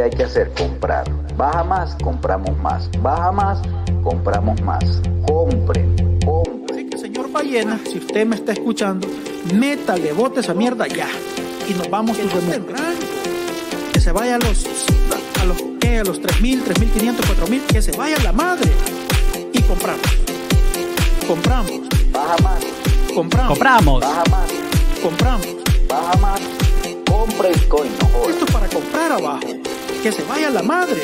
verga, ¿qué hay que hacer? Comprar. Baja más, compramos más. Baja más, compramos más. Compren, compren. Así que, señor Ballena, si usted me está escuchando, métale, bote esa mierda ya. Y nos vamos a Que se vaya a los, a los, ¿qué? A los 3.000, 3.500, 4.000, que se vaya la madre. Y compramos. Compramos. Baja más, Compramos. Compramos. baja más, Compramos. baja más. Compre Bitcoin, no jodas. Esto es para comprar abajo. Que se vaya la madre.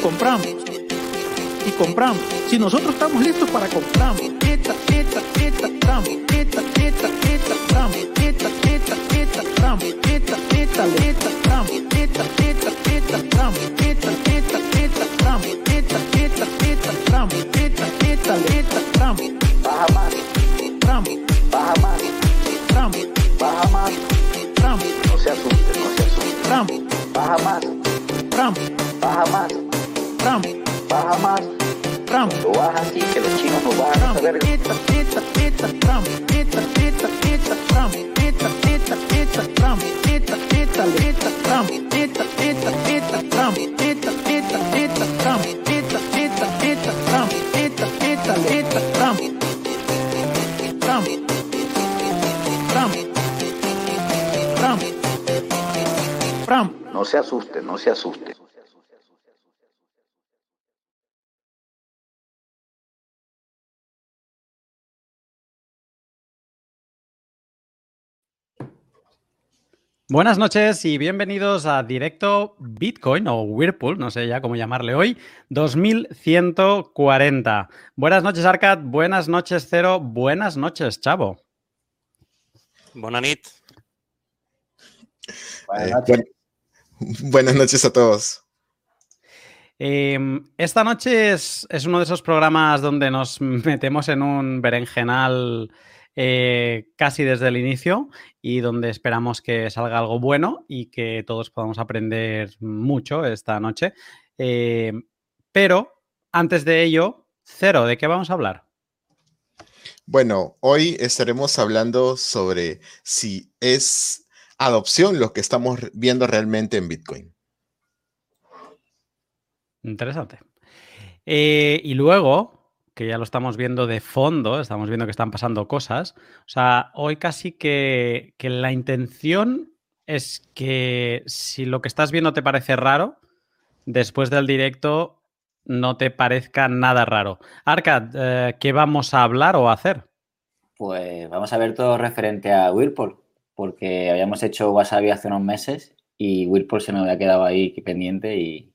Compramos. Y compramos. Si nosotros estamos listos para compramos. Eta, eta, eta, tramo. Eta, eta, eta, tramo. Eta, eta, eta, tramo. Eta, eta, eta, tramo. Eta, eta, eta, tramo. Eta, eta, eta, tramo. Eta, eta, eta, tramo. Eta, eta, tramo. Baja más, Tramo. baja más, Tramo. baja más. Tramo. No se asuste, no se asuste. Tramo baja más. Trump, baja más. Trump, baja más. Trump, lo baja así que los chinos no bajan a saber. Esta, esta, esta, Trump, esta, esta, esta, Trump, esta, esta, esta, Trump, esta, esta, esta, Trump, esta, esta, esta, Trump, esta, esta, esta, Trump, esta, esta, esta, Trump, esta, esta, esta, Trump. Trump. Trump. No se asuste, no se asuste. Buenas noches y bienvenidos a Directo Bitcoin o Whirlpool, no sé ya cómo llamarle hoy, 2140. Buenas noches, Arcad. Buenas noches, Cero. Buenas noches, Chavo. Bona nit. Eh, buenas noches a todos. Eh, esta noche es, es uno de esos programas donde nos metemos en un berenjenal eh, casi desde el inicio y donde esperamos que salga algo bueno y que todos podamos aprender mucho esta noche. Eh, pero antes de ello, Cero, ¿de qué vamos a hablar? Bueno, hoy estaremos hablando sobre si es adopción lo que estamos viendo realmente en Bitcoin. Interesante. Eh, y luego, que ya lo estamos viendo de fondo, estamos viendo que están pasando cosas. O sea, hoy casi que, que la intención es que si lo que estás viendo te parece raro, después del directo no te parezca nada raro. Arcad, eh, ¿qué vamos a hablar o a hacer? Pues vamos a ver todo referente a Whirlpool, porque habíamos hecho Wasabi hace unos meses y Whirlpool se me había quedado ahí pendiente y,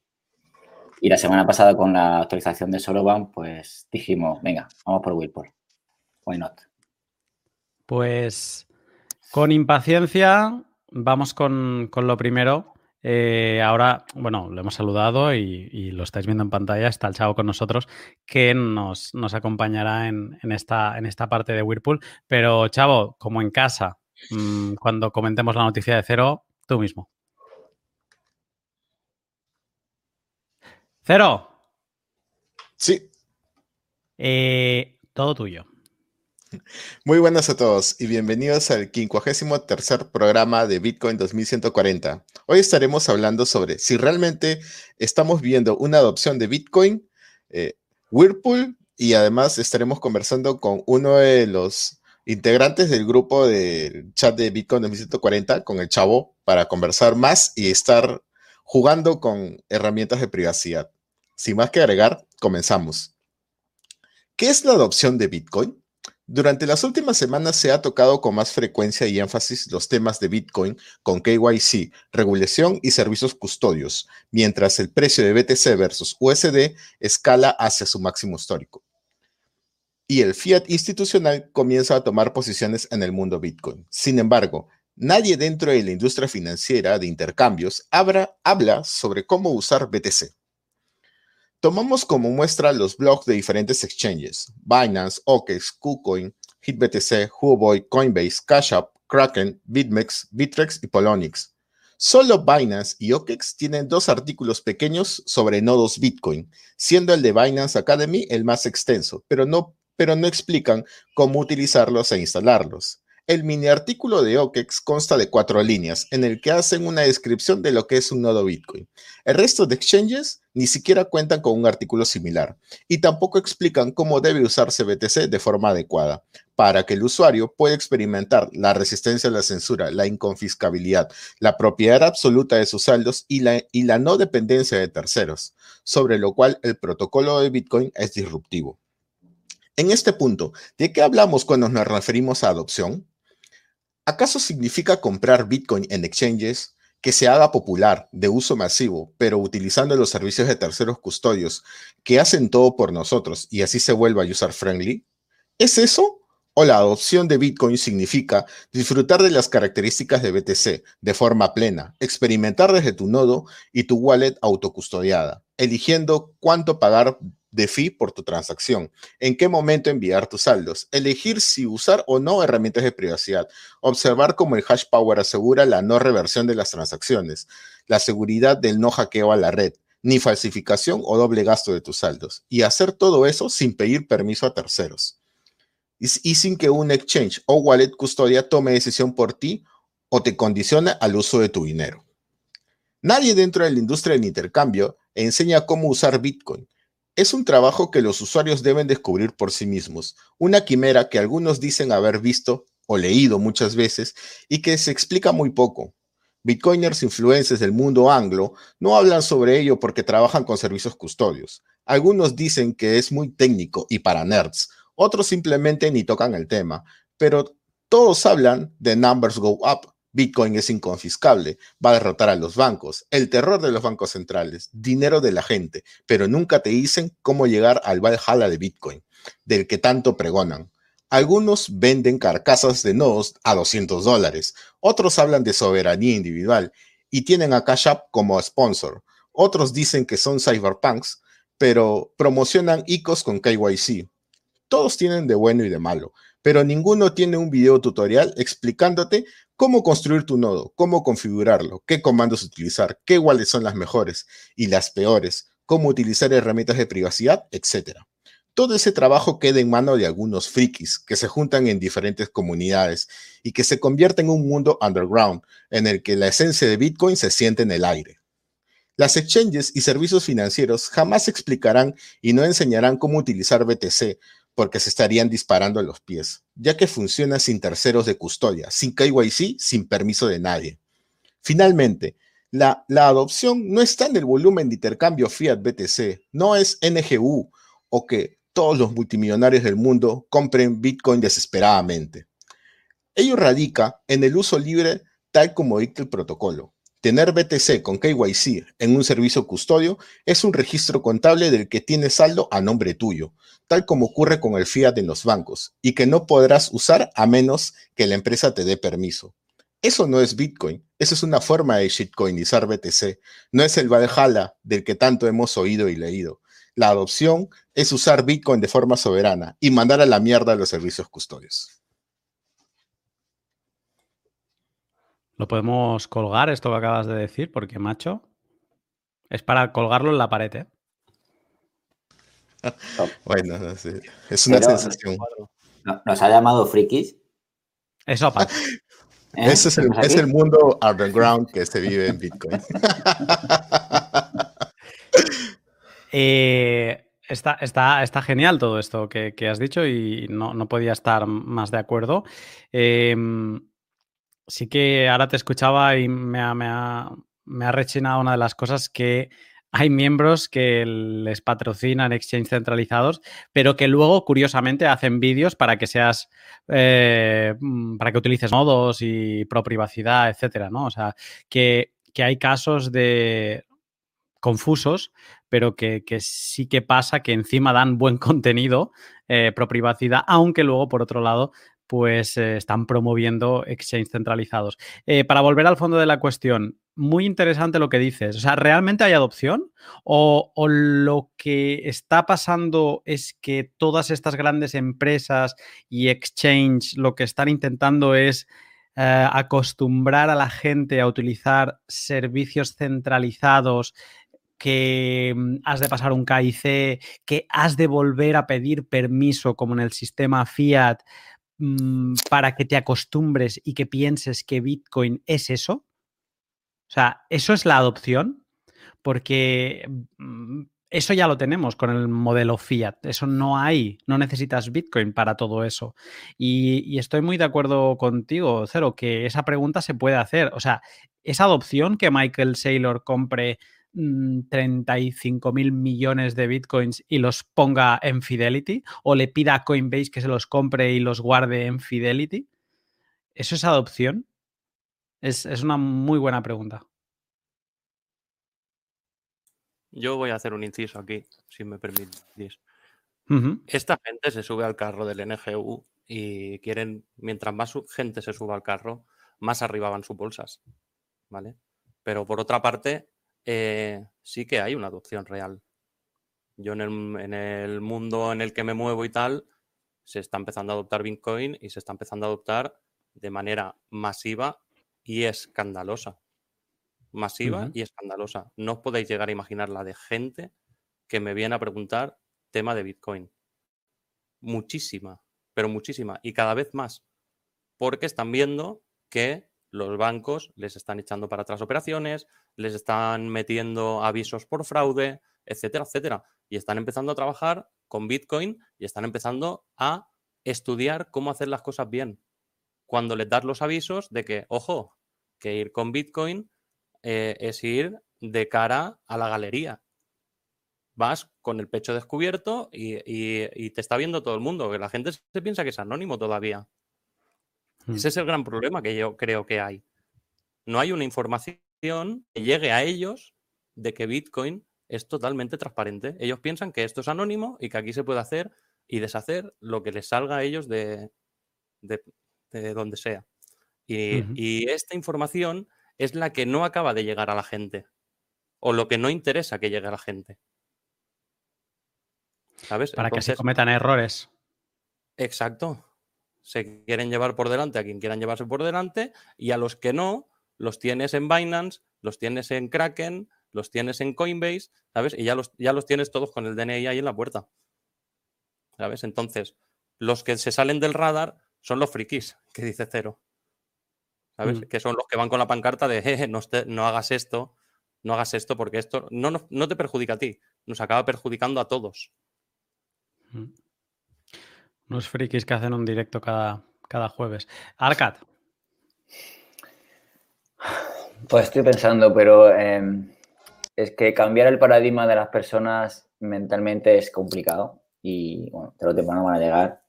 y la semana pasada con la actualización de Soroban, pues dijimos, venga, vamos por Whirlpool. Why not? Pues con impaciencia, vamos con, con lo primero. Eh, ahora, bueno, lo hemos saludado y, y, lo estáis viendo en pantalla, está el chavo con nosotros que nos, nos acompañará en, en, esta, en esta parte de Whirlpool. Pero, chavo, como en casa, mmm, cuando comentemos la noticia de cero, tú mismo. Cero. Sí. Eh, todo tuyo. Muy buenas a todos y bienvenidos al 53 programa de Bitcoin 2140. Hoy estaremos hablando sobre si realmente estamos viendo una adopción de Bitcoin, eh, Whirlpool, y además estaremos conversando con uno de los integrantes del grupo del chat de Bitcoin 2140, con el chavo, para conversar más y estar jugando con herramientas de privacidad. Sin más que agregar, comenzamos. ¿Qué es la adopción de Bitcoin? Durante las últimas semanas se ha tocado con más frecuencia y énfasis los temas de Bitcoin con KYC, regulación y servicios custodios, mientras el precio de BTC versus USD escala hacia su máximo histórico. Y el fiat institucional comienza a tomar posiciones en el mundo Bitcoin. Sin embargo, nadie dentro de la industria financiera de intercambios habla, habla sobre cómo usar BTC. Tomamos como muestra los blogs de diferentes exchanges, Binance, OKEX, KuCoin, HitBTC, Huoboy, Coinbase, Cash App, Kraken, BitMEX, Bittrex y Polonix. Solo Binance y OKEX tienen dos artículos pequeños sobre nodos Bitcoin, siendo el de Binance Academy el más extenso, pero no, pero no explican cómo utilizarlos e instalarlos. El mini artículo de OKEX consta de cuatro líneas, en el que hacen una descripción de lo que es un nodo Bitcoin. El resto de exchanges ni siquiera cuentan con un artículo similar y tampoco explican cómo debe usarse BTC de forma adecuada para que el usuario pueda experimentar la resistencia a la censura, la inconfiscabilidad, la propiedad absoluta de sus saldos y la, y la no dependencia de terceros, sobre lo cual el protocolo de Bitcoin es disruptivo. En este punto, ¿de qué hablamos cuando nos referimos a adopción? ¿Acaso significa comprar Bitcoin en exchanges que se haga popular, de uso masivo, pero utilizando los servicios de terceros custodios que hacen todo por nosotros y así se vuelva user friendly? ¿Es eso? ¿O la adopción de Bitcoin significa disfrutar de las características de BTC de forma plena, experimentar desde tu nodo y tu wallet autocustodiada, eligiendo cuánto pagar de fee por tu transacción, en qué momento enviar tus saldos, elegir si usar o no herramientas de privacidad, observar cómo el hash power asegura la no reversión de las transacciones, la seguridad del no hackeo a la red, ni falsificación o doble gasto de tus saldos, y hacer todo eso sin pedir permiso a terceros. Y, sin que un exchange o wallet custodia tome decisión por ti o te condicione al uso de tu dinero. Nadie dentro de la industria del intercambio enseña cómo usar Bitcoin, es un trabajo que los usuarios deben descubrir por sí mismos, una quimera que algunos dicen haber visto o leído muchas veces y que se explica muy poco. Bitcoiners influencers del mundo anglo no hablan sobre ello porque trabajan con servicios custodios. Algunos dicen que es muy técnico y para nerds, otros simplemente ni tocan el tema, pero todos hablan de numbers go up, Bitcoin es inconfiscable, va a derrotar a los bancos, el terror de los bancos centrales, dinero de la gente, pero nunca te dicen cómo llegar al Valhalla de Bitcoin, del que tanto pregonan. Algunos venden carcasas de nodos a 200 dólares, otros hablan de soberanía individual y tienen a Cash App como sponsor. Otros dicen que son cyberpunks, pero promocionan ICOs con KYC. Todos tienen de bueno y de malo, pero ninguno tiene un video tutorial explicándote cómo construir tu nodo, cómo configurarlo, qué comandos utilizar, qué wallets son las mejores y las peores, cómo utilizar herramientas de privacidad, etc. Todo ese trabajo queda en mano de algunos frikis que se juntan en diferentes comunidades y que se convierte en un mundo underground en el que la esencia de Bitcoin se siente en el aire. Las exchanges y servicios financieros jamás explicarán y no enseñarán cómo utilizar BTC porque se estarían disparando a los pies, ya que funciona sin terceros de custodia, sin KYC, sin permiso de nadie. Finalmente, la, la, adopción no está en el volumen de intercambio Fiat BTC, no es NGU o que todos los multimillonarios del mundo compren Bitcoin desesperadamente. Ello radica en el uso libre tal como dicta el protocolo. Tener BTC con KYC en un servicio custodio es un registro contable del que tiene saldo a nombre tuyo, tal como ocurre con el fiat en los bancos, y que no podrás usar a menos que la empresa te dé permiso. Eso no es Bitcoin, eso es una forma de shitcoinizar BTC, no es el Valhalla del que tanto hemos oído y leído. La adopción es usar Bitcoin de forma soberana y mandar a la mierda a los servicios custodios. Lo podemos colgar, esto que acabas de decir, porque, macho, es para colgarlo en la pared, ¿eh? bueno, es una sensación. ¿Nos ha llamado frikis? Eso aparte. ¿Eh? Ese es el, es el, mundo underground que se vive en Bitcoin. eh, está, está, está, genial todo esto que, que has dicho y no, no, podía estar más de acuerdo. Eh, sí que ahora te escuchaba y me ha, rechinado una de las cosas que hay miembros que les patrocinan exchange centralizados, pero que luego, curiosamente, hacen vídeos para que seas, eh, mm, para que utilices nodos y pro privacidad, etcétera, ¿no? O sea, que, hay casos de confusos, pero que, que, sí que pasa que encima dan buen contenido eh, pro privacidad, aunque luego, por otro lado, pues eh, están promoviendo exchange centralizados. Eh, para volver al fondo de la cuestión, muy interesante lo que dices. O sea, ¿realmente hay adopción? ¿O, o lo que está pasando es que todas estas grandes empresas y exchange lo que están intentando es eh, acostumbrar a la gente a utilizar servicios centralizados que mm, has de pasar un KIC, que has de volver a pedir permiso como en el sistema Fiat mm, para que te acostumbres y que pienses que Bitcoin es eso? O sea, ¿eso es la adopción? Porque mm, eso ya lo tenemos con el modelo fiat. Eso no hay. No necesitas Bitcoin para todo eso. Y, y, estoy muy de acuerdo contigo, Cero, que esa pregunta se puede hacer. O sea, esa adopción que Michael Saylor compre 35 mm, mil millones de bitcoins y los ponga en Fidelity o le pida a Coinbase que se los compre y los guarde en Fidelity? ¿Eso es adopción? Es, es una muy buena pregunta. Yo voy a hacer un inciso aquí, si me permitís. Esta gente se sube al carro del NGU y quieren, mientras más gente se suba al carro, más arriba van sus bolsas. ¿Vale? Pero por otra parte, eh, sí que hay una adopción real. Yo en el, en el, mundo en el que me muevo y tal, se está empezando a adoptar Bitcoin y se está empezando a adoptar de manera masiva y escandalosa. Masiva y escandalosa. No os podéis llegar a imaginar la de gente que me viene a preguntar tema de Bitcoin. Muchísima, pero muchísima. Y cada vez más. Porque están viendo que los bancos les están echando para atrás operaciones, les están metiendo avisos por fraude, etcétera, etcétera. Y están empezando a trabajar con Bitcoin y están empezando a estudiar cómo hacer las cosas bien. Cuando les das los avisos de que, ojo, que ir con Bitcoin eh, es ir de cara a la galería. Vas con el pecho descubierto y, y te está viendo todo el mundo, que la gente se piensa que es anónimo todavía. Mm. Ese es el gran problema que yo creo que hay. No hay una información que llegue a ellos de que Bitcoin es totalmente transparente. Ellos piensan que esto es anónimo y que aquí se puede hacer y deshacer lo que les salga a ellos de, de, donde sea. Y, y, esta información es la que no acaba de llegar a la gente o lo que no interesa que llegue a la gente. ¿Sabes? Para que se cometan errores. Exacto se quieren llevar por delante a quien quieran llevarse por delante y a los que no, los tienes en Binance, los tienes en Kraken, los tienes en Coinbase, ¿sabes? Y ya los, ya los tienes todos con el DNI ahí en la puerta. ¿Sabes? Entonces, los que se salen del radar son los frikis, que dice cero. ¿Sabes? Mm. Que son los que van con la pancarta de, no, no, hagas esto, no hagas esto, porque esto no, no, no, te perjudica a ti, nos acaba perjudicando a todos. Mm. Unos frikis que hacen un directo cada, cada jueves. Arcad. Pues estoy pensando, pero em, es que cambiar el paradigma de las personas mentalmente es complicado y bueno, te lo temprano van a llegar,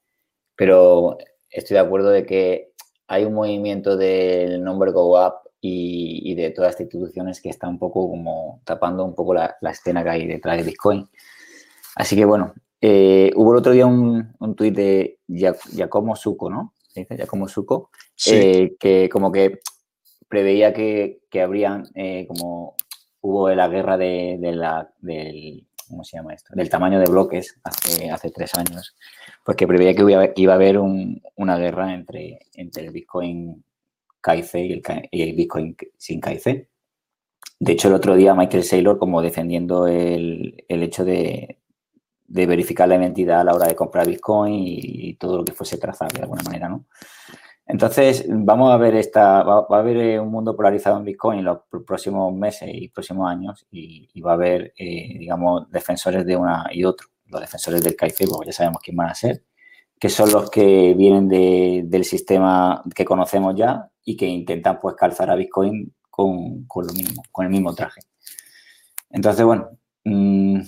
pero estoy de acuerdo de que hay un movimiento del nombre Go Up y, de todas estas instituciones que está un poco como tapando un poco la, la escena que hay detrás de Bitcoin. Así que bueno, eh, hubo el otro día un, un tuit de Giacomo Suco, ¿no? ¿Se dice Giacomo Suco? Eh, que como que preveía que, que habrían, eh, como hubo la guerra de, la, del, ¿cómo se llama esto? Del tamaño de bloques hace, hace tres años, pues que preveía que iba, a haber una guerra entre, entre el Bitcoin KIC y el, y el Bitcoin sin KIC. De hecho, el otro día Michael Saylor como defendiendo el, el hecho de, de verificar la identidad a la hora de comprar Bitcoin y, todo lo que fuese trazar de alguna manera, ¿no? Entonces, vamos a ver esta, va, a haber eh, un mundo polarizado en Bitcoin en los próximos meses y próximos años y, va a haber, eh, digamos, defensores de una y otro. Los defensores del CAIFE, pues ya sabemos quién van a ser, que son los que vienen del sistema que conocemos ya y que intentan, pues, calzar a Bitcoin con, con lo mismo, con el mismo traje. Entonces, bueno, mmm,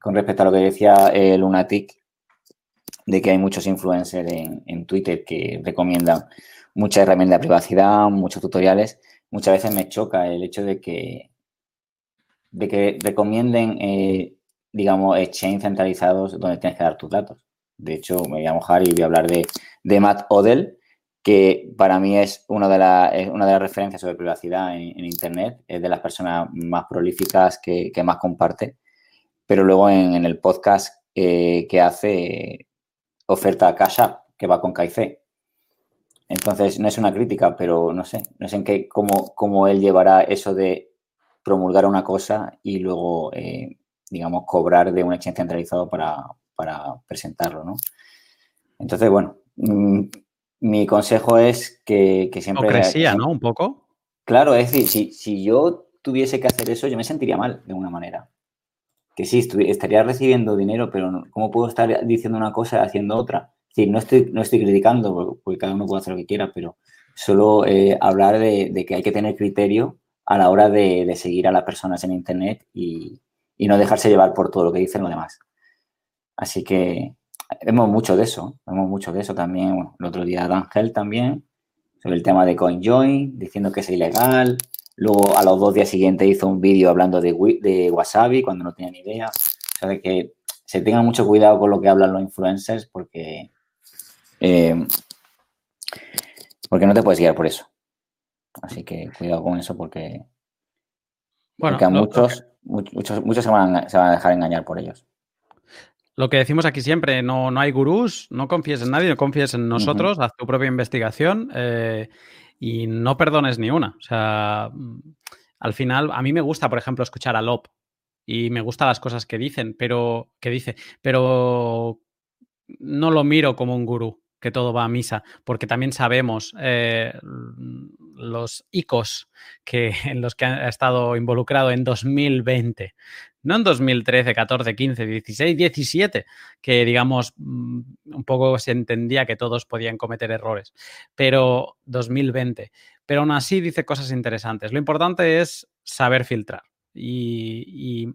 con respecto a lo que decía eh, Lunatic, de que hay muchos influencers en, Twitter que recomiendan muchas herramientas de privacidad, muchos tutoriales. Muchas veces me choca el hecho de que, de que recomienden, eh, digamos, exchange centralizados donde tienes que dar tus datos. De hecho, me voy a mojar y voy a hablar de, Matt Odell, que para mí es una de, una de las referencias sobre privacidad en, Internet, es de las personas más prolíficas que, que más comparte pero luego en, el podcast eh, que hace oferta Cash App, que va con KIC. Entonces, no es una crítica, pero no sé, no sé en qué, cómo, cómo él llevará eso de promulgar una cosa y luego, eh, digamos, cobrar de un exchange centralizado para, para presentarlo, ¿no? Entonces, bueno, mm, mi consejo es que, siempre... Hipocresía, ¿no? Un poco. Claro, es decir, si, si yo tuviese que hacer eso, yo me sentiría mal de alguna manera. Que sí, estaría recibiendo dinero, pero ¿cómo puedo estar diciendo una cosa y haciendo otra? Es decir, no estoy, no estoy criticando, porque cada uno puede hacer lo que quiera, pero solo eh, hablar de, que hay que tener criterio a la hora de, seguir a las personas en Internet y, no dejarse llevar por todo lo que dicen los demás. Así que vemos mucho de eso, vemos mucho de eso también. El otro día Hell también, sobre el tema de CoinJoin, diciendo que es ilegal. Luego, a los dos días siguientes, hizo un vídeo hablando de, de Wasabi cuando no tenía ni idea. O sea, de que se tenga mucho cuidado con lo que hablan los influencers porque, eh, porque no te puedes guiar por eso. Así que cuidado con eso porque, bueno, porque a muchos, muchos, muchos se van, a, se van a dejar engañar por ellos. Lo que decimos aquí siempre, no, no hay gurús, no confíes en nadie, no confíes en nosotros, haz tu propia investigación eh, y no perdones ni una. O sea, al final, a mí me gusta, por ejemplo, escuchar a Lop y me gustan las cosas que dicen, pero que dice, pero no lo miro como un gurú que todo va a misa, porque también sabemos eh, los icos que, en los que ha estado involucrado en 2020 no en 2013, 14, 15, 16, 17, que digamos mm, un poco se entendía que todos podían cometer errores, pero 2020. Pero aún así dice cosas interesantes. Lo importante es saber filtrar. Y,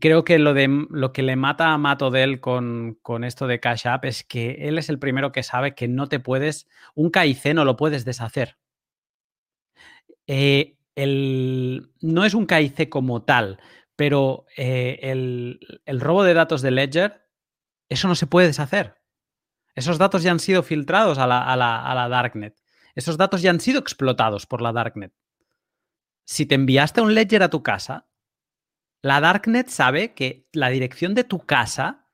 creo que lo, de, lo que le mata a Mato de con, con esto de Cash App es que él es el primero que sabe que no te puedes, un KIC no lo puedes deshacer. Eh, no es un KIC como tal, pero eh, el, robo de datos de Ledger, eso no se puede deshacer. Esos datos ya han sido filtrados a la, a, la, Darknet. Esos datos ya han sido explotados por la Darknet. Si te enviaste un Ledger a tu casa, la Darknet sabe que la dirección de tu casa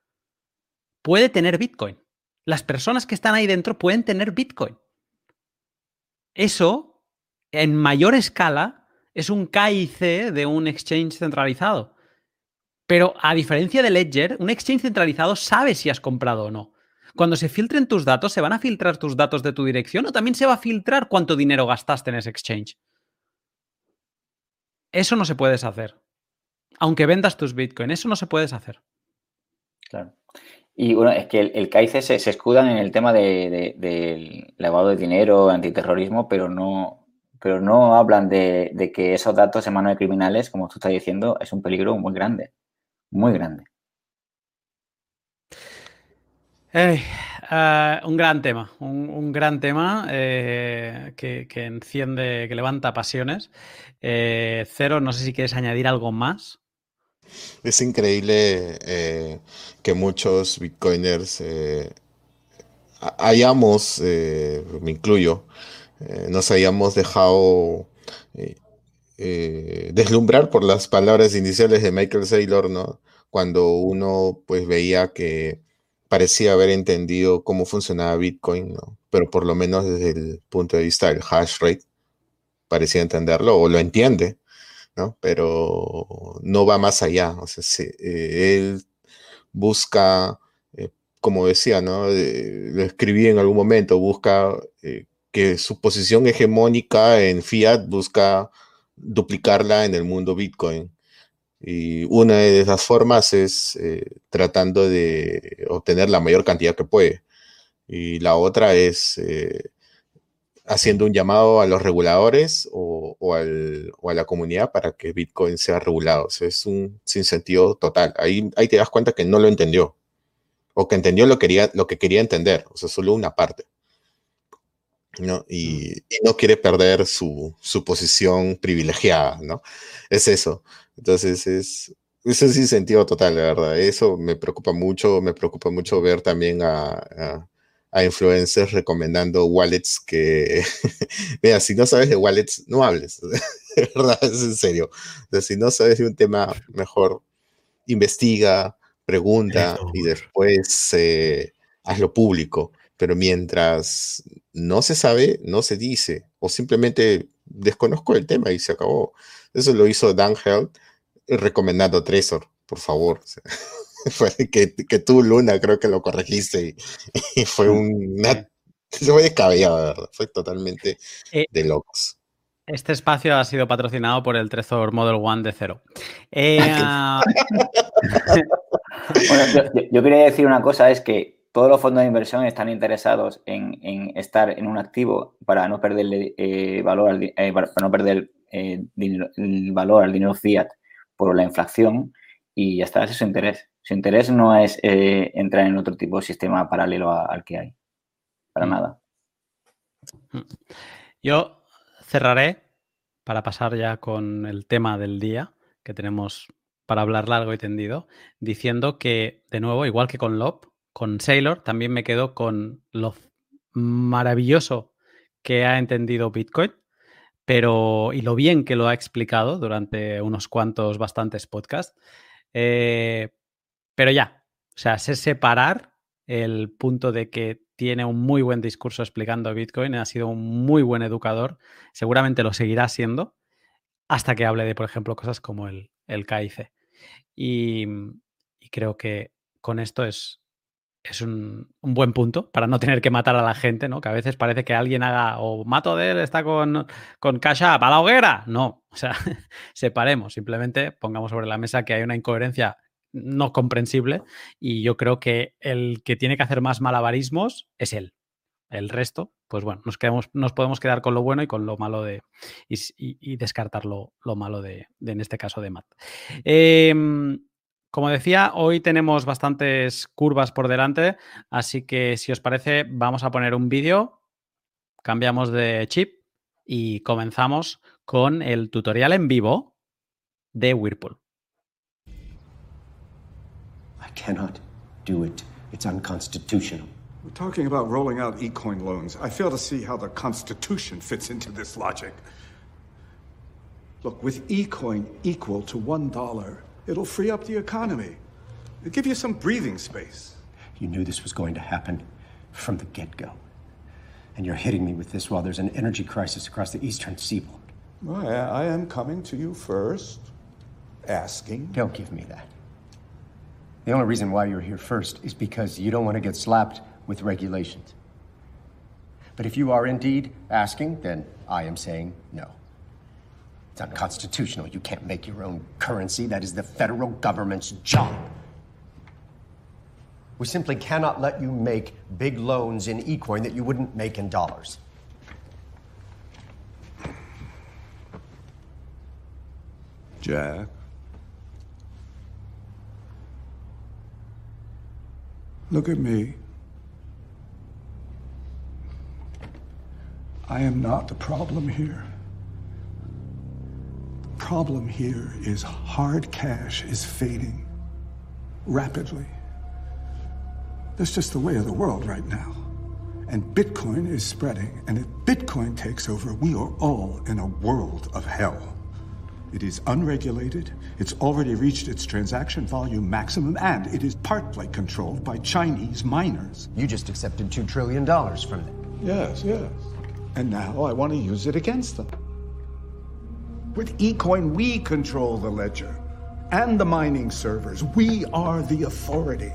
puede tener Bitcoin. Las personas que están ahí dentro pueden tener Bitcoin. Eso, en mayor escala, es un KIC de un exchange centralizado. Pero a diferencia de Ledger, un exchange centralizado sabe si has comprado o no. Cuando se filtren tus datos, ¿se van a filtrar tus datos de tu dirección o también se va a filtrar cuánto dinero gastaste en ese exchange? Eso no se puede hacer. Aunque vendas tus Bitcoin, eso no se puede hacer. Claro. Y bueno, es que el, el KIC se, escudan en el tema del de, lavado de dinero, antiterrorismo, pero no, pero no hablan de, que esos datos en manos de criminales, como tú estás diciendo, es un peligro muy grande, muy grande. Eh, un gran tema, un, gran tema eh, que, enciende, que levanta pasiones. Eh, Cero, no sé si quieres añadir algo más. Es increíble que muchos bitcoiners hayamos, me incluyo, eh, nos hayamos dejado eh, eh, deslumbrar por las palabras iniciales de Michael Saylor, ¿no? Cuando uno pues veía que parecía haber entendido cómo funcionaba Bitcoin, ¿no? Pero por lo menos desde el punto de vista del hash rate, parecía entenderlo o lo entiende, ¿no? Pero no va más allá. O sea, él busca, como decía, ¿no? lo escribí en algún momento, busca que su posición hegemónica en fiat busca duplicarla en el mundo Bitcoin. Y una de esas formas es eh, tratando de obtener la mayor cantidad que puede. Y la otra es eh, haciendo un llamado a los reguladores o, a la comunidad para que Bitcoin sea regulado. es un sinsentido total. Ahí, ahí te das cuenta que no lo entendió. O que entendió lo, quería, lo que quería entender. O sea, solo una parte. ¿No? Y, no quiere perder su, posición privilegiada, ¿no? Es eso. Entonces, es, eso es sin sentido total, la verdad. Eso me preocupa mucho, me preocupa mucho ver también a, a, influencers recomendando wallets que, mira, si no sabes de wallets, no hables, ¿verdad? Es en serio. si no sabes de un tema, mejor investiga, pregunta y después eh, hazlo público pero mientras no se sabe, no se dice, o simplemente desconozco el tema y se acabó. Eso lo hizo Dan Held eh, recomendando Trezor, por favor. fue que, que, tú, Luna, creo que lo corregiste y, fue un... Se fue descabellado, Fue totalmente eh, de locos. Este espacio ha sido patrocinado por el Trezor Model One de cero. Eh, ah, yo, quería decir una cosa, es que todos los fondos de inversión están interesados en, estar en un activo para no perder eh, valor, para no perder el valor al dinero fiat por la inflación y ya está, ese es su interés. Su interés no es eh, entrar en otro tipo de sistema paralelo al que hay. Para mm. nada. Mm. Yo cerraré para pasar ya con el tema del día que tenemos para hablar largo y tendido, diciendo que, de nuevo, igual que con Lop, con Sailor, también me quedo con lo maravilloso que ha entendido Bitcoin, pero y lo bien que lo ha explicado durante unos cuantos, bastantes podcasts. Eh, pero ya, o sea, sé separar el punto de que tiene un muy buen discurso explicando Bitcoin, ha sido un muy buen educador, seguramente lo seguirá siendo hasta que hable de, por ejemplo, cosas como el, el KIC. Y, y creo que con esto es, es un, buen punto para no tener que matar a la gente, ¿no? Que a veces parece que alguien haga o mato de él, está con, con Cash a la hoguera. No, o sea, separemos, simplemente pongamos sobre la mesa que hay una incoherencia no comprensible y yo creo que el que tiene que hacer más malabarismos es él. El resto, pues bueno, nos, quedamos, nos podemos quedar con lo bueno y con lo malo de. y, descartar lo, malo de, en este caso, de Matt. Em, como decía, hoy tenemos bastantes curvas por delante, así que si os parece, vamos a poner un vídeo, cambiamos de chip y comenzamos con el tutorial en vivo de Whirlpool. I cannot do it. It's unconstitutional. We're talking about rolling out eCoin loans. I fail to see how the Constitution fits into this logic. Look, with eCoin equal to one dollar, It'll free up the economy. It'll give you some breathing space. You knew this was going to happen from the get go. And you're hitting me with this while there's an energy crisis across the eastern seaboard. Well, I, I am coming to you first, asking. Don't give me that. The only reason why you're here first is because you don't want to get slapped with regulations. But if you are indeed asking, then I am saying no. It's unconstitutional. You can't make your own currency. That is the federal government's job. We simply cannot let you make big loans in eCoin that you wouldn't make in dollars. Jack. Look at me. I am not the problem here problem here is hard cash is fading rapidly. That's just the way of the world right now. And Bitcoin is spreading. And if Bitcoin takes over, we are all in a world of hell. It is unregulated, it's already reached its transaction volume maximum, and it is partly controlled by Chinese miners. You just accepted $2 trillion from them. Yes, yes. And now I want to use it against them. With eCoin, we control the ledger and the mining servers. We are the authority.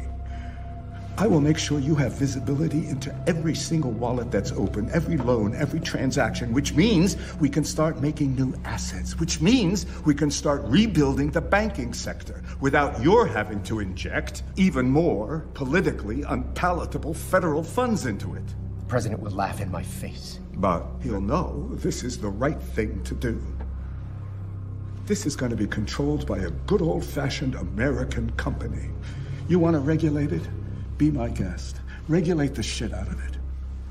I will make sure you have visibility into every single wallet that's open, every loan, every transaction, which means we can start making new assets, which means we can start rebuilding the banking sector without your having to inject even more politically unpalatable federal funds into it. The president will laugh in my face. But he'll know this is the right thing to do. This is going to be controlled by a good old fashioned American company. You want to regulate it? Be my guest. Regulate the shit out of it.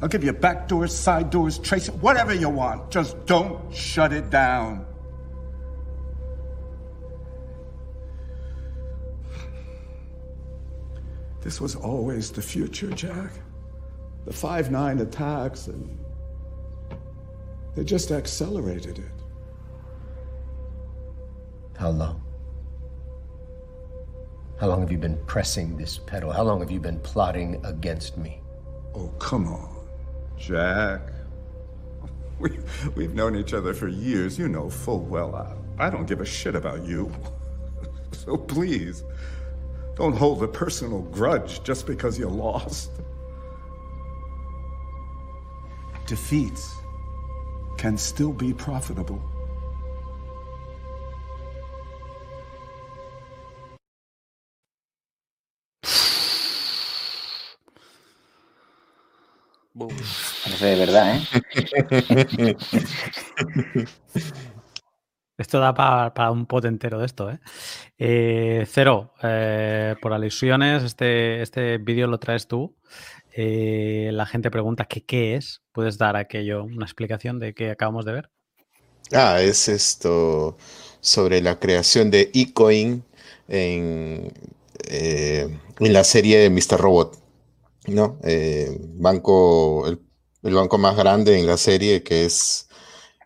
I'll give you back doors, side doors, trace whatever you want. Just don't shut it down. This was always the future, Jack. The 5 9 attacks, and they just accelerated it. How long? How long have you been pressing this pedal? How long have you been plotting against me? Oh, come on, Jack. We, we've known each other for years. You know full well I, I don't give a shit about you. so please, Don't hold a personal grudge just because you lost. Defeats can still be profitable. Parece de verdad, ¿eh? Esto da para, un pot entero de esto, ¿eh? eh cero, eh, por alusiones, este, este vídeo lo traes tú. Eh, la gente pregunta que qué es. ¿Puedes dar aquello una explicación de qué acabamos de ver? Ah, es esto sobre la creación de eCoin en, en la serie de Mr. Robot. ¿No? banco, el, el, banco más grande en la serie que es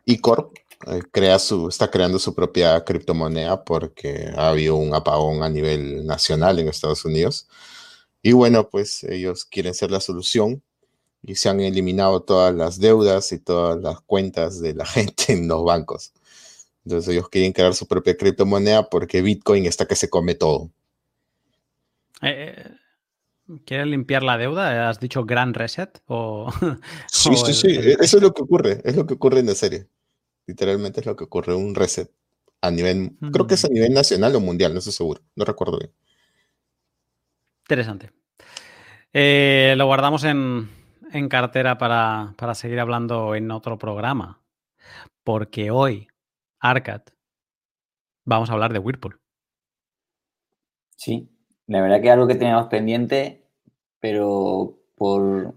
eCorp, eh, crea su, está creando su propia criptomoneda porque ha habido un apagón a nivel nacional en Estados Unidos. Y bueno, pues ellos quieren ser la solución y se han eliminado todas las deudas y todas las cuentas de la gente en los bancos. Entonces ellos quieren crear su propia criptomoneda porque Bitcoin está que se come todo. Eh, eh ¿Quieres limpiar la deuda? ¿Has dicho gran reset? O, sí, sí, sí. Eso es lo que ocurre. Es lo que ocurre en la serie. Literalmente es lo que ocurre, un reset a nivel, creo que es a mm. nivel nacional o mundial, no estoy seguro, no recuerdo bien. Interesante. Eh, lo guardamos en, cartera para, seguir hablando en otro programa, porque hoy, Arcad, vamos a hablar de Whirlpool. Sí, la verdad que algo que teníamos pendiente, pero por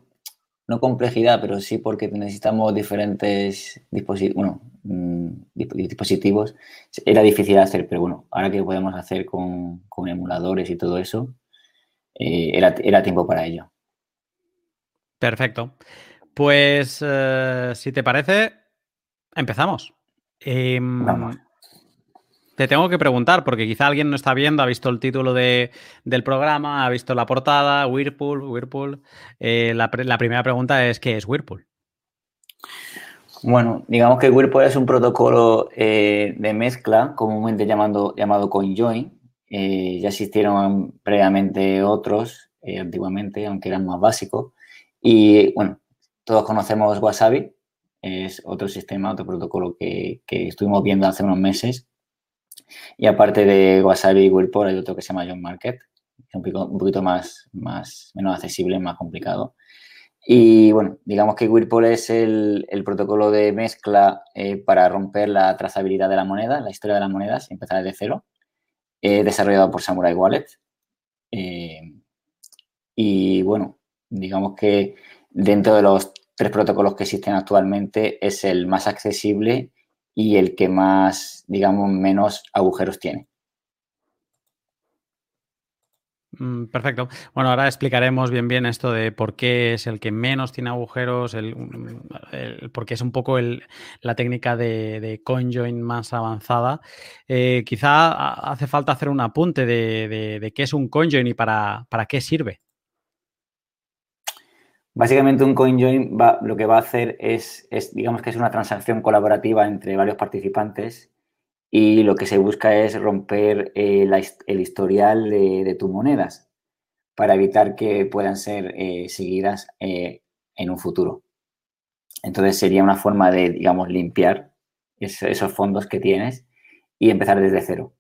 no complejidad, pero sí porque necesitamos diferentes dispositivos, mm, dispositivos, era difícil hacer, pero bueno, ahora que podemos hacer con, emuladores y todo eso, eh, era, tiempo para ello. Perfecto. Pues eh, si te parece, empezamos. Em, Vamos. Te tengo que preguntar, porque quizá alguien no está viendo, ha visto el título del programa, ha visto la portada, Whirlpool, Whirlpool. Eh, la, primera pregunta es, ¿qué es Whirlpool? Bueno, digamos que Whirlpool es un protocolo eh, de mezcla, comúnmente llamado CoinJoin. Eh, ya existieron previamente otros, antiguamente, aunque eran más básicos. Y bueno, todos conocemos Wasabi, es otro sistema, otro protocolo que, que estuvimos viendo hace unos meses y aparte de Wasabi y Whirlpool hay otro que se llama John Market, un poquito, más, más, menos accesible, más complicado. Y bueno, digamos que Whirlpool es el, protocolo de mezcla eh, para romper la trazabilidad de la moneda, la historia de las monedas, empezar desde cero, eh, desarrollado por Samurai Wallet. Eh, y bueno, digamos que dentro de los tres protocolos que existen actualmente es el más accesible y el que más, digamos, menos agujeros tiene. Mm, perfecto. Bueno, ahora explicaremos bien bien esto de por qué es el que menos tiene agujeros, el, porque es un poco la técnica de, de CoinJoin más avanzada. Eh, quizá hace falta hacer un apunte de, qué es un CoinJoin y para, para qué sirve. Básicamente un CoinJoin lo que va a hacer es, digamos que es una transacción colaborativa entre varios participantes y lo que se busca es romper eh, el historial de, tus monedas para evitar que puedan ser eh, seguidas eh, en un futuro. Entonces sería una forma de, digamos, limpiar esos fondos que tienes y empezar desde cero.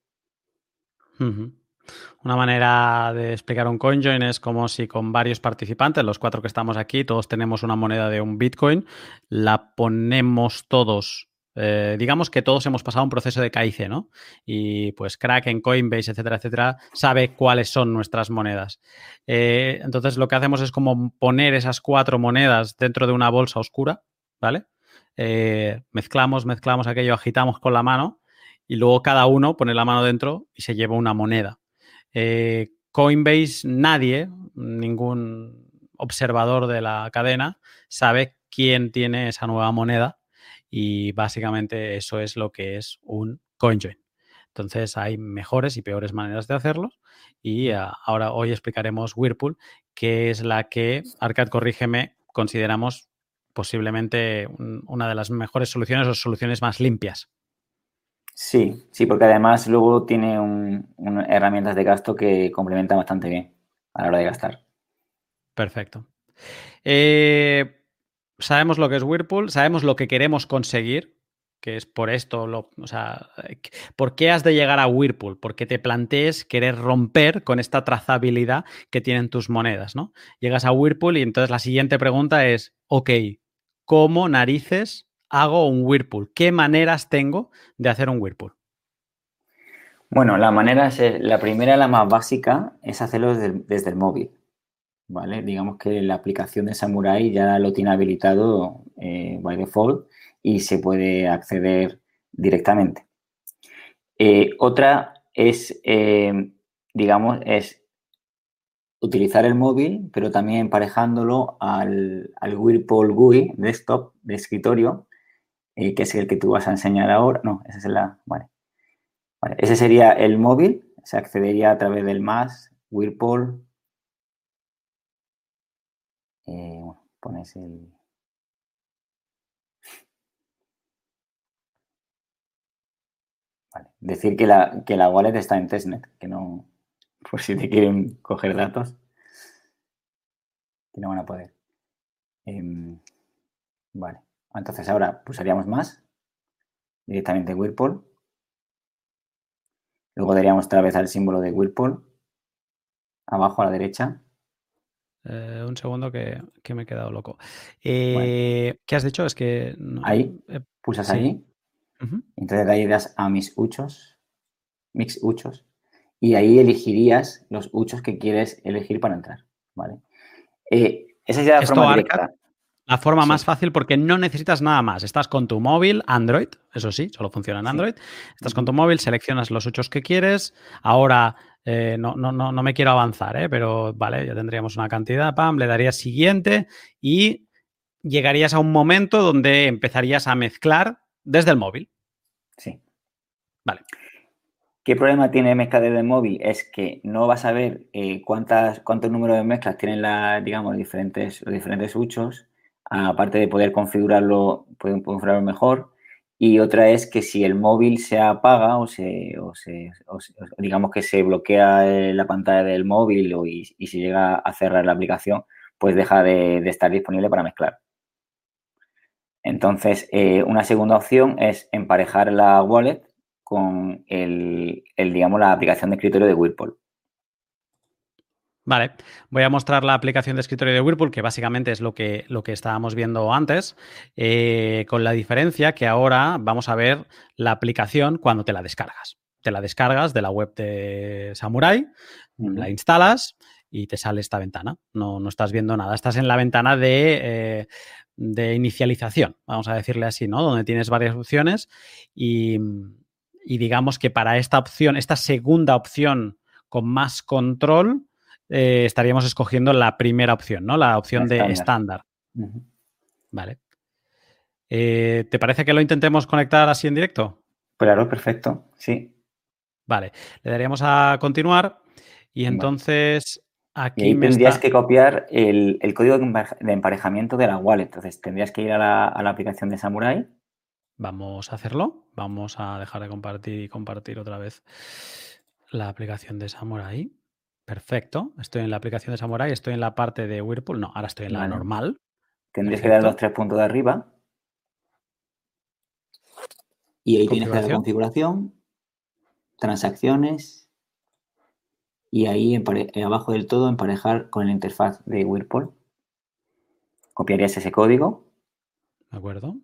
Una manera de explicar un CoinJoin es como si con varios participantes, los cuatro que estamos aquí, todos tenemos una moneda de un Bitcoin, la ponemos todos. Eh, digamos que todos hemos pasado un proceso de KIC, ¿no? Y pues Kraken, Coinbase, etcétera, etcétera, sabe cuáles son nuestras monedas. Eh, entonces lo que hacemos es como poner esas cuatro monedas dentro de una bolsa oscura, ¿vale? Eh, mezclamos, mezclamos aquello, agitamos con la mano y luego cada uno pone la mano dentro y se lleva una moneda. Eh, Coinbase, nadie, ningún observador de la cadena, sabe quién tiene esa nueva moneda y básicamente eso es lo que es un CoinJoin. Entonces hay mejores y peores maneras de hacerlo y uh, ahora hoy explicaremos Whirlpool, que es la que, Arcad, corrígeme, consideramos posiblemente una de las mejores soluciones o soluciones más limpias. Sí, sí, porque además luego tiene un, herramientas de gasto que complementan bastante bien a la hora de gastar. Perfecto. Eh, sabemos lo que es Whirlpool, sabemos lo que queremos conseguir, que es por esto, lo, o sea, ¿por qué has de llegar a Whirlpool? Porque te plantees querer romper con esta trazabilidad que tienen tus monedas, ¿no? Llegas a Whirlpool y entonces la siguiente pregunta es, ok, ¿cómo narices hago un Whirlpool? ¿Qué maneras tengo de hacer un Whirlpool? Bueno, la manera es, la primera, la más básica, es hacerlo desde el, móvil. ¿Vale? Digamos que la aplicación de Samurai ya lo tiene habilitado eh, by default y se puede acceder directamente. Eh, otra es, eh, digamos, es utilizar el móvil, pero también emparejándolo al, al Whirlpool GUI desktop de escritorio, que es el que tú vas a enseñar ahora. No, esa es la. Vale. Ese sería el móvil, se accedería a través del más, Whirlpool. Eh, pones el. Vale. Decir que la, que la wallet está en testnet, que no, por si te quieren coger datos, que no van a poder. Em, vale. Entonces ahora pulsaríamos más, directamente Whirlpool. Luego daríamos otra vez al símbolo de Whirlpool, abajo a la derecha. Eh, un segundo que, me he quedado loco. Eh, ¿Qué has dicho? Es que... ahí, pulsas ahí. Entonces de ahí das a mis uchos, mix uchos, y ahí elegirías los uchos que quieres elegir para entrar. ¿vale? Eh, esa es la forma directa. La forma más fácil porque no necesitas nada más. Estás con tu móvil, Android, eso sí, solo funciona en Android. Estás con tu móvil, seleccionas los ochos que quieres. Ahora eh, no, no, no, no, me quiero avanzar, ¿eh? pero vale, ya tendríamos una cantidad, pam, le darías siguiente y llegarías a un momento donde empezarías a mezclar desde el móvil. Sí. Vale. ¿Qué problema tiene mezcla desde el móvil? Es que no vas a ver eh, cuántas, cuántos números de mezclas tienen la, digamos, diferentes, los diferentes uchos aparte de poder configurarlo, pueden configurarlo mejor. Y otra es que si el móvil se apaga o se, digamos que se bloquea eh, la pantalla del móvil o y, se llega a cerrar la aplicación, pues deja de, estar disponible para mezclar. Entonces, eh, una segunda opción es emparejar la wallet con el, la aplicación de escritorio de Whirlpool. Vale, voy a mostrar la aplicación de escritorio de Whirlpool, que básicamente es lo que, lo que estábamos viendo antes, eh, con la diferencia que ahora vamos a ver la aplicación cuando te la descargas. Te la descargas de la web de Samurai, la instalas y te sale esta ventana. No, no, estás viendo nada, estás en la ventana de, eh, de, inicialización, vamos a decirle así, ¿no? Donde tienes varias opciones y, y digamos que para esta opción, esta segunda opción con más control, eh, estaríamos escogiendo la primera opción, ¿no? La opción de estándar. Vale. Eh, ¿Te parece que lo intentemos conectar así en directo? Claro, perfecto, sí. Vale, le daríamos a continuar y entonces aquí y tendrías que copiar el, código de emparejamiento de la wallet. Entonces tendrías que ir a la, a la, aplicación de Samurai. Vamos a hacerlo. Vamos a dejar de compartir y compartir otra vez la aplicación de Samurai. Perfecto. Estoy en la aplicación de Samurai, estoy en la parte de Whirlpool. No, ahora estoy en la normal. Tendrías que dar los tres puntos de arriba. Y ahí tienes que dar configuración, transacciones y ahí eh, abajo del todo emparejar con la interfaz de Whirlpool. Copiarías ese código. De acuerdo.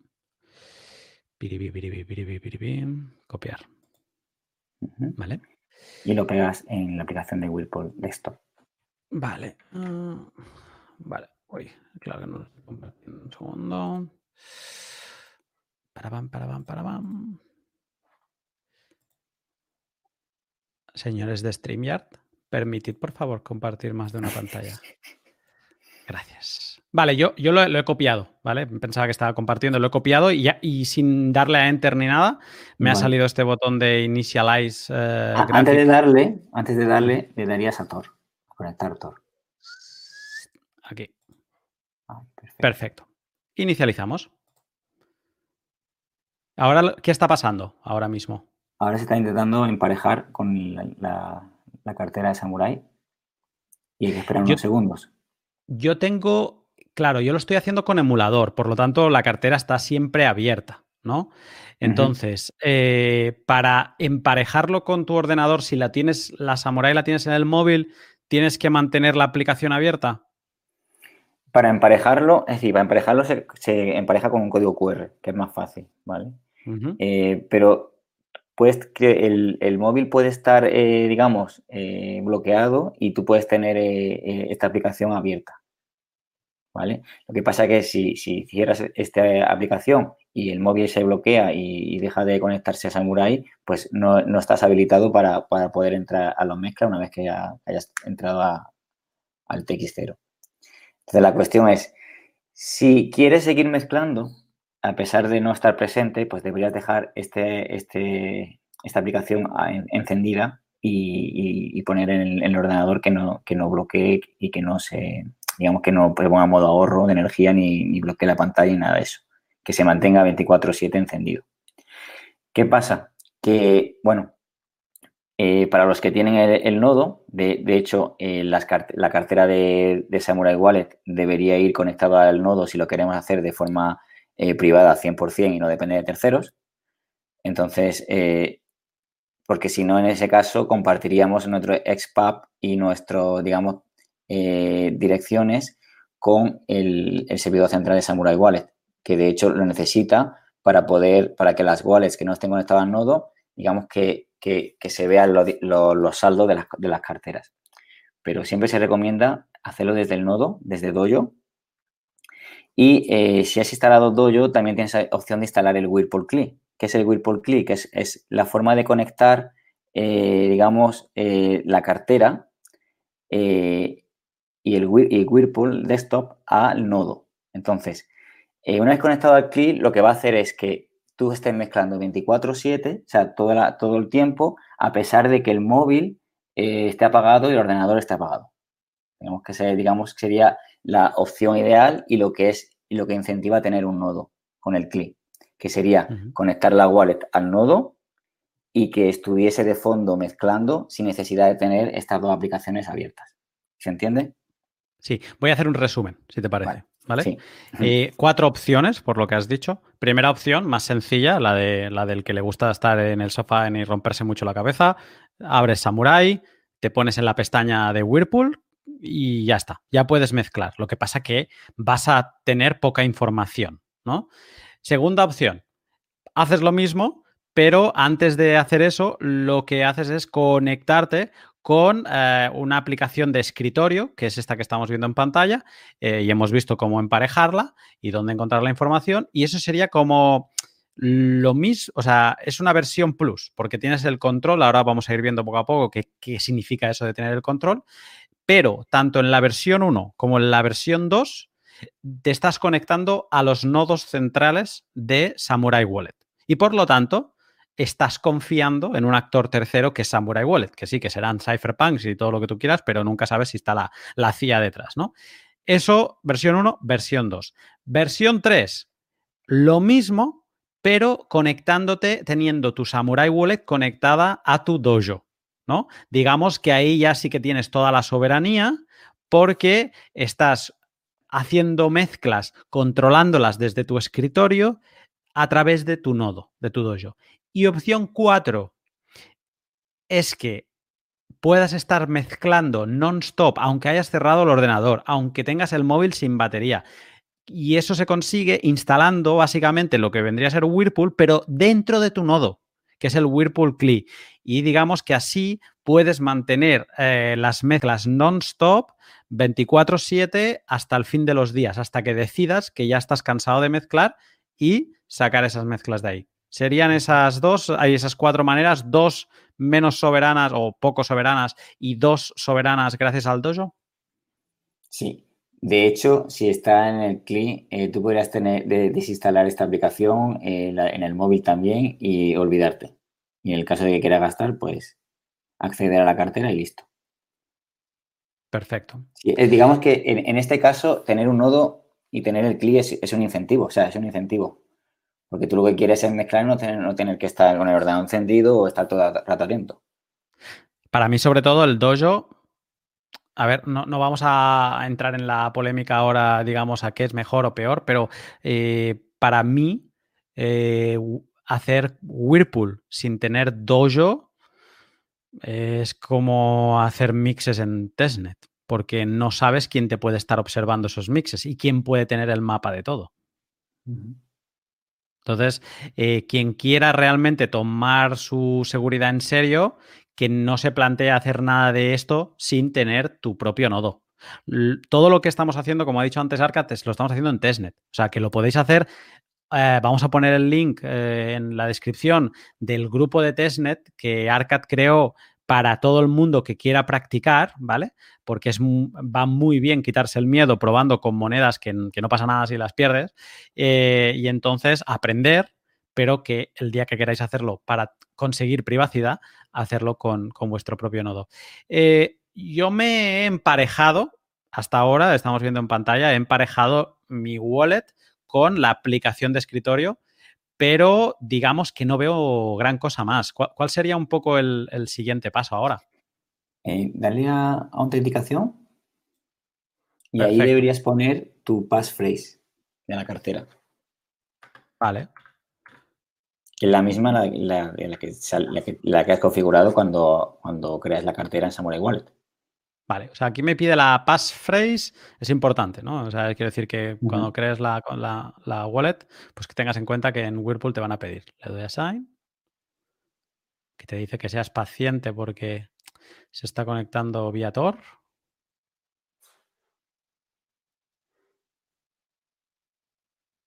Copiar. Vale y lo pegas en la aplicación de Whirlpool Desktop. Vale. Ah, vale. Uy, claro que no lo estoy compartiendo. Un segundo. Para para para para pam. Señores de StreamYard, permitid por favor compartir más de una pantalla. Gracias. Vale, yo, yo lo, he copiado, ¿vale? Pensaba que estaba compartiendo, lo he copiado y, ya, y sin darle a enter ni nada, me ha salido este botón de initialize. Eh, ah, antes de darle, antes de darle, le darías a Tor, a conectar Tor. Aquí. Ah, perfecto. Inicializamos. Ahora, ¿qué está pasando ahora mismo? ahora se está intentando emparejar con la, cartera de Samurai y hay que esperar unos segundos. Yo tengo, claro, yo lo estoy haciendo con emulador, por lo tanto la cartera está siempre abierta, ¿no? Entonces, eh, para emparejarlo con tu ordenador, si la tienes, la Samurai la tienes en el móvil, ¿tienes que mantener la aplicación abierta? Para emparejarlo, es decir, para emparejarlo se, empareja con un código QR, que es más fácil, ¿vale? Eh, pero puedes que el, móvil puede estar, eh, digamos, bloqueado y tú puedes tener esta aplicación abierta. Lo que pasa es que si, si cierras esta aplicación y el móvil se bloquea y, deja de conectarse a Samurai, pues no, estás habilitado para, poder entrar a los mezclas una vez que ya hayas entrado al TX0. Entonces la cuestión es, si quieres seguir mezclando, a pesar de no estar presente, pues deberías dejar este, este, esta aplicación encendida y, poner en el, ordenador que no, que no bloquee y que no se, digamos que no ponga modo ahorro de energía ni, ni bloquee la pantalla ni nada de eso. Que se mantenga 24-7 encendido. ¿Qué pasa? Que, bueno, eh, para los que tienen el, nodo, de, hecho, eh, la cartera de, Samurai Wallet debería ir conectada al nodo si lo queremos hacer de forma eh, privada 100% y no depende de terceros. Entonces, porque si no, en ese caso, compartiríamos nuestro XPub y nuestro, digamos, direcciones con el, servidor central de Samurai Wallet, que de hecho lo necesita para poder, para que las wallets que no estén conectadas al nodo, digamos que que, se vean los saldos de las, carteras. Pero siempre se recomienda hacerlo desde el nodo, desde Dojo. Y eh, si has instalado Dojo, también tienes la opción de instalar el Whirlpool CLI. ¿Qué es el Whirlpool CLI? Que es, la forma de conectar, eh, digamos, eh, la cartera y el, Whirlpool Desktop al nodo. Entonces, una vez conectado al CLI, lo que va a hacer es que tú estés mezclando 24/7, o sea, todo, todo, el tiempo, a pesar de que el móvil eh, esté apagado y el ordenador esté apagado. Tenemos que ser, digamos, sería la opción ideal y lo que es y lo que incentiva a tener un nodo con el CLI, que sería conectar la wallet al nodo y que estuviese de fondo mezclando sin necesidad de tener estas dos aplicaciones abiertas. ¿Se entiende? Sí, voy a hacer un resumen, si te parece. ¿vale? Eh, cuatro opciones, por lo que has dicho. Primera opción, más sencilla, la, de, la del que le gusta estar en el sofá y romperse mucho la cabeza. Abres Samurai, te pones en la pestaña de Whirlpool y ya está. Ya puedes mezclar. Lo que pasa que vas a tener poca información, ¿no? Segunda opción, haces lo mismo, pero antes de hacer eso, lo que haces es conectarte con eh, una aplicación de escritorio, que es esta que estamos viendo en pantalla, eh, y hemos visto cómo emparejarla y dónde encontrar la información. Y eso sería como lo mismo, o sea, es una versión plus, porque tienes el control, ahora vamos a ir viendo poco a poco qué, qué significa eso de tener el control, pero tanto en la versión 1 como en la versión 2 te estás conectando a los nodos centrales de Samurai Wallet. Y por lo tanto, estás confiando en un actor tercero que es Samurai Wallet, que sí, que serán cypherpunks y todo lo que tú quieras, pero nunca sabes si está la, la CIA detrás, ¿no? Eso, versión 1, versión 2. Versión 3, lo mismo, pero conectándote, teniendo tu Samurai Wallet conectada a tu dojo, ¿no? Digamos que ahí ya sí que tienes toda la soberanía porque estás haciendo mezclas, controlándolas desde tu escritorio a través de tu nodo, de tu dojo. Y opción 4 es que puedas estar mezclando non-stop, aunque hayas cerrado el ordenador, aunque tengas el móvil sin batería. Y eso se consigue instalando básicamente lo que vendría a ser Whirlpool, pero dentro de tu nodo, que es el Whirlpool CLI. Y digamos que así puedes mantener eh, las mezclas non-stop 24/7 hasta el fin de los días, hasta que decidas que ya estás cansado de mezclar y sacar esas mezclas de ahí. ¿Serían esas dos, hay esas cuatro maneras, dos menos soberanas o poco soberanas y dos soberanas gracias al dojo? Sí. De hecho, si está en el CLI, eh, tú podrías tener, desinstalar esta aplicación eh, en el móvil también y olvidarte. Y en el caso de que quieras gastar, pues acceder a la cartera y listo. Perfecto. digamos que en, este caso, tener un nodo y tener el CLI es, es un incentivo, o sea, es un incentivo Porque tú lo que quieres es mezclar y no tener, no tener que estar con el ordenador encendido o estar todo el rato atento. Para mí, sobre todo, el dojo. A ver, no, vamos a entrar en la polémica ahora, digamos, a qué es mejor o peor, pero eh, para mí, eh, hacer Whirlpool sin tener dojo es como hacer mixes en testnet, porque no sabes quién te puede estar observando esos mixes y quién puede tener el mapa de todo. Entonces, eh, quien quiera realmente tomar su seguridad en serio, que no se plantee hacer nada de esto sin tener tu propio nodo. Todo lo que estamos haciendo, como ha dicho antes Arcates, lo estamos haciendo en testnet. O sea, que lo podéis hacer. Eh, vamos a poner el link eh, en la descripción del grupo de testnet que Arcat creó para todo el mundo que quiera practicar, ¿vale? Porque es, va muy bien quitarse el miedo probando con monedas que, no pasa nada si las pierdes. Eh, y entonces aprender, pero que el día que queráis hacerlo para conseguir privacidad, hacerlo con, vuestro propio nodo. Eh, yo me he emparejado, hasta ahora, estamos viendo en pantalla, he emparejado mi wallet con la aplicación de escritorio pero digamos que no veo gran cosa más. ¿Cuál, sería un poco el, siguiente paso ahora? Eh, darle a, autenticación y ahí deberías poner tu passphrase de la cartera. Vale. Que es la misma la, que, la, que, has configurado cuando, cuando creas la cartera en Samurai Wallet. Vale, o sea, aquí me pide la passphrase, es importante, ¿no? O sea, quiero decir que cuando crees la, la, wallet, pues que tengas en cuenta que en Whirlpool te van a pedir. Le doy a sign, que te dice que seas paciente porque se está conectando vía Tor.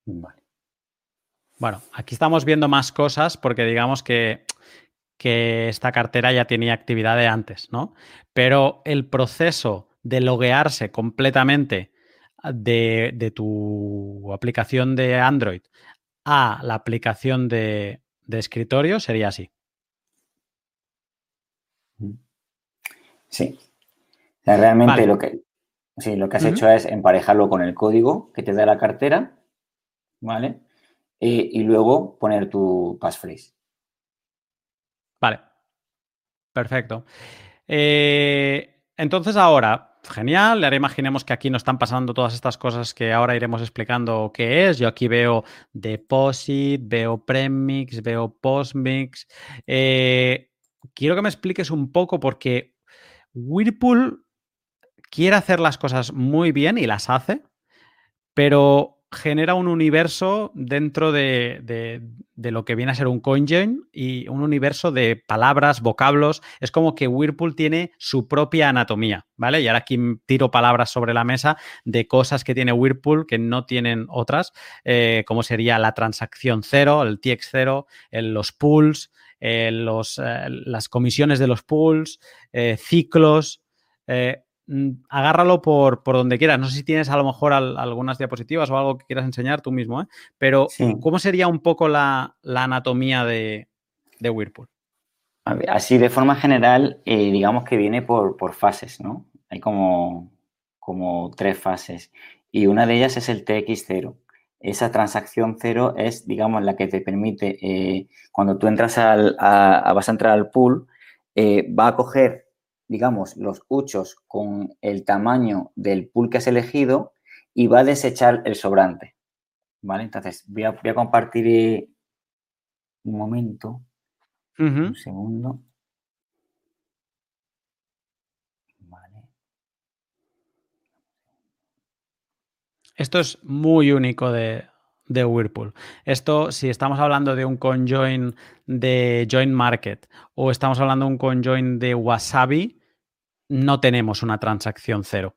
Vale. Bueno, aquí estamos viendo más cosas porque digamos que que esta cartera ya tenía actividad de antes, ¿no? Pero el proceso de loguearse completamente de, tu aplicación de Android a la aplicación de, escritorio sería así. Sí. realmente lo que, sí, lo que has hecho es emparejarlo con el código que te da la cartera, ¿vale? Eh, y luego poner tu passphrase. Vale. Perfecto. Eh, entonces ahora, genial. Ahora imaginemos que aquí nos están pasando todas estas cosas que ahora iremos explicando qué es. Yo aquí veo deposit, veo premix, veo postmix. Eh, quiero que me expliques un poco porque Whirlpool quiere hacer las cosas muy bien y las hace, pero genera un universo dentro de, lo que viene a ser un CoinJoin y un universo de palabras, vocablos. Es como que Whirlpool tiene su propia anatomía, ¿vale? Y ahora aquí tiro palabras sobre la mesa de cosas que tiene Whirlpool que no tienen otras, eh, como sería la transacción cero, el TX0, los pools, los, eh, las comisiones de los pools, eh, ciclos. Mm, agárralo por, por, donde quieras. No sé si tienes a lo mejor algunas diapositivas o algo que quieras enseñar tú mismo, ¿eh? pero ¿cómo sería un poco la, anatomía de, Whirlpool? así de forma general, eh, digamos que viene por, fases, ¿no? Hay como, como tres fases y una de ellas es el TX0. Esa transacción cero es, digamos, la que te permite, eh, cuando tú entras al, vas a entrar al pool, va a coger digamos, los huchos con el tamaño del pool que has elegido y va a desechar el sobrante. ¿Vale? Entonces, voy a, compartir eh, un momento. Un segundo. Esto es muy único de, de Whirlpool. Esto, si estamos hablando de un conjoin de Join Market o estamos hablando de un conjoin de Wasabi, no tenemos una transacción cero.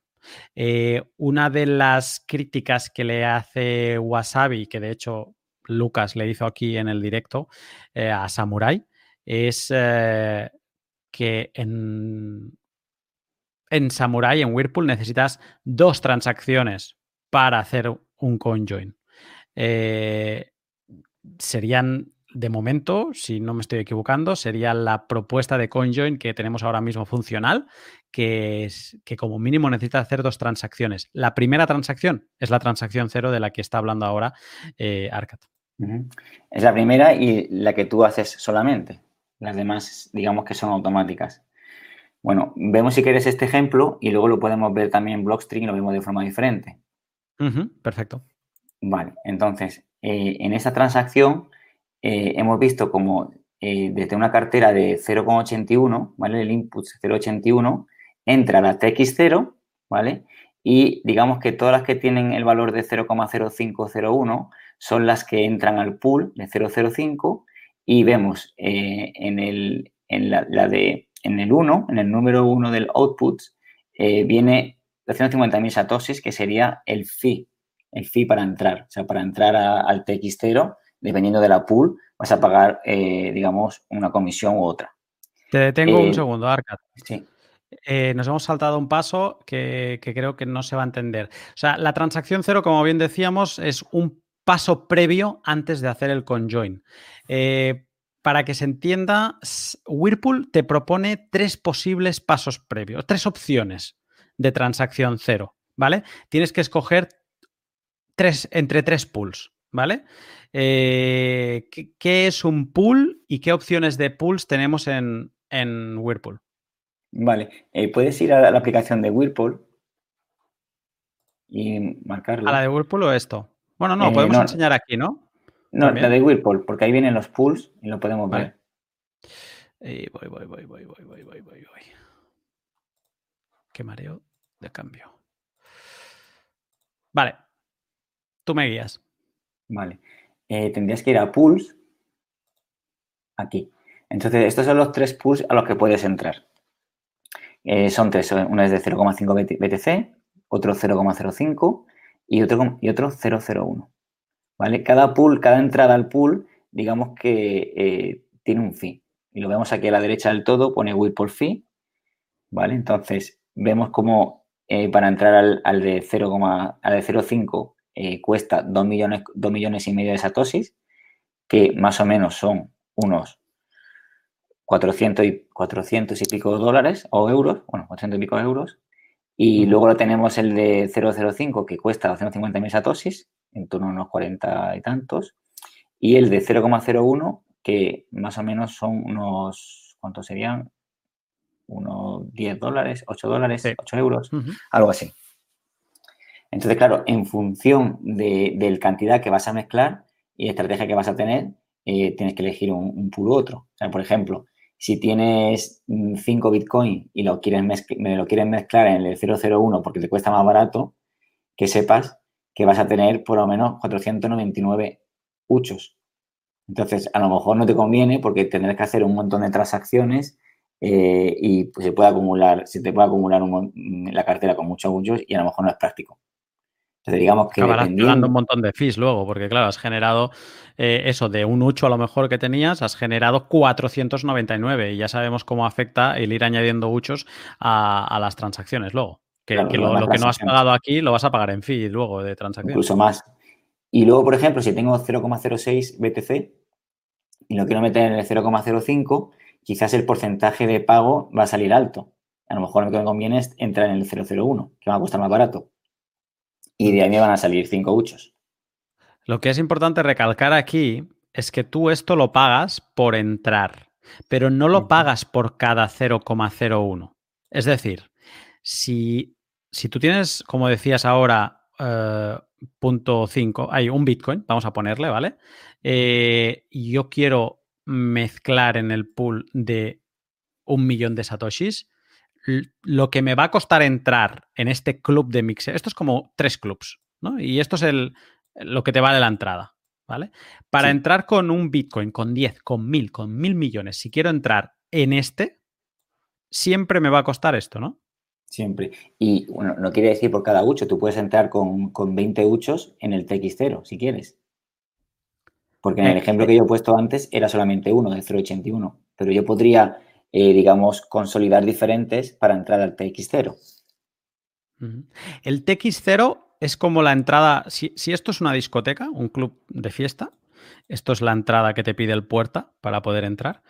Eh, una de las críticas que le hace Wasabi, que de hecho Lucas le hizo aquí en el directo eh, a Samurai, es eh, que en, en Samurai, en Whirlpool, necesitas dos transacciones para hacer un conjoin. serían de momento, si no me estoy equivocando, sería la propuesta de CoinJoin que tenemos ahora mismo funcional, que, es, que como mínimo necesita hacer dos transacciones. La primera transacción es la transacción cero de la que está hablando ahora eh, Arcat. Es la primera y la que tú haces solamente. Las demás, digamos que son automáticas. Bueno, vemos si quieres este ejemplo y luego lo podemos ver también en Blockstream y lo vemos de forma diferente. Perfecto. Vale, entonces, eh, en esta transacción eh, hemos visto como eh, desde una cartera de 0,81, ¿vale? El input 0,81 entra la TX0, ¿vale? Y digamos que todas las que tienen el valor de 0,0501 son las que entran al pool de 005 y vemos en, el, en la, de, en el 1, en el número 1 del output, viene 250.000 satoshis, que sería el fee, el fee para entrar, o sea, para entrar al TX0 dependiendo de la pool, vas a pagar, eh, digamos, una comisión u otra. Te detengo un eh, segundo, Arcad. Sí. Eh, nos hemos saltado un paso que, creo que no se va a entender. O sea, la transacción cero, como bien decíamos, es un paso previo antes de hacer el conjoin. para que se entienda, Whirlpool te propone tres posibles pasos previos, tres opciones de transacción cero, ¿vale? Tienes que escoger tres, entre tres pools, ¿vale? Eh, ¿qué, es un pool y qué opciones de pools tenemos en, Whirlpool? Vale, eh, puedes ir a la aplicación de Whirlpool y marcarla. ¿A la de Whirlpool o esto? Bueno, no, eh, podemos enseñar aquí, ¿no? No, la de Whirlpool, porque ahí vienen los pools y lo podemos ver. voy, voy, voy, voy, voy, voy, voy, voy. Qué mareo de cambio. Vale. Tú me guías. Vale. Eh, tendrías que ir a pools, aquí. Entonces, estos son los tres pools a los que puedes entrar. Eh, son tres, uno es de 0,5 BTC, otro 0,05 y otro, y otro 0,01. ¿Vale? Cada pool, cada entrada al pool, digamos que eh, tiene un fee. Y lo vemos aquí a la derecha del todo, pone Whirlpool Fee. ¿Vale? Entonces, vemos como para entrar al, al de 0,5 eh, cuesta 2 millones, 2 millones y medio de satoshis, que más o menos son unos 400 y, 400 y pico dólares o euros, bueno, 400 y pico euros. Y luego lo tenemos el de 005 que cuesta 250 mil satoshis, en torno a unos 40 y tantos. Y el de 0,01 que más o menos son unos, ¿cuántos serían? Unos 10 dólares, 8 dólares, 8 euros, algo así. Entonces, claro, en función de, la cantidad que vas a mezclar y estrategia que vas a tener, eh, tienes que elegir un, puro otro. O sea, por ejemplo, si tienes 5 Bitcoin y lo quieres me lo quieres mezclar en el 001 porque te cuesta más barato, que sepas que vas a tener por lo menos 499 huchos. Entonces, a lo mejor no te conviene porque tendrás que hacer un montón de transacciones eh, y pues, se puede acumular, se te puede acumular la cartera con muchos huchos y a lo mejor no es práctico digamos que. Acabarás pagando un montón de fees luego, porque claro, has generado eh, eso de un 8 a lo mejor que tenías, has generado 499 y ya sabemos cómo afecta el ir añadiendo uchos a, las transacciones luego. Que, lo, que no has pagado aquí lo vas a pagar en fee luego de transacción. Incluso más. Y luego, por ejemplo, si tengo 0,06 BTC y lo quiero meter en el 0,05, quizás el porcentaje de pago va a salir alto. A lo mejor lo que me conviene es entrar en el 001, que va a costar más barato y de ahí me van a salir cinco huchos. Lo que es importante recalcar aquí es que tú esto lo pagas por entrar, pero no lo pagas por cada 0,01. Es decir, si, si, tú tienes, como decías ahora, eh, punto 5, hay un Bitcoin, vamos a ponerle, ¿vale? Eh, y yo quiero mezclar en el pool de un millón de satoshis, lo que me va a costar entrar en este club de mixer, esto es como tres clubs, ¿no? Y esto es el, lo que te vale la entrada, ¿vale? Para entrar con un Bitcoin, con 10, con 1000, con 1000 millones, si quiero entrar en este, siempre me va a costar esto, ¿no? Siempre. Y bueno, no quiere decir por cada hucho, tú puedes entrar con, con 20 huchos en el TX0, si quieres. Porque en el ejemplo que yo he puesto antes era solamente uno, de 0,81. Pero yo podría eh, digamos, consolidar diferentes para entrar al TX0. El TX0 es como la entrada, si, esto es una discoteca, un club de fiesta, esto es la entrada que te pide el puerta para poder entrar.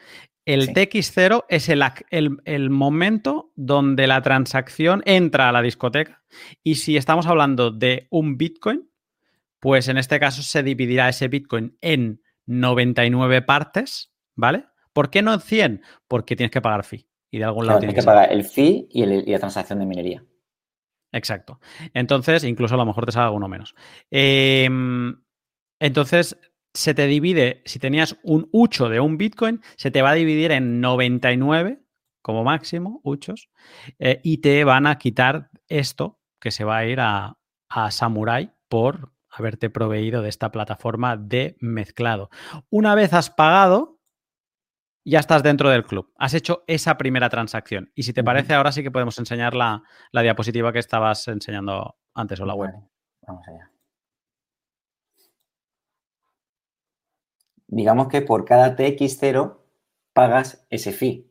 El TX0 es el, el, momento donde la transacción entra a la discoteca. Y si estamos hablando de un Bitcoin, pues en este caso se dividirá ese Bitcoin en 99 partes, ¿vale? ¿Por qué no en 100? Porque tienes que pagar fee. Y de algún lado tienes que, pagar el fee y, la transacción de minería. Exacto. Entonces, incluso a lo mejor te salga uno menos. Em, entonces, se te divide, si tenías un 8 de un Bitcoin, se te va a dividir en 99 como máximo, uchos, eh, y te van a quitar esto que se va a ir a, a Samurai por haberte proveído de esta plataforma de mezclado. Una vez has pagado, ya estás dentro del club. Has hecho esa primera transacción. Y si te parece, ahora sí que podemos enseñar la, diapositiva que estabas enseñando antes o la web. vamos allá. Digamos que por cada TX0 pagas ese fee.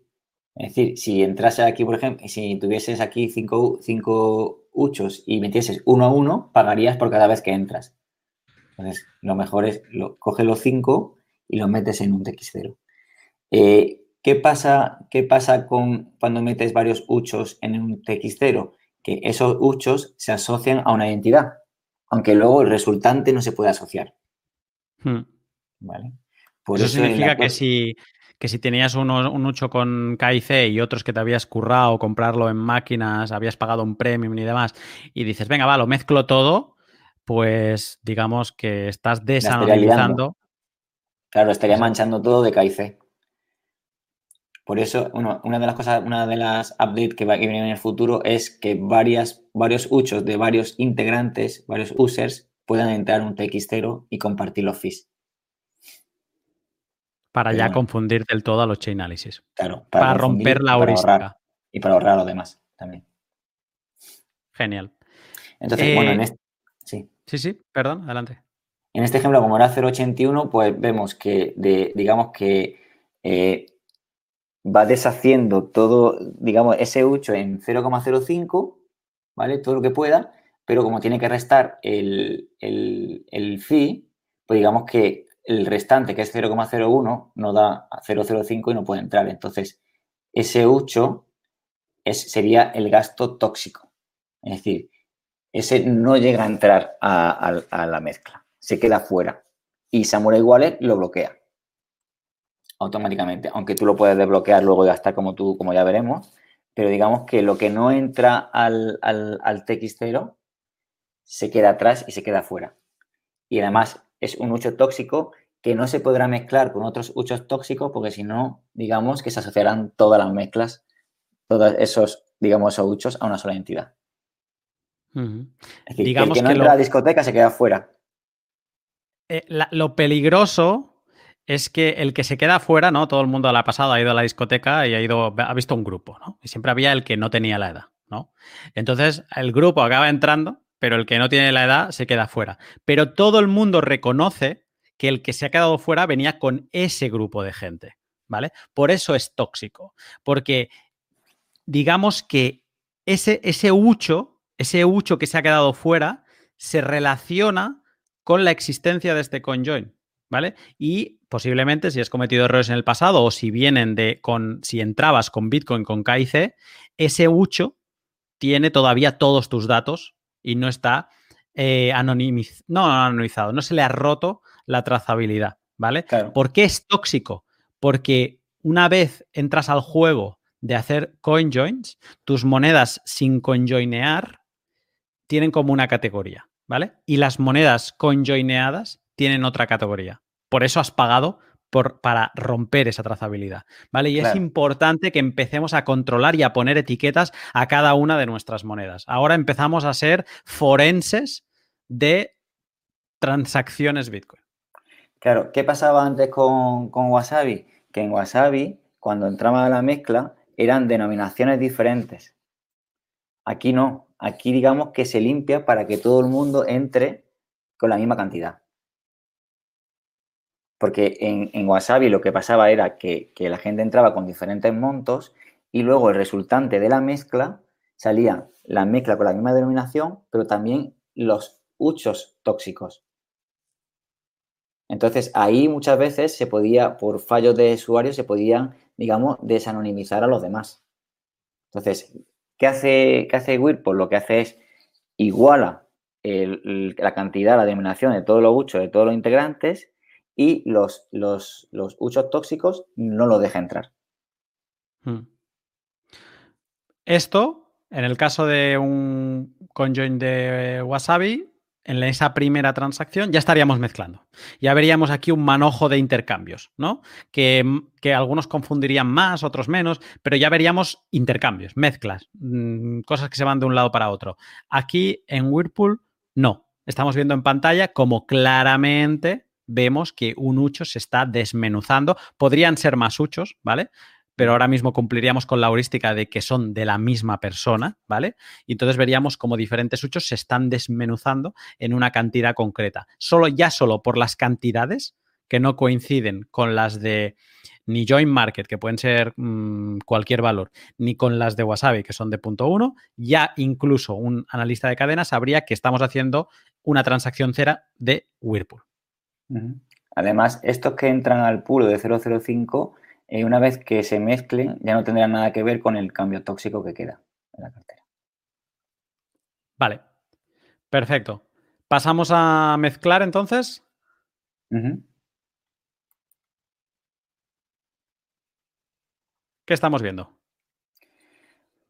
Es decir, si entrase aquí, por ejemplo, si tuvieses aquí cinco, cinco uchos y metieses uno a uno, pagarías por cada vez que entras. Entonces, lo mejor es, lo, coge los cinco y los metes en un TX0. Eh, ¿qué, pasa, ¿Qué pasa con cuando metes varios uchos en un TX0? Que esos uchos se asocian a una identidad, aunque luego el resultante no se puede asociar. Hmm. ¿Vale? eso, significa que si, que si tenías uno, un ucho con KIC y otros que te habías currado, comprarlo en máquinas, habías pagado un premium y demás, y dices, venga, va, lo mezclo todo, pues digamos que estás desanalizando. Claro, estaría manchando todo de KIC. Por eso, una de las cosas, una de las updates que va a venir en el futuro es que varias, varios uchos de varios integrantes, varios users, puedan entrar en un TX0 y compartir los fees. Para ya confundir del todo a los chain analysis. Claro. Para, romper la heurística. Y para ahorrar a los demás también. Genial. Entonces, bueno, en eh, este. Sí. Sí, sí, perdón, adelante. En este ejemplo, como era 0.81, pues vemos que, de, digamos que eh, va deshaciendo todo, digamos, ese 8 en 0,05, ¿vale? Todo lo que pueda, pero como tiene que restar el, el, el fee, pues digamos que el restante, que es 0,01, no da a 0,05 y no puede entrar. Entonces, ese 8 es, sería el gasto tóxico. Es decir, ese no llega a entrar a, la mezcla, se queda fuera. Y Samurai Wallet lo bloquea automáticamente, aunque tú lo puedes desbloquear luego y gastar como tú, como ya veremos, pero digamos que lo que no entra al, al, al TX0 se queda atrás y se queda fuera. Y además es un hucho tóxico que no se podrá mezclar con otros huchos tóxicos porque si no, digamos que se asociarán todas las mezclas, todos esos, digamos, esos huchos a una sola entidad. digamos que no entra a la discoteca se queda fuera. Eh, lo peligroso es que el que se queda fuera, ¿no? Todo el mundo la ha pasado, ha ido a la discoteca y ha ido, ha visto un grupo, ¿no? Y siempre había el que no tenía la edad, ¿no? Entonces, el grupo acaba entrando pero el que no tiene la edad se queda fuera. Pero todo el mundo reconoce que el que se ha quedado fuera venía con ese grupo de gente, ¿vale? Por eso es tóxico, porque digamos que ese, ese hucho, ese hucho que se ha quedado fuera, se relaciona con la existencia de este conjoin, ¿vale? Y posiblemente si has cometido errores en el pasado o si vienen de con si entrabas con Bitcoin con KIC, ese hucho tiene todavía todos tus datos y no está eh, no, anonimizado, no se le ha roto la trazabilidad, ¿vale? ¿Por qué es tóxico? Porque una vez entras al juego de hacer coin joins, tus monedas sin conjoinear tienen como una categoría, ¿vale? Y las monedas conjoineadas tienen otra categoría. Por eso has pagado para romper esa trazabilidad. ¿Vale? Y es importante que empecemos a controlar y a poner etiquetas a cada una de nuestras monedas. Ahora empezamos a ser forenses de transacciones Bitcoin. Claro, ¿qué pasaba antes con, con Wasabi? Que en Wasabi, cuando entraba a la mezcla, eran denominaciones diferentes. Aquí no. Aquí digamos que se limpia para que todo el mundo entre con la misma cantidad. Porque en, Wasabi lo que pasaba era que, la gente entraba con diferentes montos y luego el resultante de la mezcla salía la mezcla con la misma denominación, pero también los huchos tóxicos. Entonces ahí muchas veces se podía, por fallos de usuario, se podían, digamos, desanonimizar a los demás. Entonces, ¿qué hace, qué hace? Lo que hace es iguala la cantidad, la denominación de todos los huchos, de todos los integrantes, y los, los, los tóxicos no lo deja entrar. Hmm. Esto, en el caso de un conjoin de Wasabi, en esa primera transacción ya estaríamos mezclando. Ya veríamos aquí un manojo de intercambios, ¿no? Que, que, algunos confundirían más, otros menos, pero ya veríamos intercambios, mezclas, mm, cosas que se van de un lado para otro. Aquí en Whirlpool, no. Estamos viendo en pantalla como claramente vemos que un hucho se está desmenuzando. Podrían ser más huchos, ¿vale? pero ahora mismo cumpliríamos con la heurística de que son de la misma persona, ¿vale? Y entonces veríamos cómo diferentes huchos se están desmenuzando en una cantidad concreta. Solo, ya solo por las cantidades que no coinciden con las de ni Join Market, que pueden ser mm, cualquier valor, ni con las de Wasabi, que son de punto uno, ya incluso un analista de cadenas sabría que estamos haciendo una transacción cera de Whirlpool. Además, estos que entran al pool de 005 eh, una vez que se mezclen, ya no tendrá nada que ver con el cambio tóxico que queda en la cartera. Vale, perfecto. Pasamos a mezclar entonces. ¿Qué estamos viendo?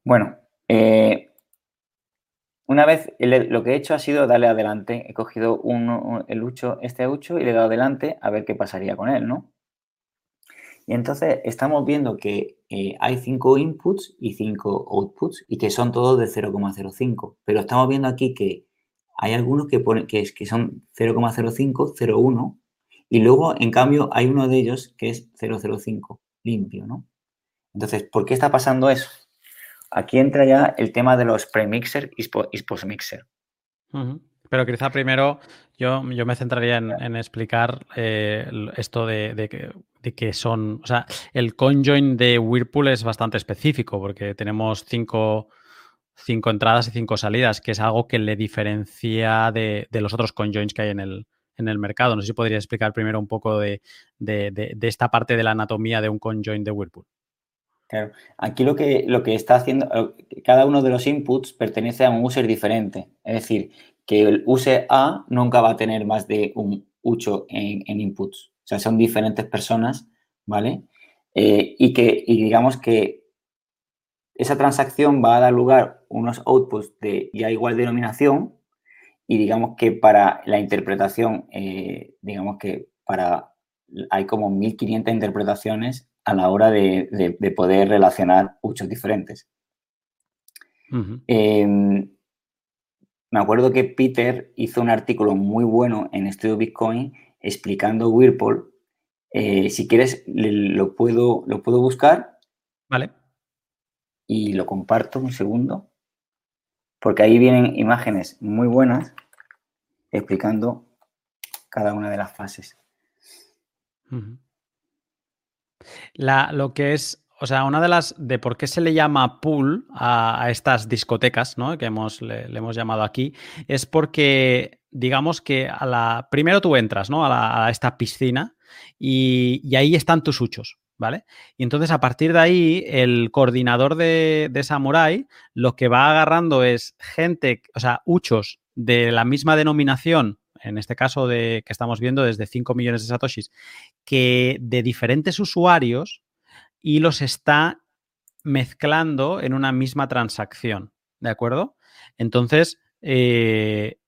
Bueno, eh, una vez lo que he hecho ha sido darle adelante. He cogido el ucho, este ucho y le he dado adelante a ver qué pasaría con él, ¿no? Y entonces estamos viendo que eh, hay cinco inputs y cinco outputs y que son todos de 0,05. Pero estamos viendo aquí que hay algunos que, ponen, que, que son 0,05, 0,1 y luego, en cambio, hay uno de ellos que es 0,05, limpio, ¿no? Entonces, ¿por qué está pasando eso? Aquí entra ya el tema de los premixer y postmixer. Pero quizá primero yo, yo me centraría en, explicar eh, esto de, que, son, o sea, el conjoin de Whirlpool es bastante específico porque tenemos cinco, entradas y cinco salidas, que es algo que le diferencia de, los otros conjoins que hay en el, en el mercado. No sé si podría explicar primero un poco de, esta parte de la anatomía de un conjoin de Whirlpool. Claro. Aquí lo que, lo que está haciendo, cada uno de los inputs pertenece a un user diferente. Es decir, que el use A nunca va a tener más de un 8 en, inputs. O sea, son diferentes personas, ¿vale? Eh, y que digamos que esa transacción va a dar lugar a unos outputs de ya igual denominación y digamos que para la interpretación, eh, digamos que para hay como 1500 interpretaciones a la hora de, poder relacionar muchos diferentes. Me acuerdo que Peter hizo un artículo muy bueno en Estudio Bitcoin explicando Whirlpool. Eh, si quieres, lo puedo, lo puedo buscar. Vale. Y lo comparto un segundo. Porque ahí vienen imágenes muy buenas explicando cada una de las fases. Lo que es o sea, una de las de por qué se le llama pool a, estas discotecas, ¿no? Que hemos, le, hemos llamado aquí, es porque, digamos que a la. Primero tú entras, ¿no? A, esta piscina y, ahí están tus huchos, ¿vale? Y entonces a partir de ahí, el coordinador de, de Samurai lo que va agarrando es gente, o sea, huchos de la misma denominación en este caso de que estamos viendo desde 5 millones de satoshis, que de diferentes usuarios y los está mezclando en una misma transacción, ¿de acuerdo? Entonces, eh,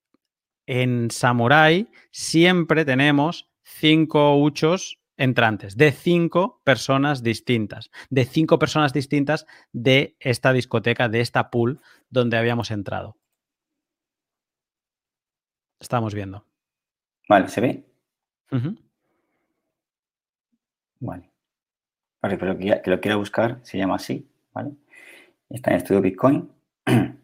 en Samurai siempre tenemos cinco huchos entrantes, de cinco personas distintas, de cinco personas distintas de esta discoteca, de esta pool donde habíamos entrado. Estamos viendo. Vale, ¿se ve? Vale pero que, lo quiera buscar, se llama así, ¿vale? Está en Estudio Bitcoin.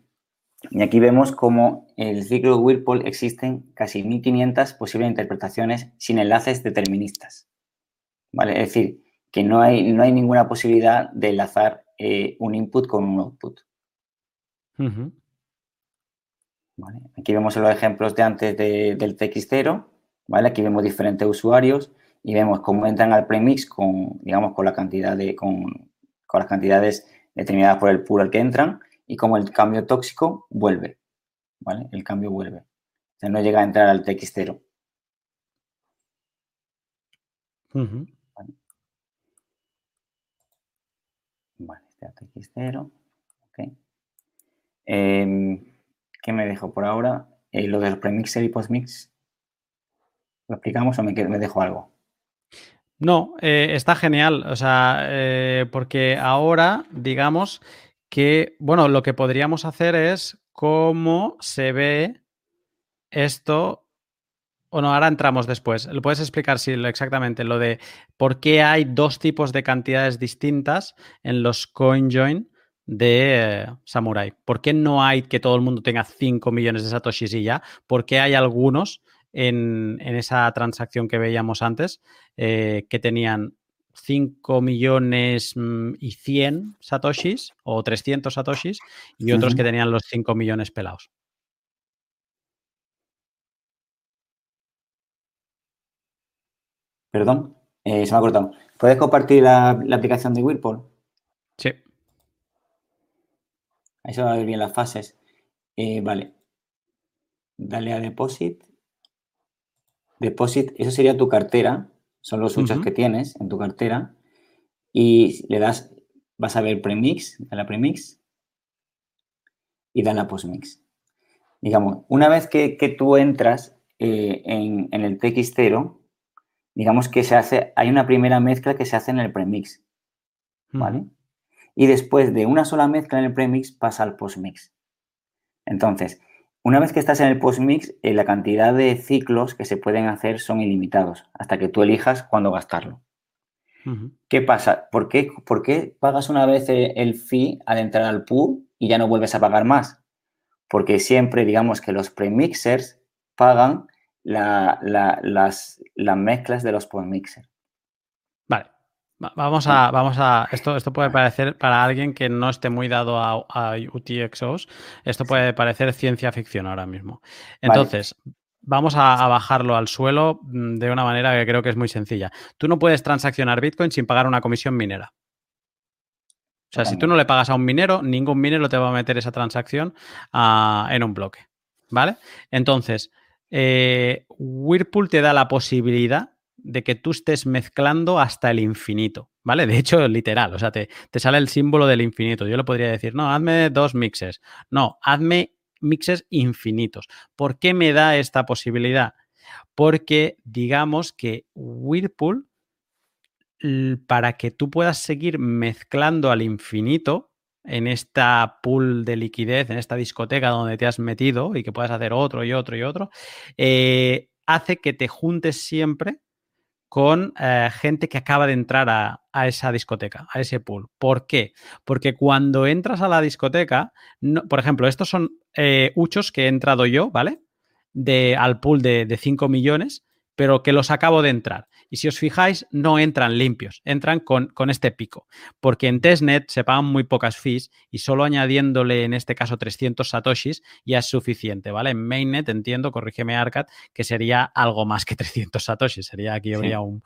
Y aquí vemos cómo el ciclo Whirlpool existen casi 1500 posibles interpretaciones sin enlaces deterministas. ¿Vale? Es decir, que no hay, no hay ninguna posibilidad de enlazar eh, un input con un output. Aquí vemos los ejemplos de antes del TX0. ¿Vale? Aquí vemos diferentes usuarios y vemos cómo entran al premix con, digamos, con la cantidad de, con, las cantidades determinadas por el pool al que entran y cómo el cambio tóxico vuelve, ¿vale? El cambio vuelve. sea, no llega a entrar al TX0. Vale, este TX0. Ok. Em, ¿Qué me dejo por ahora? Eh, lo del premixer y postmix. ¿Lo explicamos o me, me dejo algo? No, eh, está genial. O sea, eh, porque ahora, digamos que, bueno, lo que podríamos hacer es cómo se ve esto. O no, ahora entramos después. ¿Lo puedes explicar sí, exactamente lo de por qué hay dos tipos de cantidades distintas en los CoinJoin de eh, Samurai? ¿Por qué no hay que todo el mundo tenga 5 millones de satoshis y ya? ¿Por qué hay algunos en, esa transacción que veíamos antes, eh, que tenían 5 millones mm, y 100 satoshis o 300 satoshis y otros que tenían los 5 millones pelados. Perdón, eh, se me ha cortado. ¿Puedes compartir la, aplicación de Whirlpool? Sí. Ahí se va a ver bien las fases. Eh, vale. Dale a Deposit Deposit, eso sería tu cartera, son los muchos que tienes en tu cartera. Y le das, vas a ver premix, da la premix y da la postmix. Digamos, una vez que, tú entras eh, en, el TX0, digamos que se hace, hay una primera mezcla que se hace en el premix, ¿vale? Y después de una sola mezcla en el premix pasa al postmix. Entonces, una vez que estás en el postmix, eh, la cantidad de ciclos que se pueden hacer son ilimitados, hasta que tú elijas cuándo gastarlo. ¿Qué pasa? ¿Por qué, ¿Por qué, pagas una vez el fee al entrar al pool y ya no vuelves a pagar más? Porque siempre, digamos que los premixers pagan las, las, mezclas de los postmixers. Vamos a, vamos a, esto, esto puede parecer para alguien que no esté muy dado a, UTXOs, esto puede parecer ciencia ficción ahora mismo. Entonces, vamos a, bajarlo al suelo mm, de una manera que creo que es muy sencilla. Tú no puedes transaccionar Bitcoin sin pagar una comisión minera. O sea, si tú no le pagas a un minero, ningún minero te va a meter esa transacción ah, en un bloque. ¿Vale? Entonces, eh, Whirlpool te da la posibilidad de que tú estés mezclando hasta el infinito, ¿vale? De hecho, literal, o sea, te, sale el símbolo del infinito. Yo le podría decir, no, hazme dos mixes. No, hazme mixes infinitos. ¿Por qué me da esta posibilidad? Porque digamos que Whirlpool, para que tú puedas seguir mezclando al infinito, en esta pool de liquidez, en esta discoteca donde te has metido y que puedas hacer otro y otro y otro, eh, hace que te juntes siempre con eh, gente que acaba de entrar a, esa discoteca, a ese pool. ¿Por qué? Porque cuando entras a la discoteca, por ejemplo, estos son eh, huchos que he entrado yo, ¿vale? De, al pool de, de 5 millones, pero que los acabo de entrar. Y si os fijáis, no entran limpios, entran con, con, este pico, porque en testnet se pagan muy pocas fees y solo añadiéndole en este caso 300 satoshis ya es suficiente, ¿vale? En mainnet entiendo, corrígeme Arcad, que sería algo más que 300 satoshis, sería aquí habría un,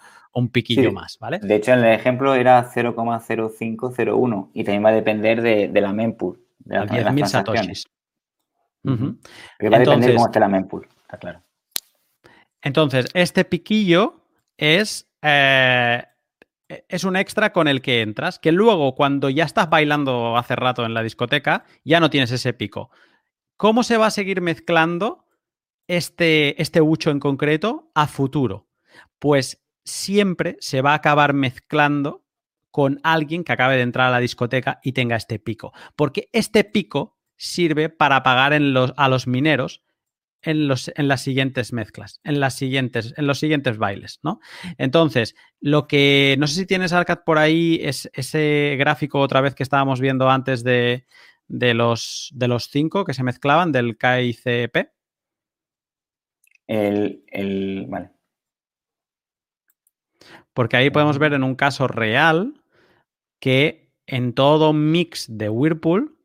piquillo más, ¿vale? De hecho, en el ejemplo era 0,0501 y también va a depender de, la mempool. De, 10.000 satoshis. va a depender cómo esté la mempool, está claro. Entonces, este piquillo es, eh, es un extra con el que entras, que luego cuando ya estás bailando hace rato en la discoteca, ya no tienes ese pico. ¿Cómo se va a seguir mezclando este, este en concreto a futuro? Pues siempre se va a acabar mezclando con alguien que acabe de entrar a la discoteca y tenga este pico. Porque este pico sirve para pagar en los, a los mineros en, los, en las siguientes mezclas, en, las siguientes, en los siguientes bailes, ¿no? Entonces, lo que no sé si tienes Arcad por ahí es ese gráfico otra vez que estábamos viendo antes de, los, de los cinco que se mezclaban del KICP. El, el, vale. Porque ahí podemos ver en un caso real que en todo mix de Whirlpool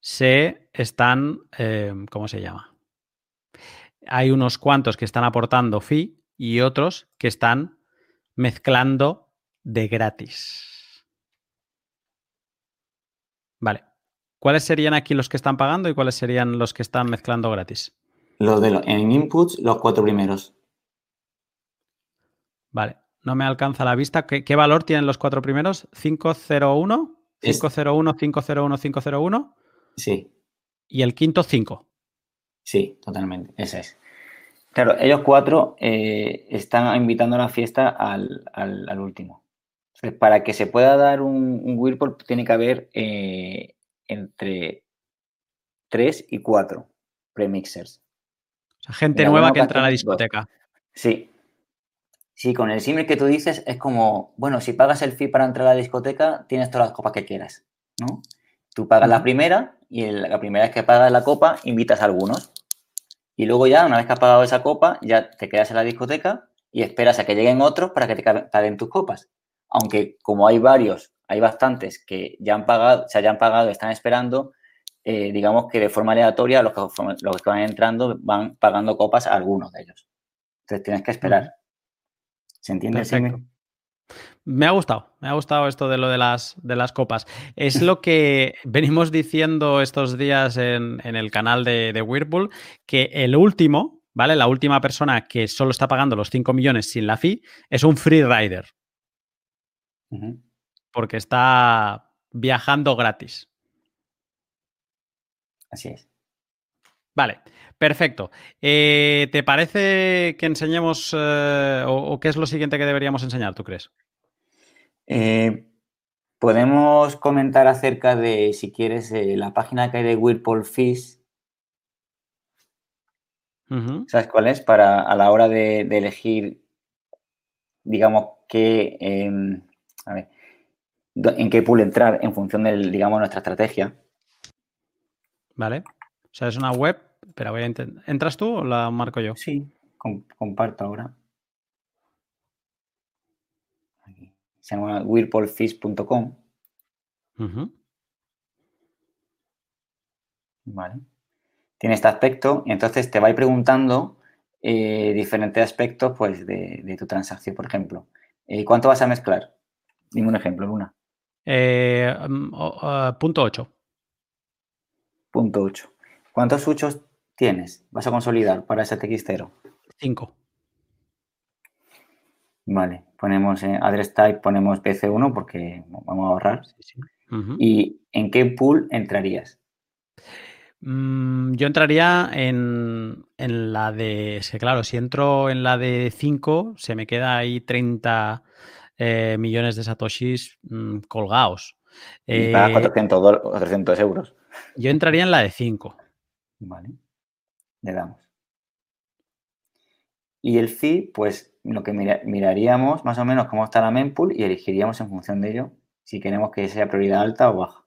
se están, eh, ¿cómo se llama? Hay unos cuantos que están aportando fee y otros que están mezclando de gratis. Vale. ¿Cuáles serían aquí los que están pagando y cuáles serían los que están mezclando gratis? Los de en inputs, los cuatro primeros. Vale, no me alcanza la vista. ¿Qué, valor tienen los cuatro primeros? 501, 501, 501, 501. Sí. Y el quinto, 5. Sí, totalmente. Ese es. Claro, ellos cuatro eh, están invitando a la fiesta al, último. para que se pueda dar un, un Whirlpool, tiene que haber eh, entre 3 y 4 premixers. O sea, gente nueva que entra a la discoteca. Sí. Sí, con el símil que tú dices es como, bueno, si pagas el fee para entrar a la discoteca, tienes todas las copas que quieras, ¿no? Tú pagas la primera y la primera vez que pagas la copa, invitas a algunos. Y luego ya, una vez que has pagado esa copa, ya te quedas en la discoteca y esperas a que lleguen otros para que te paguen tus copas. Aunque como hay varios, hay bastantes que ya han pagado, se hayan pagado, están esperando, eh, digamos que de forma aleatoria los que, los que van entrando van pagando copas a algunos de ellos. Entonces tienes que esperar. ¿Se entiende? Me ha gustado, me ha gustado esto de lo de las, de las copas. Es lo que venimos diciendo estos días en, el canal de, de, Whirlpool, que el último, ¿vale? La última persona que solo está pagando los 5 millones sin la fee es un free rider. Porque está viajando gratis. Así es. Vale, perfecto. Eh, ¿Te parece que enseñemos eh, o, qué es lo siguiente que deberíamos enseñar, tú crees? Eh, podemos comentar acerca de, si quieres, la página que hay de Whirlpool Fish. ¿Sabes cuál es? Para a la hora de, elegir, digamos, qué, em, a ver, en qué pool entrar en función de, digamos, nuestra estrategia. Vale. O sea, es una web. Pero voy a intentar. ¿Entras tú o la marco yo? Sí, comparto ahora. Se llama whirlpoolfish.com. Vale. Tiene este aspecto y entonces te va a ir preguntando eh, diferentes aspectos pues, de, tu transacción, por ejemplo. Eh, ¿Cuánto vas a mezclar? Dime un ejemplo, Luna. Eh, mm, punto 8. Punto 8. ¿Cuántos huchos tienes? ¿Vas a consolidar para ese TX0? 5. Vale, ponemos en address type, ponemos PC1 porque vamos a ahorrar. ¿Y en qué pool entrarías? Mm, yo entraría en, la de. Es que claro, si entro en la de 5, se me queda ahí 30 eh, millones de satoshis mm, colgados. Y 400, 400 eh, euros. Yo entraría en la de 5. Vale. Le damos. Y el fee, pues lo que miraríamos más o menos cómo está la mempool y elegiríamos en función de ello si queremos que sea prioridad alta o baja.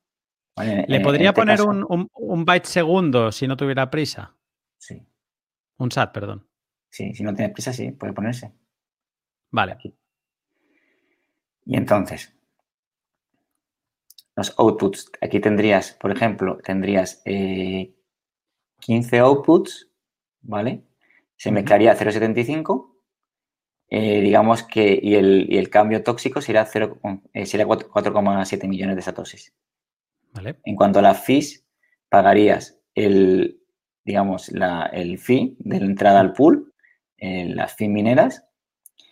¿Le podría este poner un, byte segundo si no tuviera prisa? Sí. Un SAT, perdón. Sí, si no tienes prisa, sí, puede ponerse. Vale. Y entonces, los outputs. Aquí tendrías, por ejemplo, tendrías 15 eh, outputs, ¿vale? Se mezclaría 0,75. Eh, digamos que, y el, cambio tóxico sería, 4,7 eh, millones de satosis. ¿Vale? En cuanto a la fees, pagarías el, digamos, el fee de la entrada al pool, las fees mineras,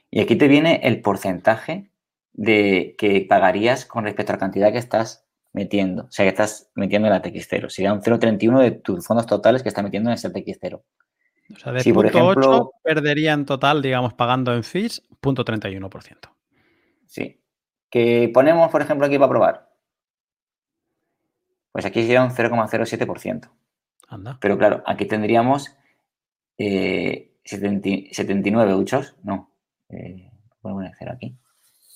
y aquí te viene el porcentaje de que pagarías con respecto a la cantidad que estás metiendo. O sea, que estás metiendo en la TX0. Sería un 0,31 de tus fondos totales que estás metiendo en ese TX0. O sea, de punto por ejemplo, perdería en total, digamos, pagando en fees, punto 31%. Sí. Que ponemos, por ejemplo, aquí para probar. Pues aquí sería un 0,07%. Anda. Pero claro, aquí tendríamos 79 eh, huchos. No. Eh, voy a poner cero aquí